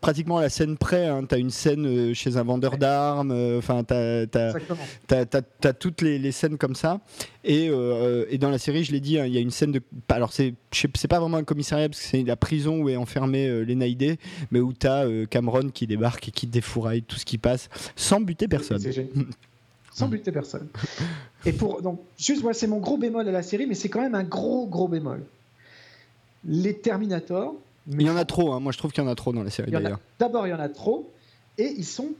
pratiquement à la scène près. Hein, tu as une scène chez un vendeur d'armes. Enfin, tu as, toutes les, les, scènes comme ça. Et, et, dans la série, je l'ai dit, hein, il y a une scène de. Alors, c'est pas vraiment un commissariat parce que c'est la prison où est enfermé Lenaïdé, mais où tu as Cameron qui débarque et qui défouraille tout ce qui passe sans buter personne. sans buter personne. Et pour donc juste moi c'est mon gros bémol à la série, mais c'est quand même un gros gros bémol. Les Terminators. Il y en a trop. Hein. Moi je trouve qu'il y en a trop dans la série d'ailleurs. D'abord il y en a trop et ils sont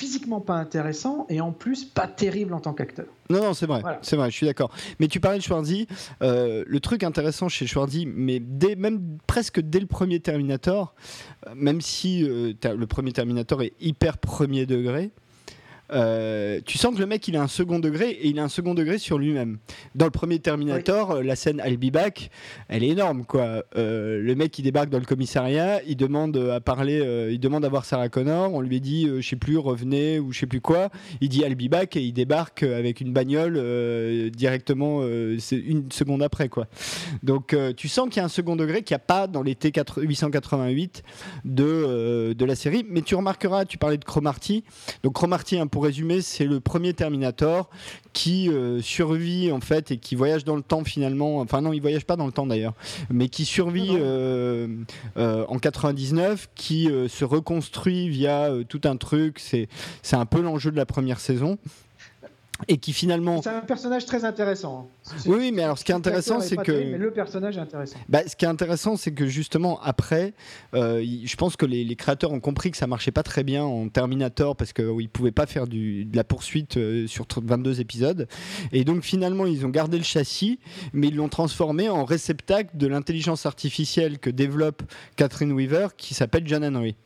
physiquement pas intéressant et en plus pas terrible en tant qu'acteur. Non, non, c'est vrai, c'est vrai, je suis d'accord. Mais tu parlais de Schwarzy, euh, le truc intéressant chez Schwarzy, mais dès, même presque dès le premier Terminator, euh, même si euh, le premier Terminator est hyper premier degré, euh, tu sens que le mec il a un second degré et il a un second degré sur lui-même. Dans le premier Terminator, euh, la scène I'll be back, elle est énorme quoi. Euh, le mec il débarque dans le commissariat, il demande à parler, il demande à voir Sarah Connor, on lui dit je sais plus revenez ou je sais plus quoi, il dit I'll be back et il débarque avec une bagnole directement une seconde après quoi. Donc tu sens qu'il y a un second degré qu'il n'y a pas dans les T888 de, de la série, mais tu remarqueras, tu parlais de Cromarty, donc Cromarty un pour résumer, c'est le premier Terminator qui euh, survit en fait et qui voyage dans le temps finalement. Enfin non, il voyage pas dans le temps d'ailleurs, mais qui survit euh, euh, en 99, qui se reconstruit via tout un truc. C'est c'est un peu l'enjeu de la première saison et qui finalement. C'est un personnage très intéressant. Hein. Oui, mais alors ce qui est intéressant, c'est que. mais le personnage est intéressant. Bah, ce qui est intéressant, c'est que justement après, euh, je pense que les, créateurs ont compris que ça marchait pas très bien en Terminator parce qu'ils ne pouvaient pas faire du, de la poursuite euh, sur 22 épisodes. Et donc finalement, ils ont gardé le châssis, mais ils l'ont transformé en réceptacle de l'intelligence artificielle que développe Catherine Weaver qui s'appelle John Henry.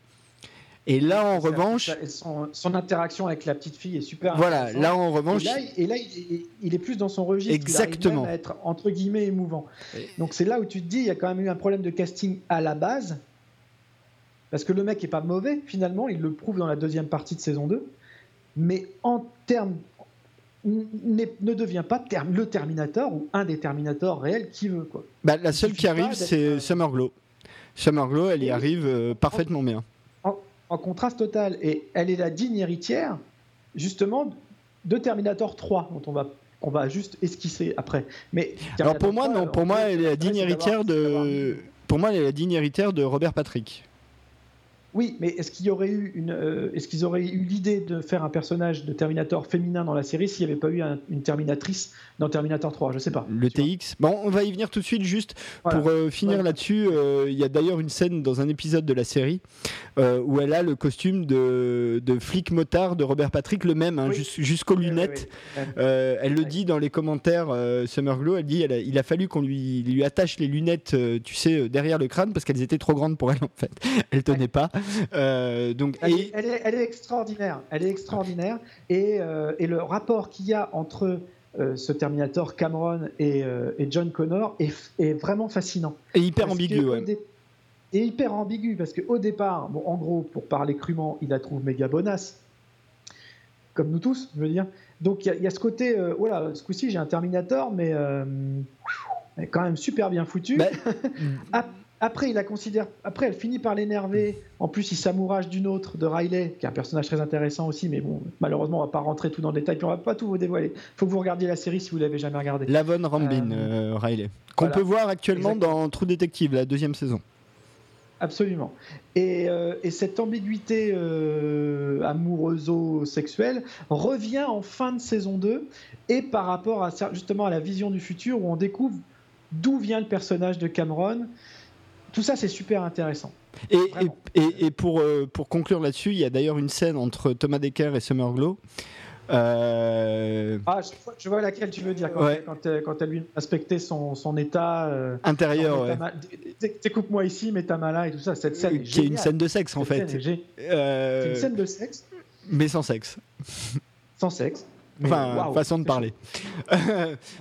Et là, en revanche. Son, interaction avec la petite fille est super. Voilà, là, en revanche. Et là, il, est, plus dans son registre. Exactement. Il à être, entre guillemets, émouvant. Donc, c'est là où tu te dis, il y a quand même eu un problème de casting à la base. Parce que le mec est pas mauvais, finalement. Il le prouve dans la deuxième partie de saison 2. Mais en termes. Ne devient pas le Terminator ou un des Terminators réels qui veut. Quoi. Bah, la seule qui arrive, c'est Summer Glow. Summer Glow, elle y arrive euh, parfaitement bien en contraste total. Et elle est la digne héritière, justement, de Terminator 3, dont on va on va juste esquisser après. Mais alors pour moi, non, pour moi, elle est la digne héritière de, pour moi, elle est la digne héritière de Robert Patrick. Oui, mais est-ce qu'il y aurait eu une, euh, est-ce qu'ils auraient eu l'idée de faire un personnage de Terminator féminin dans la série s'il n'y avait pas eu une Terminatrice dans Terminator 3 Je sais pas. Le TX. Bon, on va y venir tout de suite. Juste pour euh, finir là-dessus, euh, il y a d'ailleurs une scène dans un épisode de la série où elle a le costume de, de flic motard de Robert Patrick, le même, hein, jusqu'aux lunettes. elle le dit dans les commentaires. Summer Glow, elle dit, il a fallu qu'on lui, lui attache les lunettes, tu sais, derrière le crâne parce qu'elles étaient trop grandes pour elle en fait. Elle tenait pas. Euh, donc, elle, est, extraordinaire. Elle est extraordinaire. Et, euh, le rapport qu'il y a entre euh, ce Terminator Cameron et, John Connor est, vraiment fascinant. Et hyper ambigu, Et hyper ambigu, parce qu'au départ, bon, en gros, pour parler crûment, il la trouve méga bonasse. Comme nous tous, je veux dire. Donc il y, a ce côté, voilà, ce coup-ci j'ai un Terminator, mais, quand même super bien foutu. Bah, Après, il la considère. Après, elle finit par l'énerver. En plus, il s'amourage d'une autre, de Riley, qui est un personnage très intéressant aussi. Mais bon, malheureusement, on va pas rentrer tout dans le détail. Puis on va pas tout vous dévoiler. Faut que vous regardiez la série si vous l'avez jamais regardée. Lavon Rambin, euh, euh, Riley, qu'on peut voir actuellement dans True Detective, la deuxième saison. Absolument. Et, euh, cette ambiguïté euh, amoureuse-sexuelle revient en fin de saison 2 et par rapport à, justement à la vision du futur où on découvre d'où vient le personnage de Cameron. Tout ça, c'est super intéressant. Et, et, pour, euh, pour conclure là-dessus, il y a d'ailleurs une scène entre Thomas Decker et Summer Glow euh... Ah, je vois, laquelle tu veux dire quand, elle, quand, elle, lui inspectait son, son état euh, intérieur. Ouais. Découpe-moi ici, mets ta main là et tout ça. Cette scène qui est, une scène de sexe en fait. Euh, c'est une scène de sexe, mais sans sexe. Sans sexe enfin, façon de parler.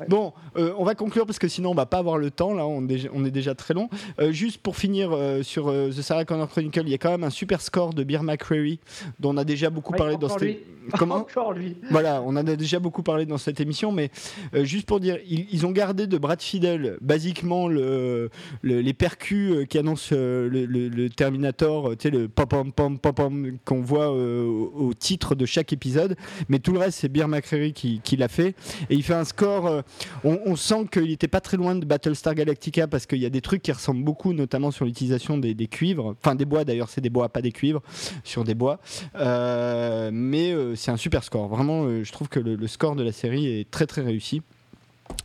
Bon, euh, on va conclure parce que sinon on va pas avoir le temps. Là, on, est déjà très long. Euh, juste pour finir euh, sur The Sarah Connor Chronicle, il y a quand même un super score de Beer McCreary dont on a déjà beaucoup parlé dans cette. Comment Encore lui. Voilà, on en a déjà beaucoup parlé dans cette émission, mais juste pour dire, ils, ont gardé de Brad Fidel basiquement le, les percus qui annoncent le, Terminator, tu sais, le pom pom pom pom pom qu'on voit au, titre de chaque épisode, mais tout le reste c'est Beer McCreary qui, l'a fait. Et il fait un score. Euh, on, sent qu'il n'était pas très loin de Battlestar Galactica parce qu'il y a des trucs qui ressemblent beaucoup, notamment sur l'utilisation des, cuivres. Enfin, des bois d'ailleurs, c'est des bois, pas des cuivres, sur des bois. Euh, mais euh, c'est un super score. Vraiment, je trouve que le, score de la série est très très réussi.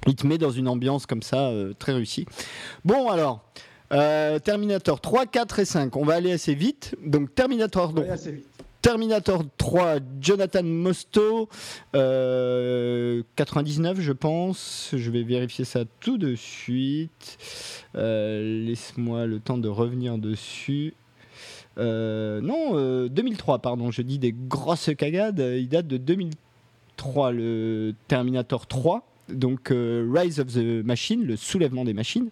Il te met dans une ambiance comme ça, très réussie. Bon, alors. Terminator 3, 4 et 5. On va aller assez vite. Donc Terminator. Donc, assez vite. Terminator 3, Jonathan Mosto, 99 euh, je pense. Je vais vérifier ça tout de suite. Euh, laisse-moi le temps de revenir dessus. Euh, non, 2003, pardon, je dis des grosses cagades. Il date de 2003, le Terminator 3 donc euh, Rise of the Machine, le soulèvement des machines,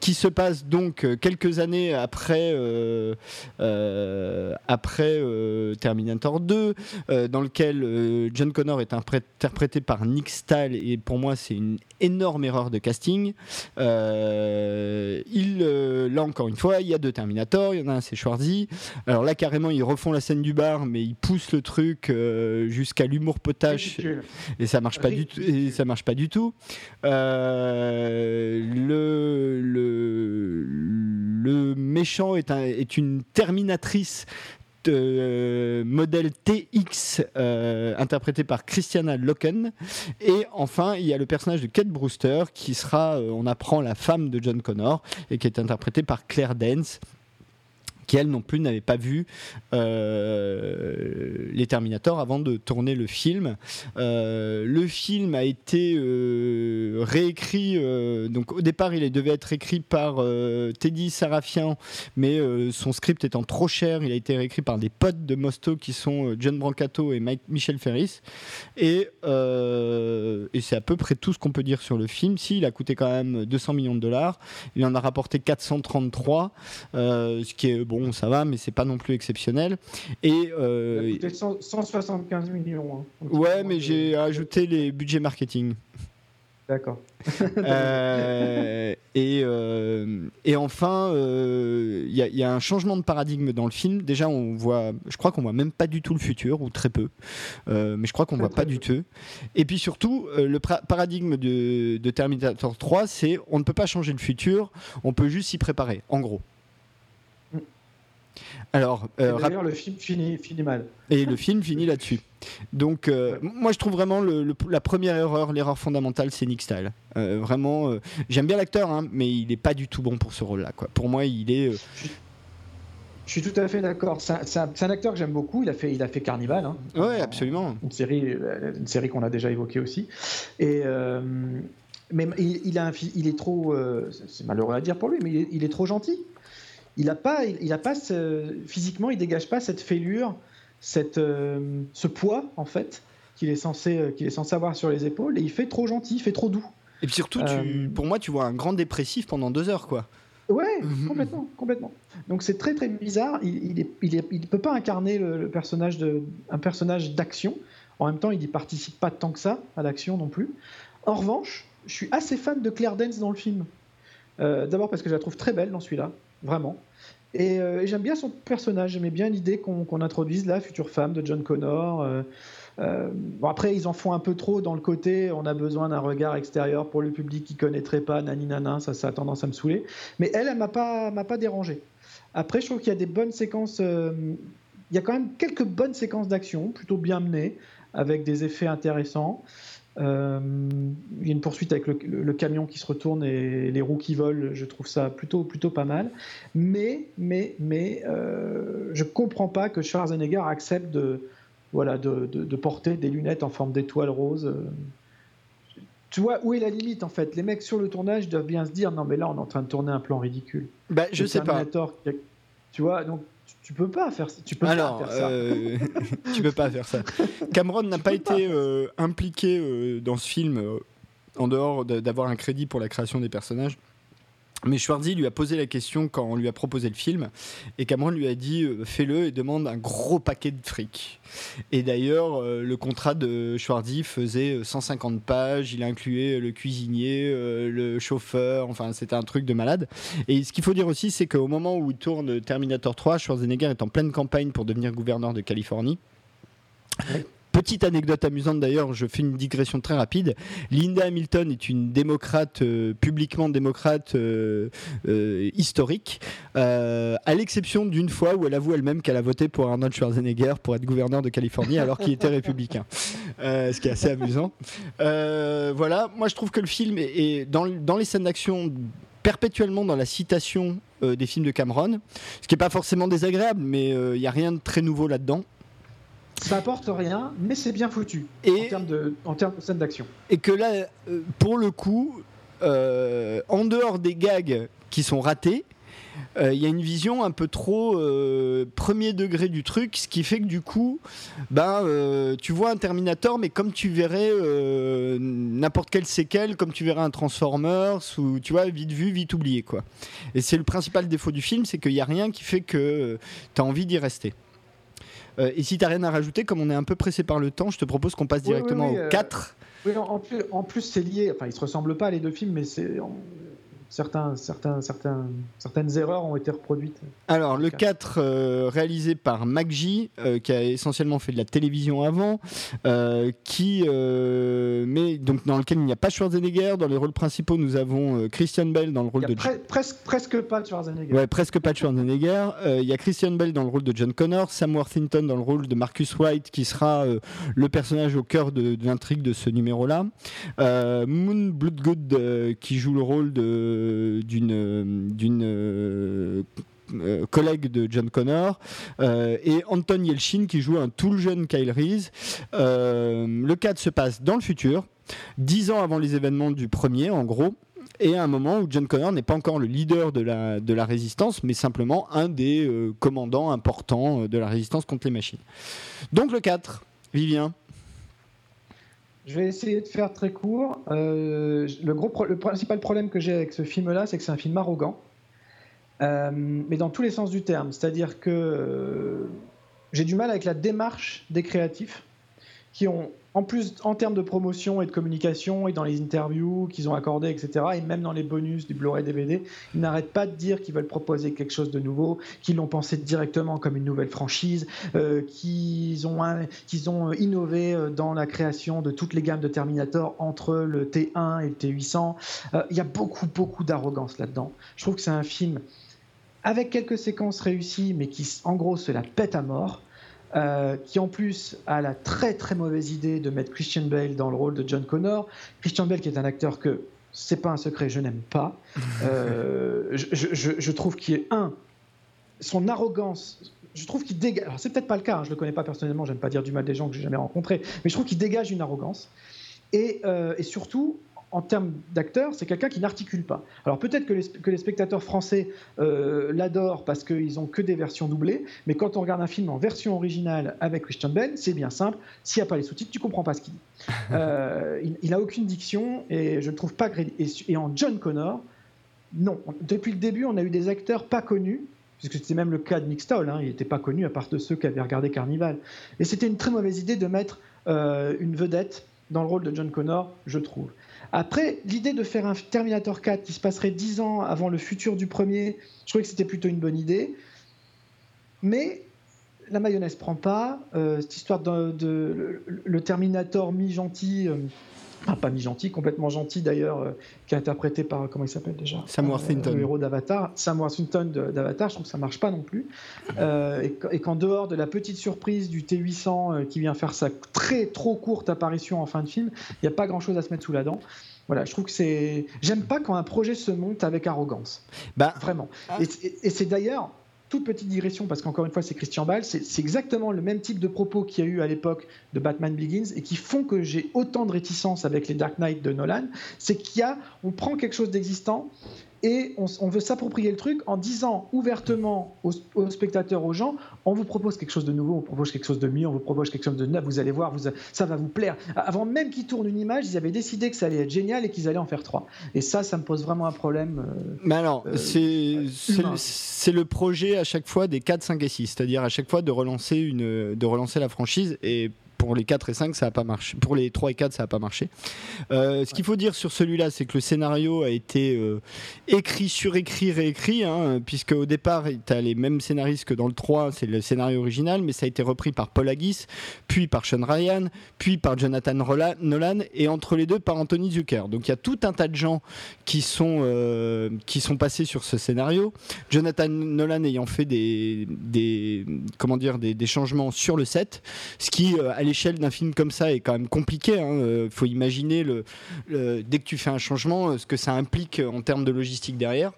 qui se passe donc euh, quelques années après, euh, après Terminator 2, dans lequel John Connor est interprété par Nick Stahl, et pour moi c'est une énorme erreur de casting. il, là encore une fois, il y a deux Terminators, il y en a un c'est Schwarzy. Alors là carrément ils refont la scène du bar, mais ils poussent le truc jusqu'à l'humour potache, et ça marche pas du tout. Et ça marche pas du Euh, le, méchant est, un, est une terminatrice euh, modèle TX euh, interprété par Christiana Loken. Et enfin il y a le personnage de Kate Brewster qui sera on apprend la femme de John Connor et qui est interprétée par Claire Dance qui elle non plus n'avait pas vu euh, les Terminators avant de tourner le film. Euh, le film a été euh, réécrit, donc au départ il devait être écrit par Teddy Sarafian, mais son script étant trop cher, il a été réécrit par des potes de Mosto qui sont John Brancato et Mike, Michel Ferris. Et, et c'est à peu près tout ce qu'on peut dire sur le film. Si, il a coûté quand même 200 millions de dollars, il en a rapporté 433, ce qui est bon ça va, mais c'est pas non plus exceptionnel. Et euh, 175 millions. Hein. ouais, mais j'ai ajouté les budgets marketing. D'accord. Euh, et, euh, et, enfin, il euh, y, a un changement de paradigme dans le film. Déjà, on voit, je crois qu'on voit même pas du tout le futur, ou très peu. mais je crois qu'on voit pas du tout. Et puis surtout, le paradigme de, de Terminator 3, c'est on ne peut pas changer le futur, on peut juste s'y préparer, en gros. Alors, euh, d'ailleurs, le film finit, finit, mal. Et le film finit là-dessus. Donc, euh, moi, je trouve vraiment le, la première erreur, l'erreur fondamentale, c'est Nick Stahl. Euh, vraiment, j'aime bien l'acteur, hein, mais il n'est pas du tout bon pour ce rôle-là. Pour moi, il est. Je suis tout à fait d'accord. C'est un, acteur que j'aime beaucoup. Il a fait, il a fait Carnival. Hein, oui, absolument. Une série, une série qu'on a déjà évoquée aussi. Et mais il, a il est trop. c'est malheureux à dire pour lui, mais il est trop gentil il a pas, il, a pas physiquement, il dégage pas cette fêlure, cette, euh, ce poids en fait qu'il est censé, euh, qu'il est censé avoir sur les épaules. Et il fait trop gentil, il fait trop doux. Et puis surtout, euh, pour moi, tu vois un grand dépressif pendant deux heures, quoi. Ouais, complètement, complètement. Donc c'est très très bizarre. Il, il, il, peut pas incarner le, personnage de, un personnage d'action. En même temps, il n'y participe pas tant que ça à l'action non plus. En revanche, je suis assez fan de Claire Dance dans le film. D'abord parce que je la trouve très belle dans celui-là, vraiment. Euh, et, j'aime bien son personnage, j'aimais bien l'idée qu'on introduise la future femme de John Connor. Euh, euh, bon après, ils en font un peu trop dans le côté, on a besoin d'un regard extérieur pour le public qui connaîtrait pas, nani nana, ça, ça a tendance à me saouler. Mais elle, elle m'a pas, m'a pas dérangé. Après, je trouve qu'il y a des bonnes séquences. il y a quand même quelques bonnes séquences d'action, plutôt bien menées, avec des effets intéressants. Euh, il y a une poursuite avec le, camion qui se retourne et les roues qui volent. Je trouve ça plutôt, plutôt pas mal. Mais, mais, mais, euh, je comprends pas que Schwarzenegger accepte de, voilà, de, de, porter des lunettes en forme d'étoile rose. Tu vois, où est la limite en fait? Les mecs sur le tournage doivent bien se dire non, mais là on est en train de tourner un plan ridicule. Bah, je sais pas. Tu vois, donc tu peux pas faire ça. Tu peux Alors, pas faire ça. Euh, tu peux pas faire ça. Cameron n'a pas été euh, impliqué euh, dans ce film en dehors d'avoir un crédit pour la création des personnages. Mais Schwarzy lui a posé la question quand on lui a proposé le film, et Cameron lui a dit euh, fais-le et demande un gros paquet de fric. Et d'ailleurs, euh, le contrat de Schwarzy faisait 150 euh, pages, il incluait le cuisinier, le chauffeur, enfin c'était un truc de malade. Et ce qu'il faut dire aussi, c'est qu'au moment où il tourne Terminator 3, Schwarzenegger est en pleine campagne pour devenir gouverneur de Californie. Petite anecdote amusante d'ailleurs, je fais une digression très rapide. Linda Hamilton est une démocrate, euh, publiquement démocrate euh, euh, historique, à l'exception d'une fois où elle avoue elle-même qu'elle a voté pour Arnold Schwarzenegger pour être gouverneur de Californie alors qu'il était républicain. ce qui est assez amusant. voilà, moi je trouve que le film est, dans, dans les scènes d'action perpétuellement dans la citation des films de Cameron, ce qui n'est pas forcément désagréable, mais il n'y a rien de très nouveau là-dedans. Ça apporte rien, mais c'est bien foutu et, en termes de, en termes de scène d'action. Et que là, euh, pour le coup, euh, en dehors des gags qui sont ratés, euh, il y a une vision un peu trop premier degré du truc, ce qui fait que du coup, ben, tu vois un Terminator, mais comme tu verrais n'importe quelle séquelle, comme tu verrais un Transformers, ou tu vois, vite vu, vite oublié. Quoi. Et c'est le principal défaut du film, c'est qu'il n'y a rien qui fait que tu as envie d'y rester. Euh, et si tu n'as rien à rajouter, comme on est un peu pressé par le temps, je te propose qu'on passe directement au 4. Oui, euh, en plus, en plus c'est lié. Enfin, ils se ressemblent pas les deux films, mais c'est certains, certains, certains, certaines erreurs ont été reproduites. Alors, le 4, euh, réalisé par MacG, euh, qui a essentiellement fait de la télévision avant, euh, qui, mais, donc, dans lequel il n'y a pas Schwarzenegger. Dans les rôles principaux, nous avons Christian Bell dans le rôle de. presque, presque pas de Schwarzenegger. Ouais, presque pas de Schwarzenegger. Il y a Christian Bell dans le rôle de John Connor, Sam Worthington dans le rôle de Marcus White, qui sera le personnage au cœur de, de l'intrigue de ce numéro-là. Moon Bloodgood, qui joue le rôle de d'une d'une euh, collègue de John Connor, euh, et Anton Yelchin qui joue un tout jeune Kyle Reese. Euh, le cadre se passe dans le futur, dix ans avant les événements du premier, en gros. Et à un moment où John Connor n'est pas encore le leader de la, de la résistance, mais simplement un des commandants importants de la résistance contre les machines. Donc le 4, Vivien je vais essayer de faire très court. Euh, le, principal problème que j'ai avec ce film-là, c'est que c'est un film arrogant, euh, mais dans tous les sens du terme. C'est-à-dire que euh, j'ai du mal avec la démarche des créatifs qui ont en plus, en termes de promotion et de communication et dans les interviews qu'ils ont accordées, etc., et même dans les bonus du Blu-ray DVD, ils n'arrêtent pas de dire qu'ils veulent proposer quelque chose de nouveau, qu'ils l'ont pensé directement comme une nouvelle franchise, euh, qu'ils ont, ont innové euh, dans la création de toutes les gammes de Terminator entre le T1 et le T800. Euh, il y a beaucoup, beaucoup d'arrogance là-dedans. Je trouve que c'est un film avec quelques séquences réussies, mais qui, en gros, se la pète à mort. Euh, qui en plus a la très très mauvaise idée de mettre Christian Bale dans le rôle de John Connor. Christian Bale qui est un acteur que c'est pas un secret, je n'aime pas. Euh, je, trouve qu'il est un, son arrogance. Je trouve qu'il dégage. Alors c'est peut-être pas le cas. Hein, je le connais pas personnellement. J'aime pas dire du mal des gens que j'ai jamais rencontrés, mais je trouve qu'il dégage une arrogance. Et, euh, et surtout, en termes d'acteur, c'est quelqu'un qui n'articule pas. Alors peut-être que les, spectateurs français euh, l'adorent parce qu'ils ont que des versions doublées, mais quand on regarde un film en version originale avec Christian Bale, c'est bien simple. S'il n'y a pas les sous-titres, tu comprends pas ce qu'il dit. Euh, il, n'a aucune diction et je ne trouve pas et, et, en John Connor, non. Depuis le début, on a eu des acteurs pas connus. Puisque c'était même le cas de Nick Stoll, hein, il n'était pas connu à part de ceux qui avaient regardé Carnival. Et c'était une très mauvaise idée de mettre euh, une vedette dans le rôle de John Connor, je trouve. Après, l'idée de faire un Terminator 4 qui se passerait 10 ans avant le futur du premier, je trouvais que c'était plutôt une bonne idée. Mais la mayonnaise prend pas. Euh, cette histoire de, le, Terminator mi-gentil, euh, pas mi-gentil, complètement gentil d'ailleurs, euh, qui est interprété par, comment il s'appelle déjà Sam euh, Worthington. le héros d'Avatar. Sam Worthington d'Avatar, je trouve que ça marche pas non plus. Euh, et, qu'en dehors de la petite surprise du T800 qui vient faire sa très trop courte apparition en fin de film, il n'y a pas grand-chose à se mettre sous la dent. Voilà, je trouve que c'est. J'aime pas quand un projet se monte avec arrogance. Bah, Vraiment. Ah. et c'est d'ailleurs toute petite digression, parce qu'encore une fois, c'est Christian Bale, c'est exactement le même type de propos qu'il y a eu à l'époque de Batman Begins et qui font que j'ai autant de réticence avec les Dark Knight de Nolan. C'est qu'il y a, on prend quelque chose d'existant et on, veut s'approprier le truc en disant ouvertement aux, spectateurs, aux gens, on vous propose quelque chose de nouveau, on vous propose quelque chose de mieux, on vous propose quelque chose de neuf, vous allez voir, vous, ça va vous plaire. Avant même qu'ils tournent une image, ils avaient décidé que ça allait être génial et qu'ils allaient en faire trois. Et ça, ça me pose vraiment un problème. Euh, Mais alors, euh, c'est le projet à chaque fois des 4, 5 et 6, c'est-à-dire à chaque fois de relancer, une, de relancer la franchise et pour les 4 et 5, ça n'a pas marché. Pour les 3 et 4, ça n'a pas marché. Euh, ce qu'il faut dire sur celui-là, c'est que le scénario a été euh, écrit, surécrit, réécrit, hein, puisque au départ, tu as les mêmes scénaristes que dans le 3, c'est le scénario original, mais ça a été repris par Paul Haggis, puis par Sean Ryan, puis par Jonathan Nolan, et entre les deux par Anthony Zucker. Donc il y a tout un tas de gens qui sont, euh, qui sont passés sur ce scénario. Jonathan Nolan ayant fait des, des comment dire, des, des changements sur le set, ce qui, à l'échelle d'un film comme ça est quand même compliqué. Il hein. euh, faut imaginer le, dès que tu fais un changement, euh, ce que ça implique en termes de logistique derrière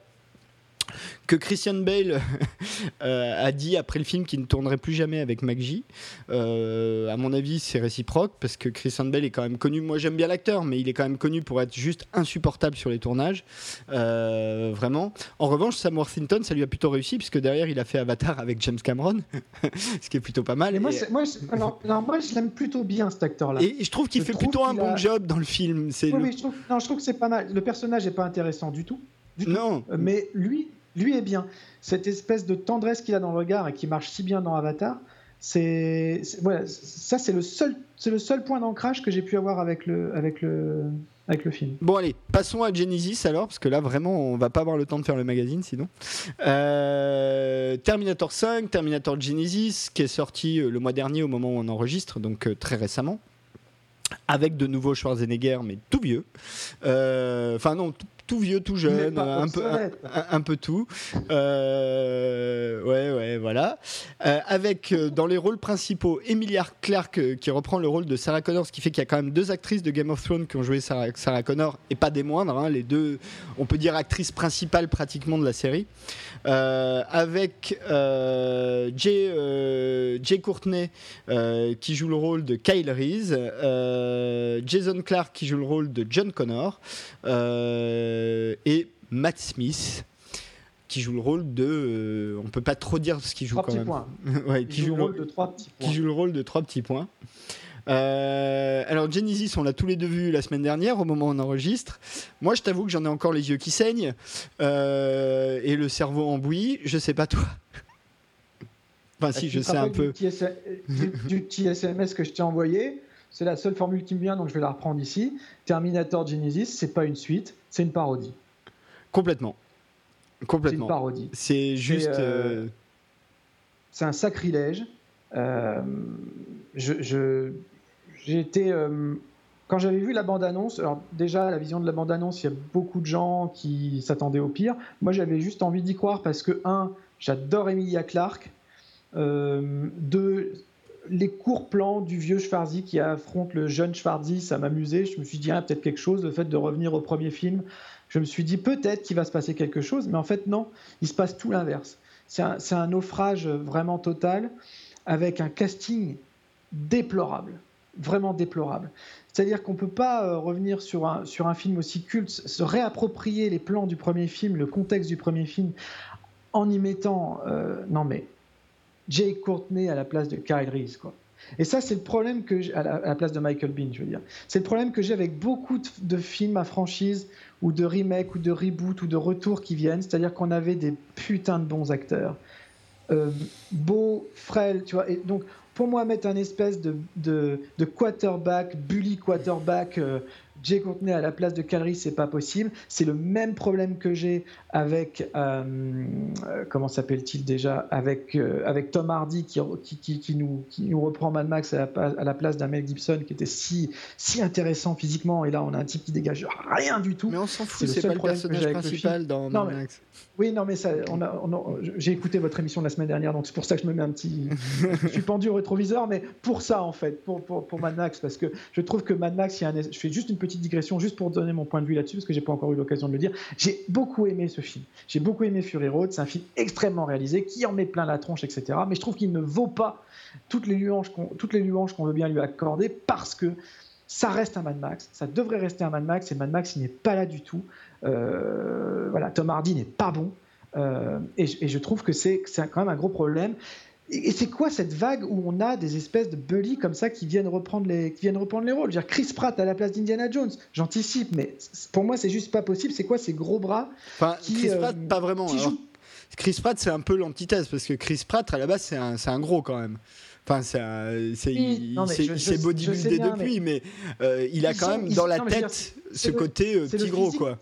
que Christian Bale euh, a dit après le film qu'il ne tournerait plus jamais avec McGee. Euh, à mon avis, c'est réciproque parce que Christian Bale est quand même connu. Moi, j'aime bien l'acteur, mais il est quand même connu pour être juste insupportable sur les tournages. Euh, vraiment. En revanche, Sam Worthington, ça lui a plutôt réussi puisque derrière, il a fait Avatar avec James Cameron, ce qui est plutôt pas mal. Et moi, moi, je l'aime plutôt bien cet acteur-là. Et je trouve qu'il fait plutôt un bon job dans le film. Oui, oui, je trouve, non, je trouve que c'est pas mal. Le personnage n'est pas intéressant du tout. non. Mais lui, lui est bien. Cette espèce de tendresse qu'il a dans le regard et qui marche si bien dans Avatar, c'est voilà, ça c'est le seul c'est le seul point d'ancrage que j'ai pu avoir avec le avec le avec le film. Bon allez, passons à Genesis alors parce que là vraiment on va pas avoir le temps de faire le magazine sinon. Euh, Terminator 5, Terminator Genesis qui est sorti euh, le mois dernier au moment où on enregistre donc euh, très récemment avec de nouveaux Schwarzenegger, mais tout vieux. Enfin non, tout vieux, tout jeune, un peu, un, peu tout. Euh, ouais, ouais, voilà. Euh, avec euh, dans les rôles principaux Emilia Clarke qui reprend le rôle de Sarah Connor, ce qui fait qu'il y a quand même deux actrices de Game of Thrones qui ont joué Sarah, Sarah Connor et pas des moindres. Hein, les deux, on peut dire actrices principales pratiquement de la série. Avec Jay, Jay Courtney qui joue le rôle de Kyle Reese, Jason Clark qui joue le rôle de John Connor. Euh, et Matt Smith qui joue le rôle de. Euh, on peut pas trop dire ce qu'il joue quand même. qui joue, le rôle de trois petits points. Qui joue le rôle de trois petits points. Euh, alors Genesis, on l'a tous les deux vu la semaine dernière au moment où on enregistre. Moi, je t'avoue que j'en ai encore les yeux qui saignent et le cerveau en bouillie. Je sais pas toi. enfin, si, je sais un peu. Du petit SMS que je t'ai envoyé. C'est la seule formule qui me vient, donc je vais la reprendre ici. Terminator Genesis, c'est pas une suite, c'est une parodie. Complètement. Complètement. C'est une parodie. C'est juste. Euh, euh, c'est un sacrilège. Euh, je, j'ai été. quand j'avais vu la bande-annonce, alors déjà, la vision de la bande-annonce, il y a beaucoup de gens qui s'attendaient au pire. Moi, j'avais juste envie d'y croire parce que, un, j'adore Emilia Clarke. deux, les courts plans du vieux Schwarzy qui affronte le jeune Schwarzy, ça m'amusait. Je me suis dit, ah, peut-être quelque chose, le fait de revenir au premier film. Je me suis dit, peut-être qu'il va se passer quelque chose, mais en fait, non, il se passe tout l'inverse. C'est un, naufrage vraiment total, avec un casting déplorable, vraiment déplorable. C'est-à-dire qu'on ne peut pas euh, revenir sur un, sur un film aussi culte, se réapproprier les plans du premier film, le contexte du premier film, en y mettant. Euh, non, mais Jay Courtney à la place de Kyle Reese, quoi. Et ça, c'est le problème que j'ai, à, la, place de Michael Bean, je veux dire. C'est le problème que j'ai avec beaucoup de, films à franchise ou de remake ou de reboot ou de retour qui viennent. C'est-à-dire qu'on avait des putains de bons acteurs, euh, beaux, tu vois. Et donc, pour moi, mettre un espèce de, quarterback, bully quarterback, euh, Jay Courtney à la place de Calry, c'est pas possible. C'est le même problème que j'ai avec euh, euh, comment s'appelle-t-il déjà avec euh, avec Tom Hardy qui, qui, qui, nous, qui nous reprend Mad Max à la, place d'un Mel Gibson qui était si si intéressant physiquement et là on a un type qui dégage rien du tout. Mais on s'en fout, c'est pas le personnage principal dans Mad Max. Oui, non, mais ça, on a, j'ai écouté votre émission la semaine dernière, donc c'est pour ça que je me mets un petit. je suis pendu au rétroviseur, mais pour ça, en fait, pour, pour, pour Mad Max, parce que je trouve que Mad Max, il y a un... je fais juste une petite digression, juste pour donner mon point de vue là-dessus, parce que j'ai pas encore eu l'occasion de le dire. J'ai beaucoup aimé ce film. J'ai beaucoup aimé Fury Road. C'est un film extrêmement réalisé, qui en met plein la tronche, etc. Mais je trouve qu'il ne vaut pas toutes les louanges qu'on, veut bien lui accorder, parce que ça reste un Mad Max, ça devrait rester un Mad Max, et Mad Max, il n'est pas là du tout. Euh, voilà, Tom Hardy n'est pas bon. Euh, et, je trouve que c'est quand même un gros problème. Et, c'est quoi cette vague où on a des espèces de bullies comme ça qui viennent reprendre les, qui viennent reprendre les rôles? Dire, Chris Pratt à la place d'Indiana Jones, j'anticipe, mais pour moi c'est juste pas possible. C'est quoi ces gros bras enfin, Chris Pratt, euh, pas vraiment. Chris Pratt, c'est un peu l'antithèse parce que Chris Pratt, à la base, c'est un, un, gros quand même. Enfin, c'est oui, bodybuildé depuis, mais, euh, il a quand même dans la tête ce côté petit gros, quoi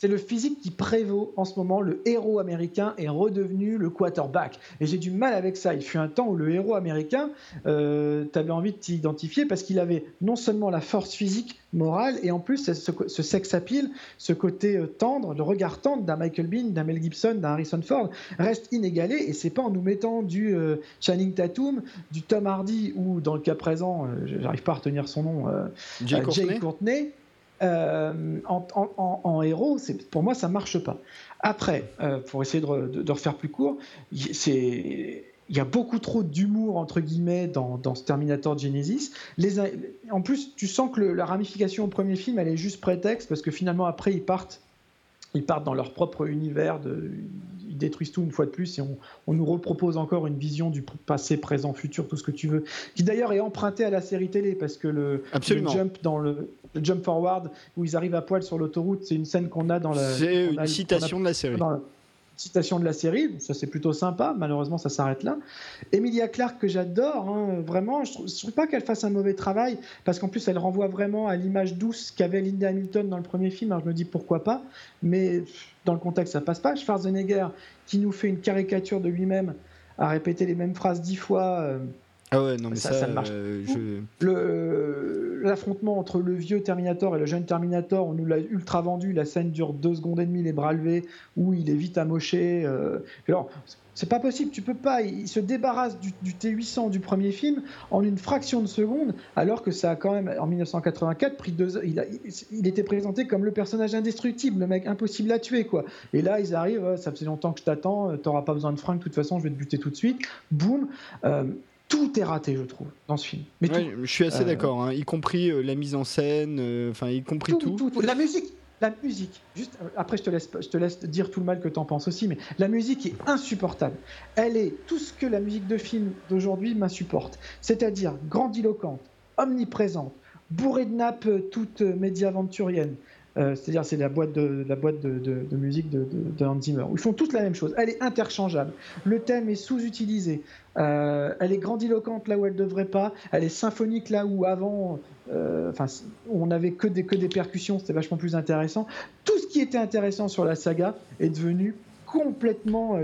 c'est le physique qui prévaut en ce moment. Le héros américain est redevenu le quarterback. Et j'ai du mal avec ça. Il fut un temps où le héros américain, euh, tu avais envie de t'identifier parce qu'il avait non seulement la force physique, morale, et en plus ce, sex appeal, ce côté euh, tendre, le regard tendre d'un Michael Bean, d'un Mel Gibson, d'un Harrison Ford, reste inégalé. Et c'est pas en nous mettant du euh, Channing Tatum, du Tom Hardy ou dans le cas présent, j'arrive pas à retenir son nom, Jay Courtney euh, en, héros, pour moi, ça marche pas. Après, euh, pour essayer de, refaire plus court, il y a beaucoup trop d'humour entre guillemets dans, ce Terminator Genesis. En plus, tu sens que la ramification au premier film, elle est juste prétexte parce que finalement après ils partent, ils partent dans leur propre univers de, détruisent tout une fois de plus et on, nous repropose encore une vision du passé, présent, futur, tout ce que tu veux, qui d'ailleurs est emprunté à la série télé parce que le, jump dans le, jump forward où ils arrivent à poil sur l'autoroute, c'est une scène qu'on a dans la. C'est une citation de la série. citation de la série, ça c'est plutôt sympa, malheureusement ça s'arrête là. Emilia Clarke que j'adore, hein, vraiment, je ne trouve, pas qu'elle fasse un mauvais travail, parce qu'en plus elle renvoie vraiment à l'image douce qu'avait Linda Hamilton dans le premier film, alors je me dis pourquoi pas, mais dans le contexte ça passe pas. Schwarzenegger qui nous fait une caricature de lui-même, à répéter les mêmes phrases dix fois. Euh, ah ouais, non, mais ça, ça, marche. Euh, euh, l'affrontement entre le vieux Terminator et le jeune Terminator, on nous l'a ultra vendu. La scène dure deux secondes et demie, les bras levés, où il est vite amoché. Alors, c'est pas possible, tu peux pas. Il se débarrasse du, T800 du premier film en une fraction de seconde, alors que ça a quand même, en 1984, pris deux. Il, il, était présenté comme le personnage indestructible, le mec impossible à tuer, quoi. Et là, ils arrivent, ça faisait longtemps que je t'attends, t'auras pas besoin de fringues, de toute façon, je vais te buter tout de suite. Boum tout est raté, je trouve, dans ce film. Mais je suis assez euh, d'accord, hein, y compris euh, la mise en scène, euh, enfin, y compris tout, La musique, la musique. Juste après, je te laisse, je te laisse dire tout le mal que tu en penses aussi, mais la musique est insupportable. Elle est tout ce que la musique de film d'aujourd'hui m'insupporte, c'est-à-dire grandiloquente, omniprésente, bourrée de nappes toutes médiaventuriennes. Euh, c'est-à-dire c'est la boîte de la boîte de, musique de, Hans Zimmer. Ils font toutes la même chose. Elle est interchangeable. Le thème est sous-utilisé. Euh, elle est grandiloquente là où elle ne devrait pas. Elle est symphonique là où avant, euh, on n'avait que des que des percussions. C'était vachement plus intéressant. Tout ce qui était intéressant sur la saga est devenu complètement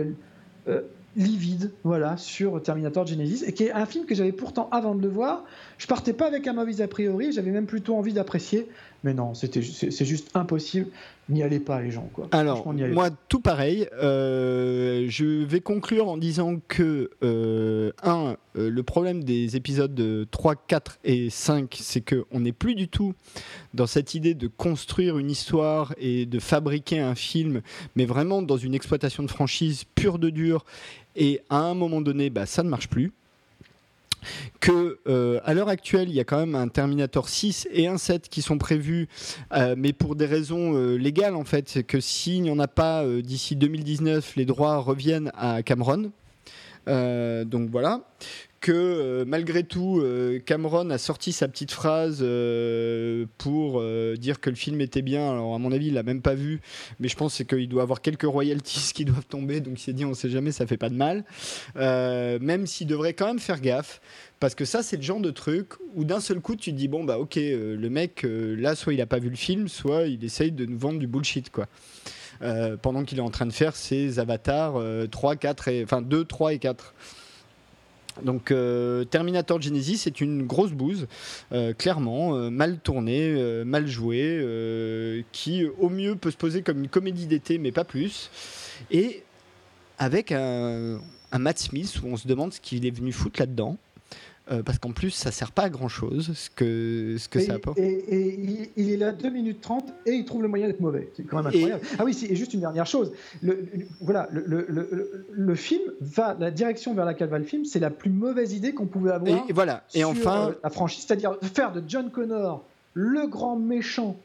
livide, voilà, sur Terminator Genesis, et qui est un film que j'avais pourtant, avant de le voir, je partais pas avec un mauvais a priori, j'avais même plutôt envie d'apprécier, mais non, c'était, c'est juste impossible. N'y allez pas, les gens. Quoi. Alors, moi, tout pareil. Euh, je vais conclure en disant que, euh, un, euh, le problème des épisodes 3, 4 et 5, c'est qu'on n'est plus du tout dans cette idée de construire une histoire et de fabriquer un film, mais vraiment dans une exploitation de franchise pure de dur. Et à un moment donné, bah, ça ne marche plus que euh, à l'heure actuelle, il y a quand même un Terminator 6 et un 7 qui sont prévus, euh, mais pour des raisons euh, légales en fait, que s'il n'y en a pas d'ici 2019, les droits reviennent à Cameron. donc voilà que euh, malgré tout, euh, Cameron a sorti sa petite phrase euh, pour dire que le film était bien. Alors, à mon avis, il l'a même pas vu, mais je pense qu'il doit avoir quelques royalties qui doivent tomber, donc il s'est dit, on sait jamais, ça fait pas de mal. même s'il devrait quand même faire gaffe, parce que ça, c'est le genre de truc où d'un seul coup, tu te dis, bon, bah ok, le mec, là, soit il a pas vu le film, soit il essaye de nous vendre du bullshit, quoi. pendant qu'il est en train de faire ses avatars 3, 4 et, enfin 2, 3 et 4. Donc euh, Terminator Genesis est une grosse bouse, euh, clairement, euh, mal tournée, mal jouée, qui au mieux peut se poser comme une comédie d'été, mais pas plus. Et avec un, un Matt Smith où on se demande ce qu'il est venu foutre là-dedans. Euh, parce qu'en plus, ça sert pas à grand chose, ce que, ce que ça apporte. Et, il, est là 2 minutes 30 et il trouve le moyen d'être mauvais. C'est quand même incroyable. ah oui, et juste une dernière chose. Le, voilà, le, le, film va, la direction vers laquelle va le film, c'est la plus mauvaise idée qu'on pouvait avoir. Et, voilà. Et sur enfin. Euh, la franchise, c'est-à-dire faire de John Connor le grand méchant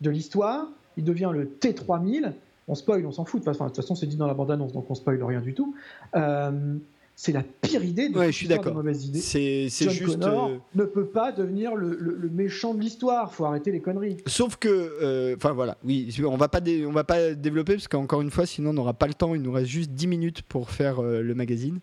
de l'histoire. Il devient le T3000. On spoil, on s'en fout. Enfin, de toute façon, c'est dit dans la bande-annonce, donc on spoil rien du tout. Euh, c'est la pire idée de ouais, je suis mauvaise idée. C'est, John juste Connor euh, ne peut pas devenir le, le, méchant de l'histoire. Faut arrêter les conneries. Sauf que, euh, enfin voilà, oui, on va pas on va pas développer parce qu'encore une fois, sinon on n'aura pas le temps. Il nous reste juste 10 minutes pour faire euh, le magazine.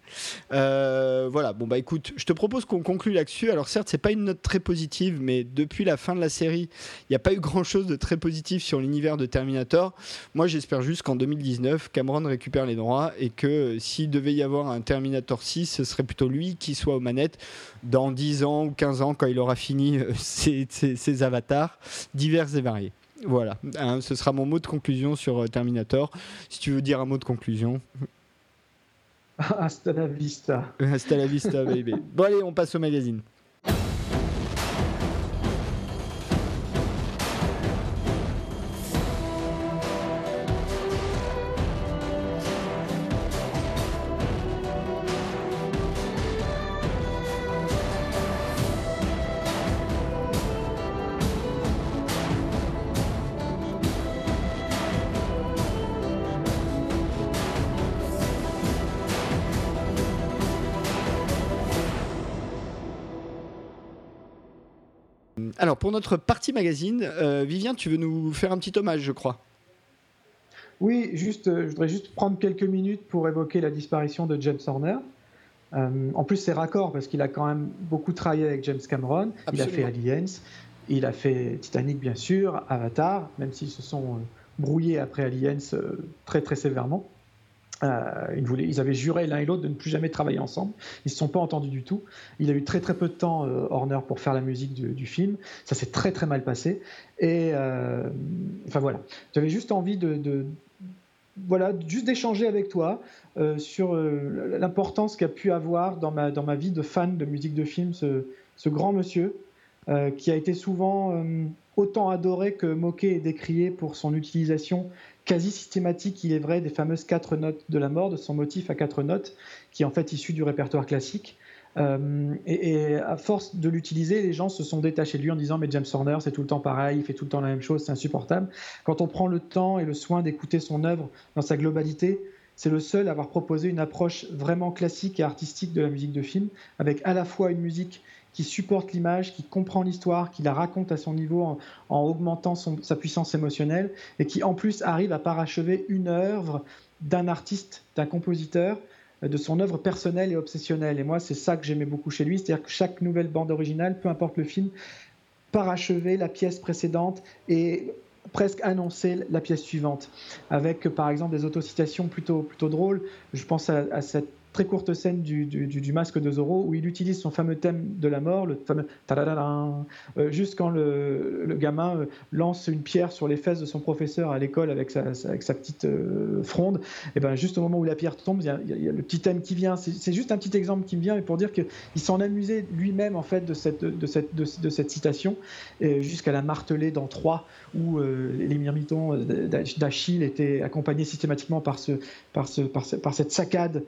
voilà. Bon bah écoute, je te propose qu'on conclue là-dessus. Alors certes, c'est pas une note très positive, mais depuis la fin de la série, il n'y a pas eu grand-chose de très positif sur l'univers de Terminator. Moi, j'espère juste qu'en 2019, Cameron récupère les droits et que s'il devait y avoir un Terminator 6, ce serait plutôt lui qui soit aux manettes dans 10 ans ou 15 ans quand il aura fini euh, ses, avatars divers et variés. Voilà, hein, ce sera mon mot de conclusion sur euh, Terminator. Si tu veux dire un mot de conclusion. Hasta la vista. Hasta la vista, baby. Bon, allez, on passe au magazine. Pour notre partie magazine, euh, Vivien, tu veux nous faire un petit hommage, je crois. Oui, juste, euh, je voudrais juste prendre quelques minutes pour évoquer la disparition de James Horner. Euh, en plus, c'est raccord parce qu'il a quand même beaucoup travaillé avec James Cameron. Il a fait Aliens, il a fait Titanic, bien sûr, Avatar, même s'ils se sont brouillés après Aliens très très sévèrement. Euh, ils, avaient juré l'un et l'autre de ne plus jamais travailler ensemble. Ils ne se sont pas entendus du tout. Il a eu très très peu de temps, euh, Horner, pour faire la musique du, film. Ça s'est très très mal passé. Et euh, enfin voilà, j'avais juste envie de, voilà, juste d'échanger avec toi sur l'importance qu'a pu avoir dans ma, dans ma vie de fan de musique de film ce grand monsieur qui a été souvent autant adoré que moqué et décrié pour son utilisation quasi systématique, il est vrai, des fameuses quatre notes de la mort, de son motif à quatre notes, qui est en fait issu du répertoire classique. Euh, et, à force de l'utiliser, les gens se sont détachés de lui en disant mais James Horner c'est tout le temps pareil, il fait tout le temps la même chose, c'est insupportable. Quand on prend le temps et le soin d'écouter son œuvre dans sa globalité, c'est le seul à avoir proposé une approche vraiment classique et artistique de la musique de film, avec à la fois une musique qui supporte l'image, qui comprend l'histoire, qui la raconte à son niveau en, augmentant sa puissance émotionnelle, et qui en plus arrive à parachever une œuvre d'un artiste, d'un compositeur, de son œuvre personnelle et obsessionnelle. Et moi, c'est ça que j'aimais beaucoup chez lui, c'est-à-dire que chaque nouvelle bande originale, peu importe le film, parachevait la pièce précédente et presque annoncer la pièce suivante, avec par exemple des autocitations plutôt, plutôt drôles. Je pense à cette très courte scène du, du, masque de Zorro où il utilise son fameux thème de la mort, le fameux euh, juste quand le, le, gamin euh, lance une pierre sur les fesses de son professeur à l'école avec sa, avec sa petite euh, fronde, et ben juste au moment où la pierre tombe, il y a, le petit thème qui vient. C'est juste un petit exemple qui me vient, mais pour dire qu'il s'en amusait lui-même en fait de cette, de cette, de, cette citation, jusqu'à la marteler dans 3 où les myrmitons d'Achille étaient accompagnés systématiquement par, ce, par, ce, par, par cette saccade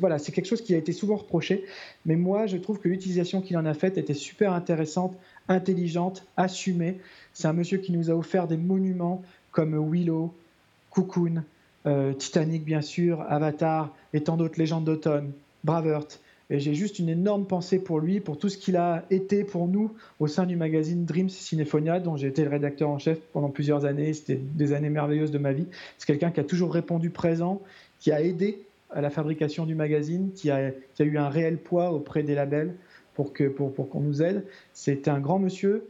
voilà, c'est quelque chose qui a été souvent reproché, mais moi je trouve que l'utilisation qu'il en a faite était super intéressante, intelligente, assumée. C'est un monsieur qui nous a offert des monuments comme Willow, Cocoon, Titanic bien sûr, Avatar et tant d'autres légendes d'automne, Braveheart. Et j'ai juste une énorme pensée pour lui, pour tout ce qu'il a été pour nous au sein du magazine Dreams Cinephonia, dont j'ai été le rédacteur en chef pendant plusieurs années. C'était des années merveilleuses de ma vie. C'est quelqu'un qui a toujours répondu présent, qui a aidé à la fabrication du magazine, qui a, eu un réel poids auprès des labels pour qu'on pour, nous aide. C'était un grand monsieur,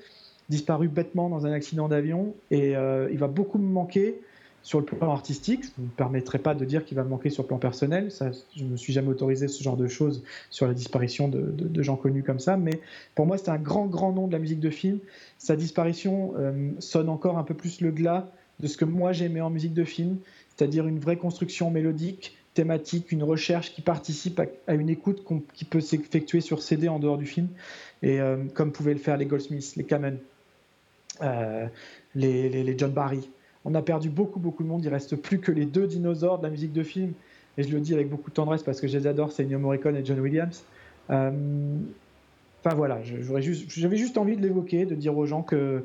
disparu bêtement dans un accident d'avion, et euh, il va beaucoup me manquer sur le plan artistique, je ne me permettrai pas de dire qu'il va me manquer sur le plan personnel. Ça, je ne me suis jamais autorisé ce genre de choses sur la disparition de, gens connus comme ça. Mais pour moi, c'est un grand, grand nom de la musique de film. Sa disparition euh, sonne encore un peu plus le glas de ce que moi j'aimais en musique de film, c'est-à-dire une vraie construction mélodique, thématique, une recherche qui participe à, une écoute qui peut s'effectuer sur CD en dehors du film, et euh, comme pouvaient le faire les Goldsmiths, les Kamen, euh, les John Barry. On a perdu beaucoup, beaucoup de monde. Il reste plus que les deux dinosaures de la musique de film. Et je le dis avec beaucoup de tendresse parce que je les adore, c'est Ennio Morricone et John Williams. Euh, enfin voilà, j'avais juste, juste, envie de l'évoquer, de dire aux gens que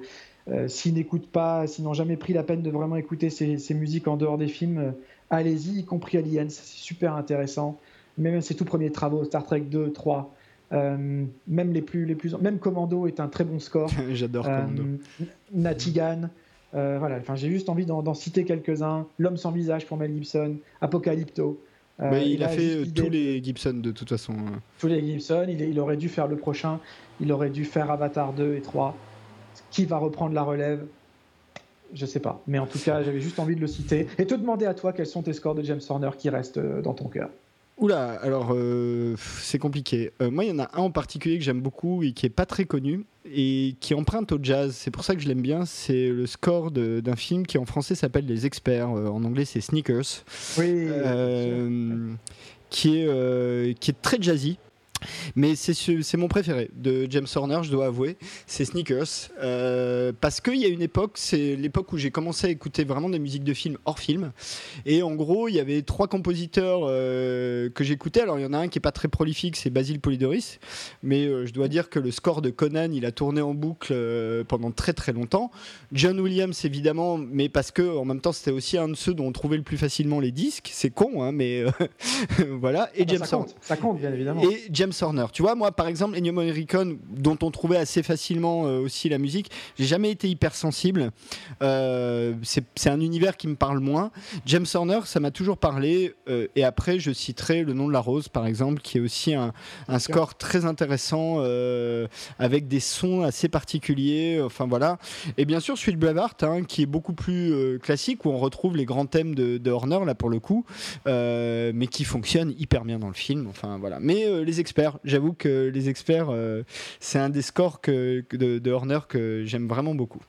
euh, s'ils n'écoutent pas, s'ils n'ont jamais pris la peine de vraiment écouter ces, musiques en dehors des films, euh, allez-y, y compris Aliens, c'est super intéressant. Même ses tout premiers travaux, Star Trek 2, 3, même les plus, les plus, même Commando est un très bon score. J'adore Commando. Natigan. Euh, voilà, enfin, j'ai juste envie d'en citer quelques-uns. L'homme sans visage pour Mel Gibson, Apocalypto. Euh, il, a fait euh, tous les Gibson de toute façon. Tous les Gibson, il, il, aurait dû faire le prochain, il aurait dû faire Avatar 2 et 3. Qui va reprendre la relève? Je sais pas. Mais en tout cas, j'avais juste envie de le citer. Et te demander à toi quels sont tes scores de James Horner qui restent dans ton cœur. Oula, alors euh, c'est compliqué. Euh, moi, il y en a un en particulier que j'aime beaucoup et qui est pas très connu et qui emprunte au jazz. C'est pour ça que je l'aime bien. C'est le score d'un film qui en français s'appelle Les Experts. Euh, en anglais, c'est Sneakers. Oui. qui est qui est très jazzy. Mais c'est mon préféré de James Horner, je dois avouer. C'est Sneakers. Euh, parce qu'il y a une époque, c'est l'époque où j'ai commencé à écouter vraiment des musiques de films hors film. Et en gros, il y avait trois compositeurs euh, que j'écoutais. Alors, il y en a un qui est pas très prolifique, c'est Basil Polidoris. Mais euh, je dois dire que le score de Conan, il a tourné en boucle pendant très très longtemps. John Williams, évidemment, mais parce que en même temps, c'était aussi un de ceux dont on trouvait le plus facilement les disques. C'est con, hein, mais voilà. Et ah bah, James ça compte, ça compte, bien évidemment. Et James Horner. Tu vois, moi, par exemple, Ennio Morricone, dont on trouvait assez facilement euh, aussi la musique, j'ai jamais été hypersensible. Euh, c'est un univers qui me parle moins. James Horner, ça m'a toujours parlé. Euh, et après, je citerai Le nom de la rose, par exemple, qui est aussi un, score très intéressant euh, avec des sons assez particuliers. Enfin voilà. Et bien sûr, celui de Blavart, hein, qui est beaucoup plus classique, où on retrouve les grands thèmes de, de Horner là pour le coup, mais qui fonctionne hyper bien dans le film. Enfin voilà. Mais les experts J'avoue que les experts, euh, c'est un des scores que, de, Horner que j'aime vraiment beaucoup.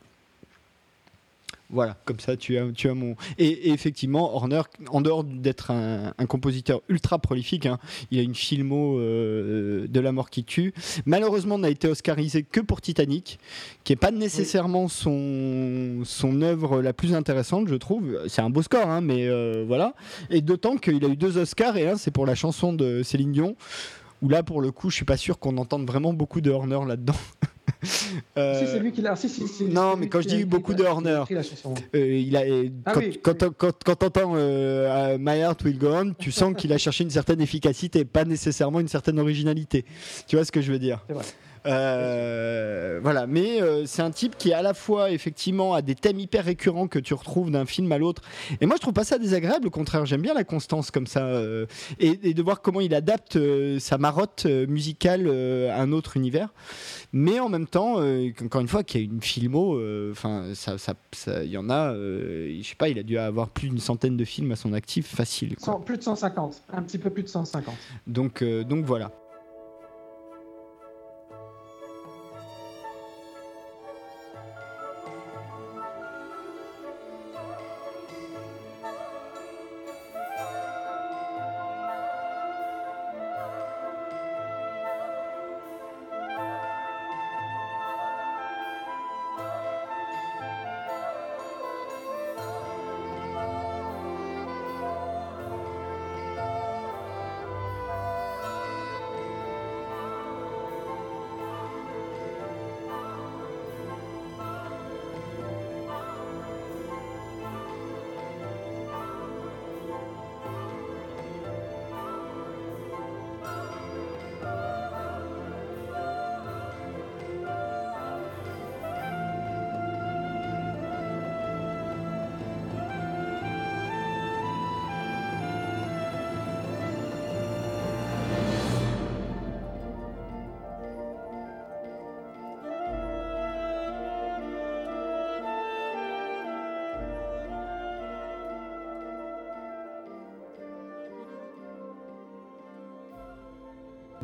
Voilà, comme ça tu as, tu as mon. Et, effectivement, Horner, en dehors d'être un, compositeur ultra prolifique, hein, il a une filmo euh, de la mort qui tue. Malheureusement, n'a été oscarisé que pour Titanic, qui n'est pas nécessairement son, son œuvre la plus intéressante, je trouve. C'est un beau score, hein, mais euh, voilà. Et d'autant qu'il a eu deux Oscars, et un, c'est pour la chanson de Céline Dion où là pour le coup je suis pas sûr qu'on entende vraiment beaucoup de Horner là-dedans. euh... Si c'est lui qui l'a. Si, si, non, mais quand je dis beaucoup de Horner, euh, il a, ah quand, quand, quand, quand t'entends euh, My Heart Will Go On, tu sens qu'il a cherché une certaine efficacité, pas nécessairement une certaine originalité. Tu vois ce que je veux dire? C'est vrai. Euh, voilà, mais euh, c'est un type qui à la fois effectivement a des thèmes hyper récurrents que tu retrouves d'un film à l'autre. Et moi je trouve pas ça désagréable, au contraire, j'aime bien la constance comme ça euh, et, de voir comment il adapte sa marotte musicale à un autre univers. Mais en même temps, encore une fois, qu'il y a une filmo, enfin ça, y en a, je sais pas, il a dû avoir plus d'une centaine de films à son actif facile. plus de 150, un petit peu plus de 150. Donc, donc voilà.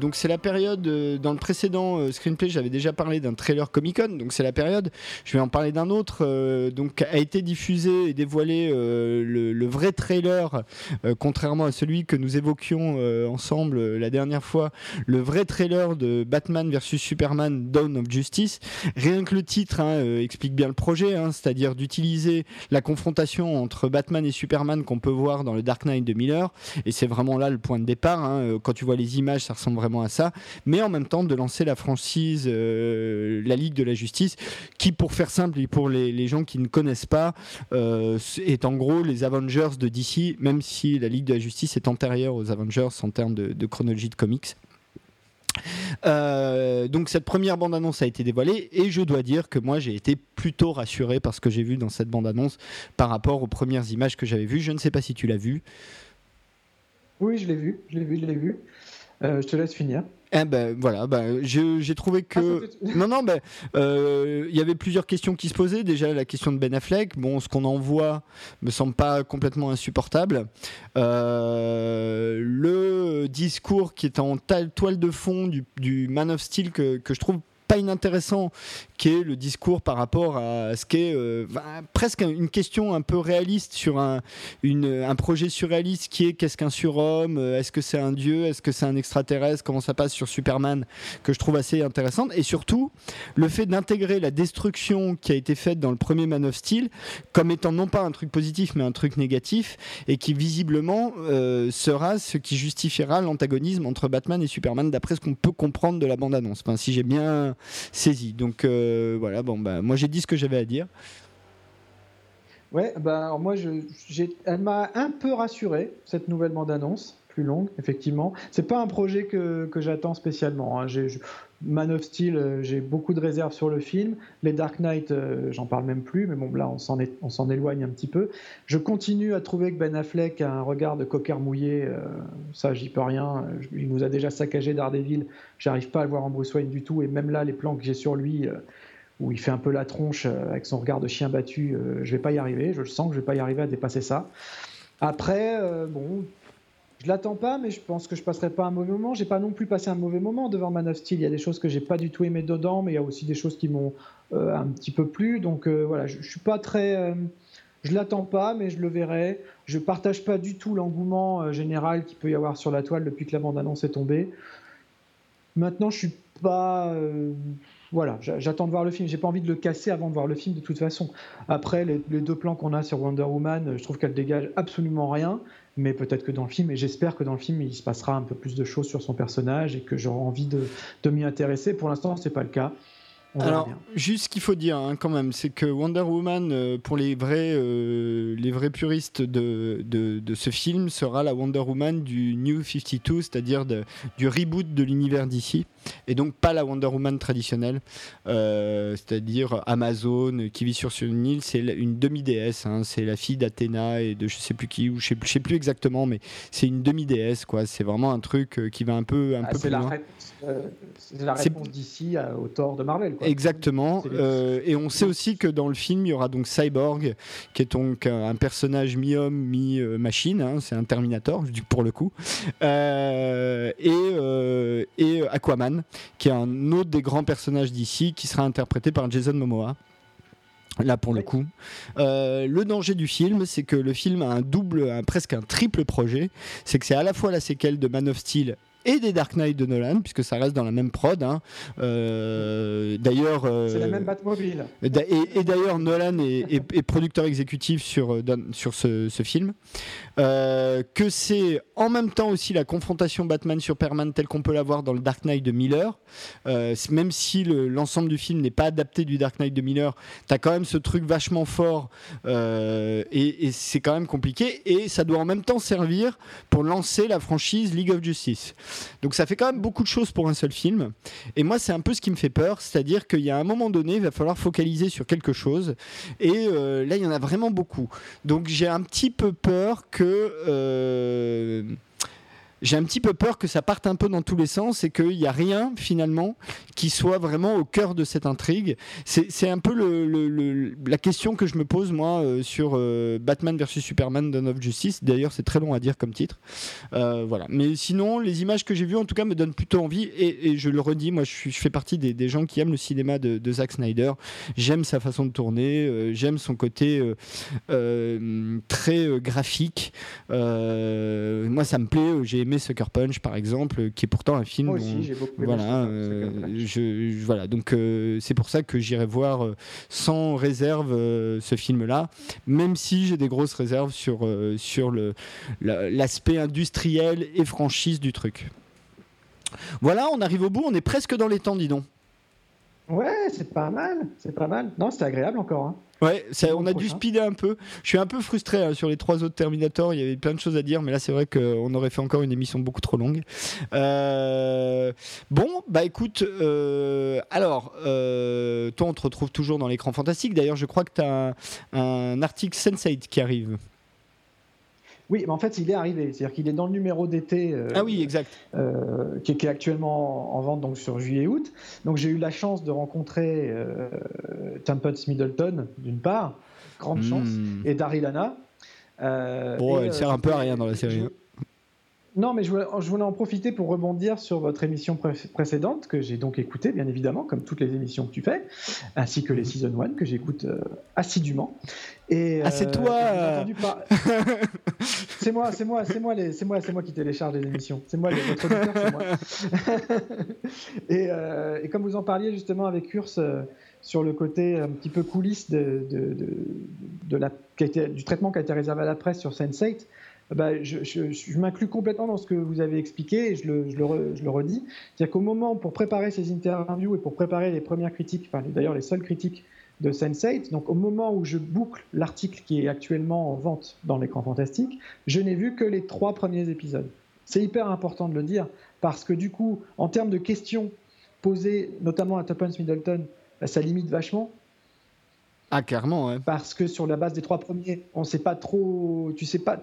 Donc c'est la période, euh, dans le précédent euh, screenplay, j'avais déjà parlé d'un trailer Comic Con, donc c'est la période, je vais en parler d'un autre, euh, donc a été diffusé et dévoilé le, vrai trailer, contrairement à celui que nous évoquions ensemble la dernière fois, le vrai trailer de Batman vs Superman Dawn of Justice. Rien que le titre hein, explique bien le projet, hein, c'est-à-dire d'utiliser la confrontation entre Batman et Superman qu'on peut voir dans le Dark Knight de Miller, et c'est vraiment là le point de départ, hein. quand tu vois les images, ça ressemble vraiment à ça, mais en même temps de lancer la franchise euh, La Ligue de la Justice, qui pour faire simple et pour les, gens qui ne connaissent pas, euh, est en gros les Avengers de DC, même si la Ligue de la Justice est antérieure aux Avengers en termes de, chronologie de comics. Euh, donc cette première bande-annonce a été dévoilée et je dois dire que moi j'ai été plutôt rassuré par ce que j'ai vu dans cette bande-annonce par rapport aux premières images que j'avais vues. Je ne sais pas si tu l'as vu. Oui, je l'ai vu, je l'ai vu, je l'ai vu. Euh, je te laisse finir. Eh ben voilà, ben, j'ai trouvé que ah, non non ben euh, il y avait plusieurs questions qui se posaient. Déjà la question de Ben Affleck. Bon, ce qu'on en voit me semble pas complètement insupportable. Euh, le discours qui est en toile de fond du, du Man of Steel que, que je trouve pas inintéressant, qui est le discours par rapport à ce qu'est euh, presque une question un peu réaliste sur un, un projet surréaliste qui est qu'est-ce qu'un surhomme, euh, est-ce que c'est un dieu, est-ce que c'est un extraterrestre, comment ça passe sur Superman, que je trouve assez intéressante. Et surtout, le fait d'intégrer la destruction qui a été faite dans le premier Man of Steel comme étant non pas un truc positif, mais un truc négatif, et qui visiblement euh, sera ce qui justifiera l'antagonisme entre Batman et Superman, d'après ce qu'on peut comprendre de la bande-annonce. Si j'ai bien saisi. Donc euh, voilà, bon, bah, moi j'ai dit ce que j'avais à dire. Ouais, bah, moi, je, elle m'a un peu rassuré, cette nouvelle bande-annonce, longue, effectivement. C'est pas un projet que, j'attends spécialement. Hein. Man of Steel, euh, j'ai beaucoup de réserves sur le film. Les Dark Knight, euh, j'en parle même plus, mais bon, là, on s'en, éloigne un petit peu. Je continue à trouver que Ben Affleck a un regard de coqueur mouillé. ça, j'y peux rien. Il nous a déjà saccagé Daredevil. J'arrive pas à le voir en Bruce Wayne du tout. Et même là, les plans que j'ai sur lui, où il fait un peu la tronche euh, avec son regard de chien battu, euh, je vais pas y arriver, je le sens que je vais pas y arriver à dépasser ça. Après, euh, bon, je l'attends pas, mais je pense que je passerai pas un mauvais moment. J'ai pas non plus passé un mauvais moment devant Man of Steel. Il y a des choses que j'ai pas du tout aimé dedans, mais il y a aussi des choses qui m'ont un petit peu plu. Donc voilà, je, je, suis pas très, je l'attends pas, mais je le verrai. Je partage pas du tout l'engouement général qu'il peut y avoir sur la toile depuis que la bande annonce est tombée. Maintenant, je suis pas voilà, j'attends de voir le film. J'ai pas envie de le casser avant de voir le film de toute façon. Après, les, deux plans qu'on a sur Wonder Woman, je trouve qu'elle dégage absolument rien. Mais peut-être que dans le film, et j'espère que dans le film, il se passera un peu plus de choses sur son personnage et que j'aurai envie de, de m'y intéresser. Pour l'instant, c'est pas le cas. Alors, juste ce qu'il faut dire hein, quand même, c'est que Wonder Woman, euh, pour les vrais, euh, les vrais puristes de, de, ce film, sera la Wonder Woman du New 52, c'est-à-dire du reboot de l'univers d'ici, et donc pas la Wonder Woman traditionnelle, euh, c'est-à-dire Amazon qui vit sur une île, c'est une demi-déesse, hein, c'est la fille d'Athéna et de je sais plus qui, ou je sais, sais plus exactement, mais c'est une demi-déesse, quoi. C'est vraiment un truc qui va un peu, un ah, peu plus loin. C'est la réponse d'ici au tort de Marvel. Quoi. Exactement. Euh, et on sait aussi que dans le film, il y aura donc Cyborg, qui est donc un personnage mi-homme, mi-machine. Hein, c'est un Terminator, pour le coup. Euh, et, euh, et Aquaman, qui est un autre des grands personnages d'ici, qui sera interprété par Jason Momoa. Là pour le coup, le danger du film, c'est que le film a un double, un, presque un triple projet. C'est que c'est à la fois la séquelle de Man of Steel et des Dark Knight de Nolan, puisque ça reste dans la même prod. Hein. Euh, d'ailleurs, euh, c'est la même Batmobile. Et, d'ailleurs, Nolan est, producteur exécutif sur, euh, sur ce, film. que c'est en même temps aussi la confrontation Batman-Superman telle qu'on peut la voir dans le Dark Knight de Miller. même si l'ensemble du film n'est pas adapté du Dark Knight de Miller, tu as quand même ce truc vachement fort et, et c'est quand même compliqué. Et ça doit en même temps servir pour lancer la franchise League of Justice. Donc ça fait quand même beaucoup de choses pour un seul film. Et moi, c'est un peu ce qui me fait peur, c'est-à-dire qu'il y a un moment donné, il va falloir focaliser sur quelque chose. Et euh, là, il y en a vraiment beaucoup. Donc j'ai un petit peu peur que... Euh, j'ai un petit peu peur que ça parte un peu dans tous les sens et qu'il n'y a rien finalement qui soit vraiment au cœur de cette intrigue. C'est un peu la question que je me pose moi euh, sur euh, Batman vs Superman Dawn of Justice. D'ailleurs, c'est très long à dire comme titre. Euh, voilà. Mais sinon, les images que j'ai vues en tout cas me donnent plutôt envie et, je le redis, moi je, je fais partie des, gens qui aiment le cinéma de, de Zack Snyder. J'aime sa façon de tourner, j'aime son côté très graphique. moi, ça me plaît. J'ai aimé Sucker Punch, par exemple, qui est pourtant un film. Moi aussi, j'ai beaucoup aimé voilà, euh, je, voilà, donc euh, c'est pour ça que j'irai voir euh, sans réserve ce film-là, même si j'ai des grosses réserves sur, sur le, l'aspect industriel et franchise du truc. Voilà, on arrive au bout, on est presque dans les temps, dis donc. Ouais, c'est pas mal, c'est pas mal. Non, c'était agréable encore. Hein. Ouais, on a dû speeder un peu. Je suis un peu frustré hein, sur les trois autres Terminator. Il y avait plein de choses à dire, mais là, c'est vrai qu'on aurait fait encore une émission beaucoup trop longue. Euh, bon, bah écoute, euh, alors, euh, toi, on te retrouve toujours dans l'écran fantastique. D'ailleurs, je crois que tu as un, un article Sense8 qui arrive. Oui, mais en fait, il est arrivé. C'est-à-dire qu'il est dans le numéro d'été. Euh, ah oui, exact. Euh, qui, est actuellement en vente donc sur juillet-août. Donc j'ai eu la chance de rencontrer euh, Middleton, d'une part, grande hmm. chance, et Daryl Anna. bon, elle sert un peu à rien dans la série. Hein. Non, mais je voulais, en profiter pour rebondir sur votre émission précédente, que j'ai donc écoutée, bien évidemment, comme toutes les émissions que tu fais, ainsi que les Season 1, que j'écoute euh, assidûment. Et, ah, c'est euh, toi C'est moi, c'est moi, c'est moi, c'est moi, c'est moi qui télécharge les émissions. C'est moi, votre auditeur, c'est moi. Euh, et, comme vous en parliez justement avec Urs sur le côté un petit peu coulisse de, de, la, du traitement qui a été réservé à la presse sur Sense8, bah, je, m'inclus complètement dans ce que vous avez expliqué et je le, redis. C'est-à-dire qu'au moment, pour préparer ces interviews et pour préparer les premières critiques, enfin d'ailleurs les seules critiques de Sense8, donc au moment où je boucle l'article qui est actuellement en vente dans l'écran fantastique, je n'ai vu que les trois premiers épisodes. C'est hyper important de le dire parce que du coup, en termes de questions posées notamment à Tuppence Middleton, bah, ça limite vachement ah, clairement, ouais. Parce que sur la base des trois premiers, on sait pas trop. Tu sais pas.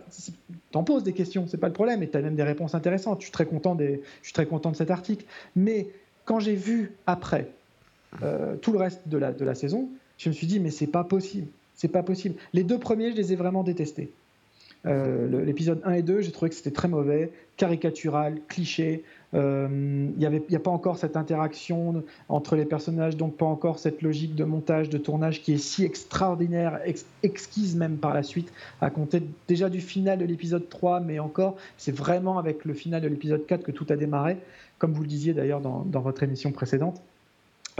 T'en poses des questions, c'est pas le problème, et tu as même des réponses intéressantes. Je suis très content, des, je suis très content de cet article. Mais quand j'ai vu après euh, tout le reste de la, de la saison, je me suis dit, mais c'est pas possible. C'est pas possible. Les deux premiers, je les ai vraiment détestés. Euh, l'épisode 1 et 2, j'ai trouvé que c'était très mauvais, caricatural, cliché. Euh, il n'y a pas encore cette interaction entre les personnages, donc pas encore cette logique de montage, de tournage qui est si extraordinaire, exquise même par la suite, à compter déjà du final de l'épisode 3, mais encore, c'est vraiment avec le final de l'épisode 4 que tout a démarré, comme vous le disiez d'ailleurs dans votre émission précédente.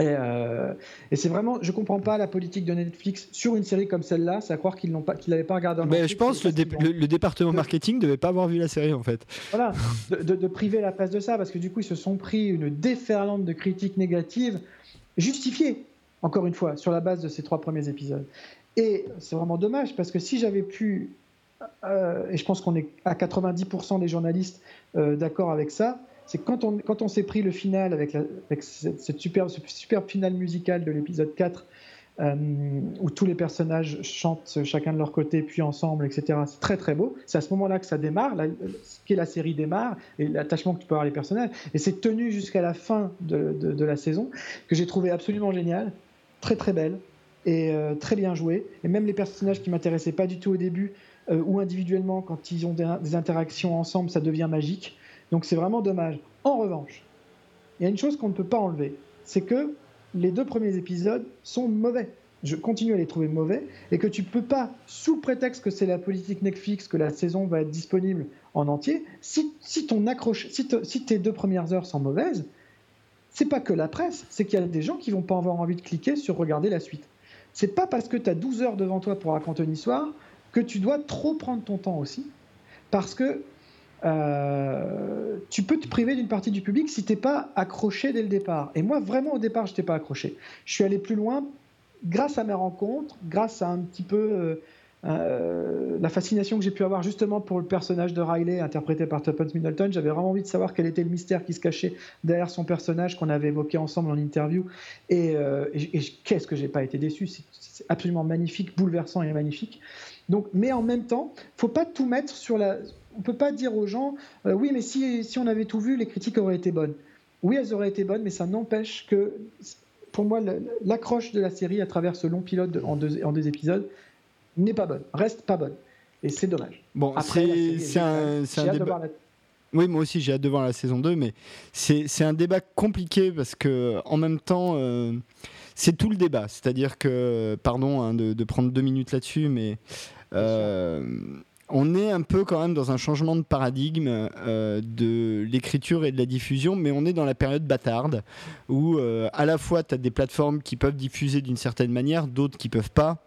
Et, euh, et c'est vraiment, je comprends pas la politique de Netflix sur une série comme celle-là, c'est à croire qu'ils n'ont pas, qu'ils n'avaient pas regardé. Mais je pense que le, le, département marketing devait pas avoir vu la série en fait. Voilà, de, de, priver la presse de ça parce que du coup ils se sont pris une déferlante de critiques négatives justifiées, encore une fois, sur la base de ces trois premiers épisodes. Et c'est vraiment dommage parce que si j'avais pu, euh, et je pense qu'on est à 90% des journalistes euh, d'accord avec ça, c'est quand on, quand on s'est pris le final avec, cette, superbe, ce superbe final musical de l'épisode 4, euh, où tous les personnages chantent chacun de leur côté, puis ensemble, etc. C'est très très beau. C'est à ce moment-là que ça démarre, la, que la série démarre, et l'attachement que tu peux avoir les personnages. Et c'est tenu jusqu'à la fin de, de, la saison, que j'ai trouvé absolument génial, très très belle, et euh, très bien joué. Et même les personnages qui m'intéressaient pas du tout au début, euh, ou individuellement, quand ils ont des interactions ensemble, ça devient magique. Donc c'est vraiment dommage. En revanche, il y a une chose qu'on ne peut pas enlever, c'est que les deux premiers épisodes sont mauvais. Je continue à les trouver mauvais et que tu peux pas, sous prétexte que c'est la politique Netflix, que la saison va être disponible en entier, si, ton accroche, si, si tes deux premières heures sont mauvaises, c'est pas que la presse, c'est qu'il y a des gens qui vont pas avoir envie de cliquer sur regarder la suite. C'est pas parce que tu as 12 heures devant toi pour raconter une histoire que tu dois trop prendre ton temps aussi, parce que euh, tu peux te priver d'une partie du public si t'es pas accroché dès le départ. Et moi, vraiment, au départ, je n'étais pas accroché. Je suis allé plus loin grâce à mes rencontres, grâce à un petit peu euh, euh, la fascination que j'ai pu avoir justement pour le personnage de Riley, interprété par Tuppence Middleton. J'avais vraiment envie de savoir quel était le mystère qui se cachait derrière son personnage qu'on avait évoqué ensemble en interview. Et, et qu'est-ce que j'ai pas été déçu? C'est absolument magnifique, bouleversant et magnifique. Donc, mais en même temps, faut pas tout mettre sur la on peut pas dire aux gens, oui, mais si, si on avait tout vu, les critiques auraient été bonnes. Oui, elles auraient été bonnes, mais ça n'empêche que, pour moi, l'accroche de la série à travers ce long pilote en, deux, en deux épisodes n'est pas bonne, reste pas bonne. Et c'est dommage. Bon, Après, c'est un, un débat. Oui, moi aussi, j'ai hâte de voir la saison 2, mais c'est un débat compliqué parce que, en même temps, euh, c'est tout le débat. C'est-à-dire que, pardon hein, de, prendre deux minutes là-dessus, mais euh, on est un peu quand même dans un changement de paradigme euh, de l'écriture et de la diffusion, mais on est dans la période bâtarde où à la fois tu as des plateformes qui peuvent diffuser d'une certaine manière, d'autres qui peuvent pas.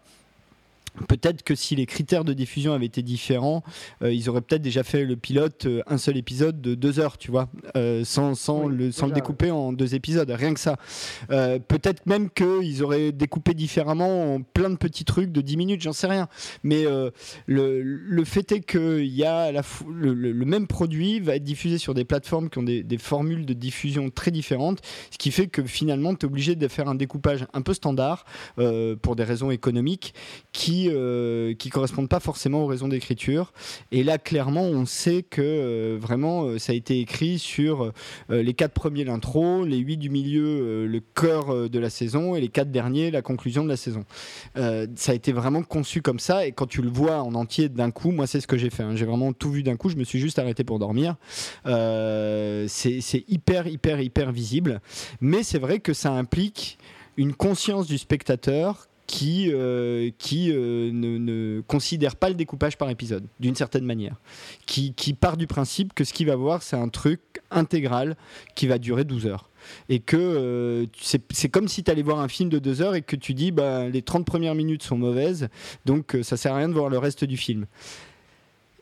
Peut-être que si les critères de diffusion avaient été différents, euh, ils auraient peut-être déjà fait le pilote euh, un seul épisode de deux heures, tu vois, euh, sans, sans, le, sans le, découper en deux épisodes, rien que ça. peut-être même qu'ils auraient découpé différemment en plein de petits trucs de 10 minutes, j'en sais rien. Mais le, le, fait est qu'il y a la le, le, même produit va être diffusé sur des plateformes qui ont des, des formules de diffusion très différentes, ce qui fait que finalement, tu es obligé de faire un découpage un peu standard pour des raisons économiques qui euh, qui correspondent pas forcément aux raisons d'écriture. Et là, clairement, on sait que euh, vraiment, euh, ça a été écrit sur les quatre premiers l'intro, les huit du milieu le cœur de la saison et les quatre derniers la conclusion de la saison. ça a été vraiment conçu comme ça. Et quand tu le vois en entier d'un coup, moi, c'est ce que j'ai fait. Hein. J'ai vraiment tout vu d'un coup. Je me suis juste arrêté pour dormir. c'est hyper, hyper, hyper visible. Mais c'est vrai que ça implique une conscience du spectateur qui, euh, qui euh, ne, considère pas le découpage par épisode, d'une certaine manière. Qui, qui, part du principe que ce qu'il va voir, c'est un truc intégral qui va durer 12 heures. Et que euh, c'est comme si tu allais voir un film de 2 heures et que tu dis bah, les 30 premières minutes sont mauvaises, donc ça sert à rien de voir le reste du film.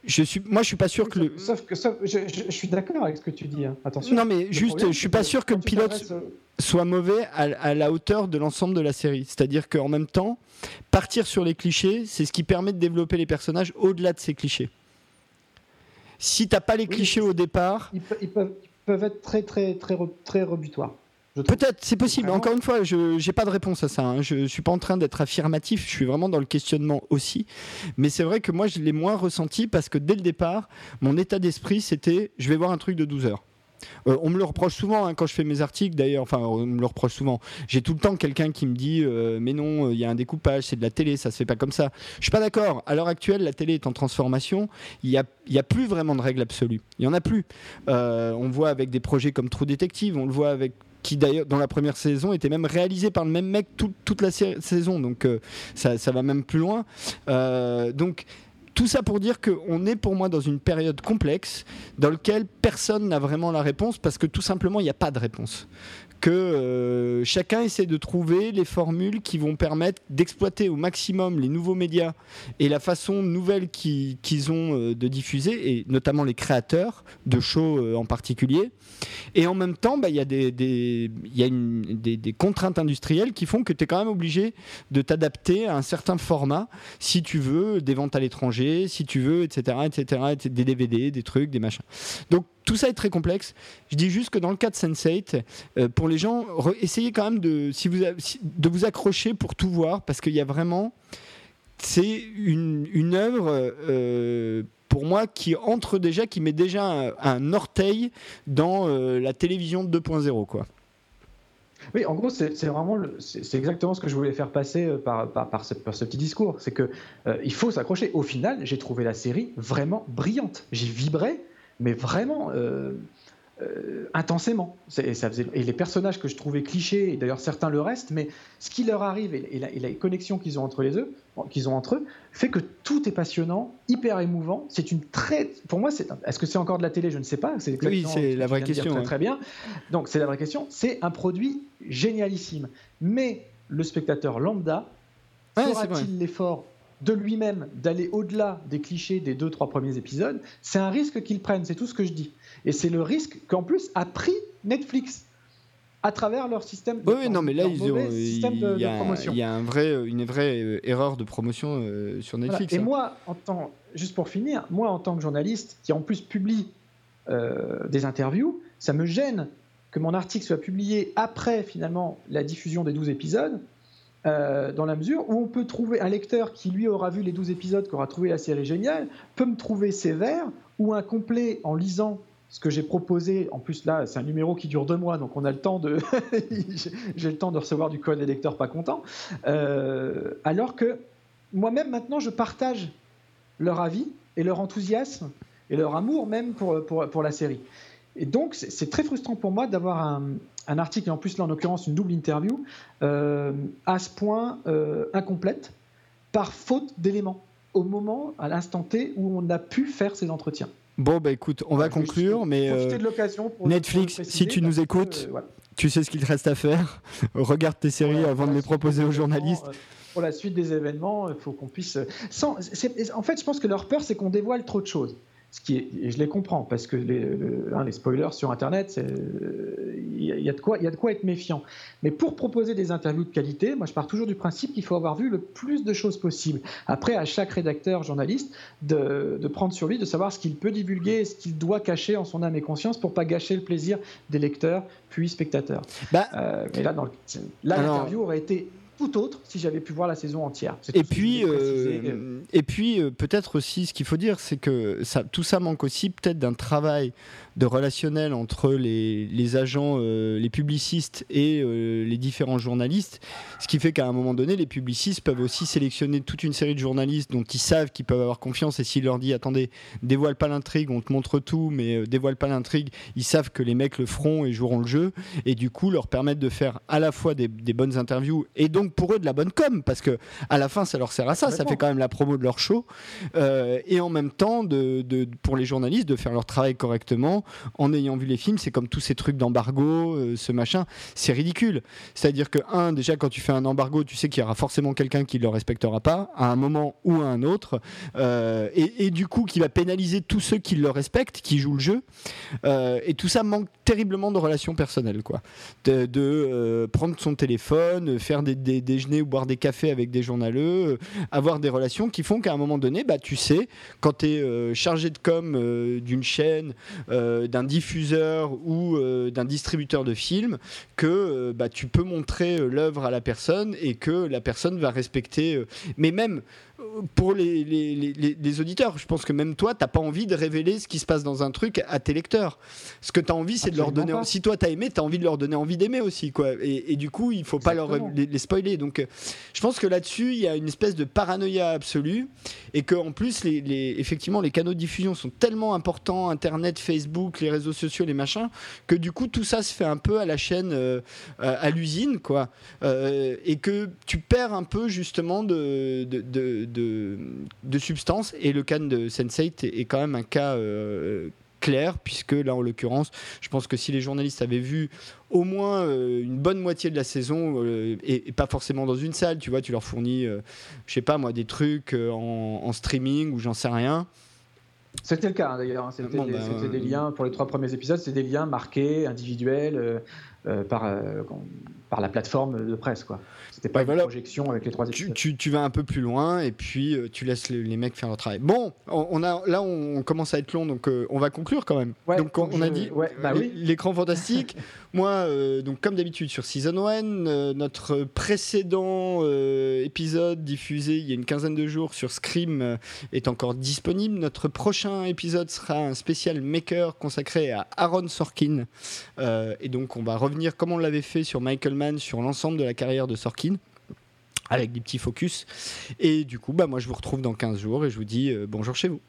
Je suis, moi, je suis pas sûr que le. Sauf que je, suis d'accord avec ce que tu dis. Hein. Attention. Non, mais juste, je suis pas sûr que le pilote soit mauvais à, la hauteur de l'ensemble de la série. C'est-à-dire qu'en même temps, partir sur les clichés, c'est ce qui permet de développer les personnages au-delà de ces clichés. Si t'as pas les clichés au départ, ils, peuvent, être très très très très rebutoires. Peut-être, c'est possible. Encore une fois, je n'ai pas de réponse à ça. Hein. Je ne suis pas en train d'être affirmatif, je suis vraiment dans le questionnement aussi. Mais c'est vrai que moi, je l'ai moins ressenti parce que dès le départ, mon état d'esprit, c'était je vais voir un truc de 12 heures. Euh, on me le reproche souvent hein, quand je fais mes articles, d'ailleurs. Enfin, on me le reproche souvent. J'ai tout le temps quelqu'un qui me dit euh, Mais non, il y a un découpage, c'est de la télé, ça se fait pas comme ça. Je suis pas d'accord. À l'heure actuelle, la télé est en transformation. Il n'y a, y a plus vraiment de règles absolues. Il y en a plus. Euh, on voit avec des projets comme True Detective, on le voit avec qui d'ailleurs dans la première saison était même réalisé par le même mec toute la saison donc ça, ça, va même plus loin donc tout ça pour dire qu'on est pour moi dans une période complexe dans laquelle personne n'a vraiment la réponse parce que tout simplement il n'y a pas de réponse que euh, chacun essaie de trouver les formules qui vont permettre d'exploiter au maximum les nouveaux médias et la façon nouvelle qu'ils ont euh, de diffuser, et notamment les créateurs de shows euh, en particulier. Et en même temps, bah, il y a, des, contraintes industrielles qui font que tu es quand même obligé de t'adapter à un certain format si tu veux des ventes à l'étranger, si tu veux, etc., etc., des DVD, des trucs, des machins. Donc tout ça est très complexe. Je dis juste que dans le cas de Sense8, euh, pour les gens, essayez quand même de, si vous, de vous accrocher pour tout voir, parce qu'il y a vraiment. C'est une, œuvre, euh, pour moi, qui entre déjà, qui met déjà un, orteil dans euh, la télévision 2.0, quoi. Oui, en gros, c'est vraiment, c'est exactement ce que je voulais faire passer par, par, ce, petit discours. C'est que il faut s'accrocher. Au final, j'ai trouvé la série vraiment brillante. J'ai vibré mais vraiment euh, euh, intensément. Et, ça faisait, et les personnages que je trouvais clichés, et d'ailleurs certains le restent, mais ce qui leur arrive et, la, et connexion qu'ils ont entre les eux, qu'ils ont entre eux, fait que tout est passionnant, hyper émouvant. C'est une très, pour moi, c'est, est-ce que c'est encore de la télé? Je ne sais pas. C'est oui, c'est la vraie question. Très, très bien. Donc c'est la vraie question. C'est un produit génialissime, mais le spectateur lambda fera-t-il l'effort de lui-même d'aller au-delà des clichés des deux, trois premiers épisodes, c'est un risque qu'ils prennent, c'est tout ce que je dis. Et c'est le risque qu'en plus a pris Netflix à travers leur système de, oui, non, mais là, ils ont, il, y a, promotion. Il y a un vrai, une vraie euh, erreur de promotion euh, sur Netflix. Et hein. moi, en tant, juste pour finir, moi en tant que journaliste qui en plus publie euh, des interviews, ça me gêne que mon article soit publié après finalement la diffusion des 12 épisodes Euh, dans la mesure où on peut trouver un lecteur qui lui aura vu les 12 épisodes, qui aura trouvé la série géniale, peut me trouver sévère ou incomplet en lisant ce que j'ai proposé. En plus, là, c'est un numéro qui dure deux mois, donc on a le temps de. j'ai le temps de recevoir du code des lecteurs pas contents. Euh, alors que moi-même, maintenant, je partage leur avis et leur enthousiasme et leur amour même pour, pour, pour la série. Et donc, c'est très frustrant pour moi d'avoir un, un, article, et en plus, là, en l'occurrence, une double interview, euh, à ce point euh, incomplète, par faute d'éléments, au moment, à l'instant T, où on a pu faire ces entretiens. Bon, bah écoute, on va conclure, mais euh, de l'occasion Netflix, si tu nous écoutes, tu sais ce qu'il te reste à faire. Regarde tes séries avant de les proposer aux journalistes pour la suite des événements, il faut qu'on puisse. Sans, en fait, je pense que leur peur, c'est qu'on dévoile trop de choses. Ce qui est, et je les comprends, parce que les, hein, les spoilers sur Internet, il y, a de quoi, il y a de quoi être méfiant. Mais pour proposer des interviews de qualité, moi je pars toujours du principe qu'il faut avoir vu le plus de choses possible. Après, à chaque rédacteur, journaliste, de, de prendre sur lui, de savoir ce qu'il peut divulguer, ce qu'il doit cacher en son âme et conscience pour pas gâcher le plaisir des lecteurs puis spectateurs. Bah, euh, mais là, là l'interview aurait été tout autre si j'avais pu voir la saison entière. Et puis, euh, et puis, euh, peut-être aussi, ce qu'il faut dire, c'est que ça, tout ça manque aussi peut-être d'un travail de relationnel entre les, les agents, euh, les publicistes et les différents journalistes, ce qui fait qu'à un moment donné, les publicistes peuvent aussi sélectionner toute une série de journalistes dont ils savent qu'ils peuvent avoir confiance et s'ils leur disent attendez, dévoile pas l'intrigue, on te montre tout, mais dévoile pas l'intrigue, ils savent que les mecs le feront et joueront le jeu, et du coup leur permettre de faire à la fois des, des bonnes interviews et donc pour eux de la bonne com parce que à la fin ça leur sert à ça, ça fait quand même la promo de leur show euh, et en même temps de, pour les journalistes de faire leur travail correctement en ayant vu les films. C'est comme tous ces trucs d'embargo, euh, ce machin, c'est ridicule. C'est-à-dire que un déjà quand tu fais un embargo, tu sais qu'il y aura forcément quelqu'un qui le respectera pas à un moment ou à un autre euh, et, du coup qui va pénaliser tous ceux qui le respectent, qui jouent le jeu et tout ça manque terriblement de relations personnelles quoi, de, prendre son téléphone, faire des déjeuner ou boire des cafés avec des journaleux, euh, avoir des relations qui font qu'à un moment donné, bah, tu sais, quand tu es euh, chargé de com euh, d'une chaîne, d'un diffuseur ou d'un distributeur de films, que bah, tu peux montrer l'œuvre à la personne et que la personne va respecter. mais même pour les, les, auditeurs, je pense que même toi, t'as pas envie de révéler ce qui se passe dans un truc à tes lecteurs. Ce que tu as envie, c'est de leur donner. Si toi, tu as aimé, tu as envie de leur donner envie d'aimer aussi. Quoi. Et, du coup, il faut pas leur, les, spoiler. Donc, euh, je pense que là-dessus, il y a une espèce de paranoïa absolue. Et qu'en plus, les, effectivement, les canaux de diffusion sont tellement importants Internet, Facebook, les réseaux sociaux, les machins que du coup, tout ça se fait un peu à la chaîne, euh, à l'usine. quoi. Euh, et que tu perds un peu justement de, de de, substance. Et le cas de Sense8 est, quand même un cas euh, clair, puisque là, en l'occurrence, je pense que si les journalistes avaient vu au moins euh, une bonne moitié de la saison, euh, et, pas forcément dans une salle, tu vois, tu leur fournis, je sais pas moi, des trucs en, streaming ou j'en sais rien. C'était le cas hein, d'ailleurs, hein. c'était bah, des liens pour les trois premiers épisodes, c'était des liens marqués, individuels, par, par la plateforme de presse. quoi. Pas une projection avec les trois épisodes. Tu, vas un peu plus loin et puis euh, tu laisses les, mecs faire leur travail. Bon, on, a, là on commence à être long, donc euh, on va conclure quand même. donc on, a dit bah l'écran fantastique. Moi, euh, donc comme d'habitude sur Season 1, notre précédent épisode diffusé il y a une quinzaine de jours sur Scream est encore disponible. Notre prochain épisode sera un spécial Maker consacré à Aaron Sorkin. et donc on va revenir comme on l'avait fait sur Michael Mann sur l'ensemble de la carrière de Sorkin avec des petits focus. Et du coup, bah, moi, je vous retrouve dans 15 jours et je vous dis euh, bonjour chez vous.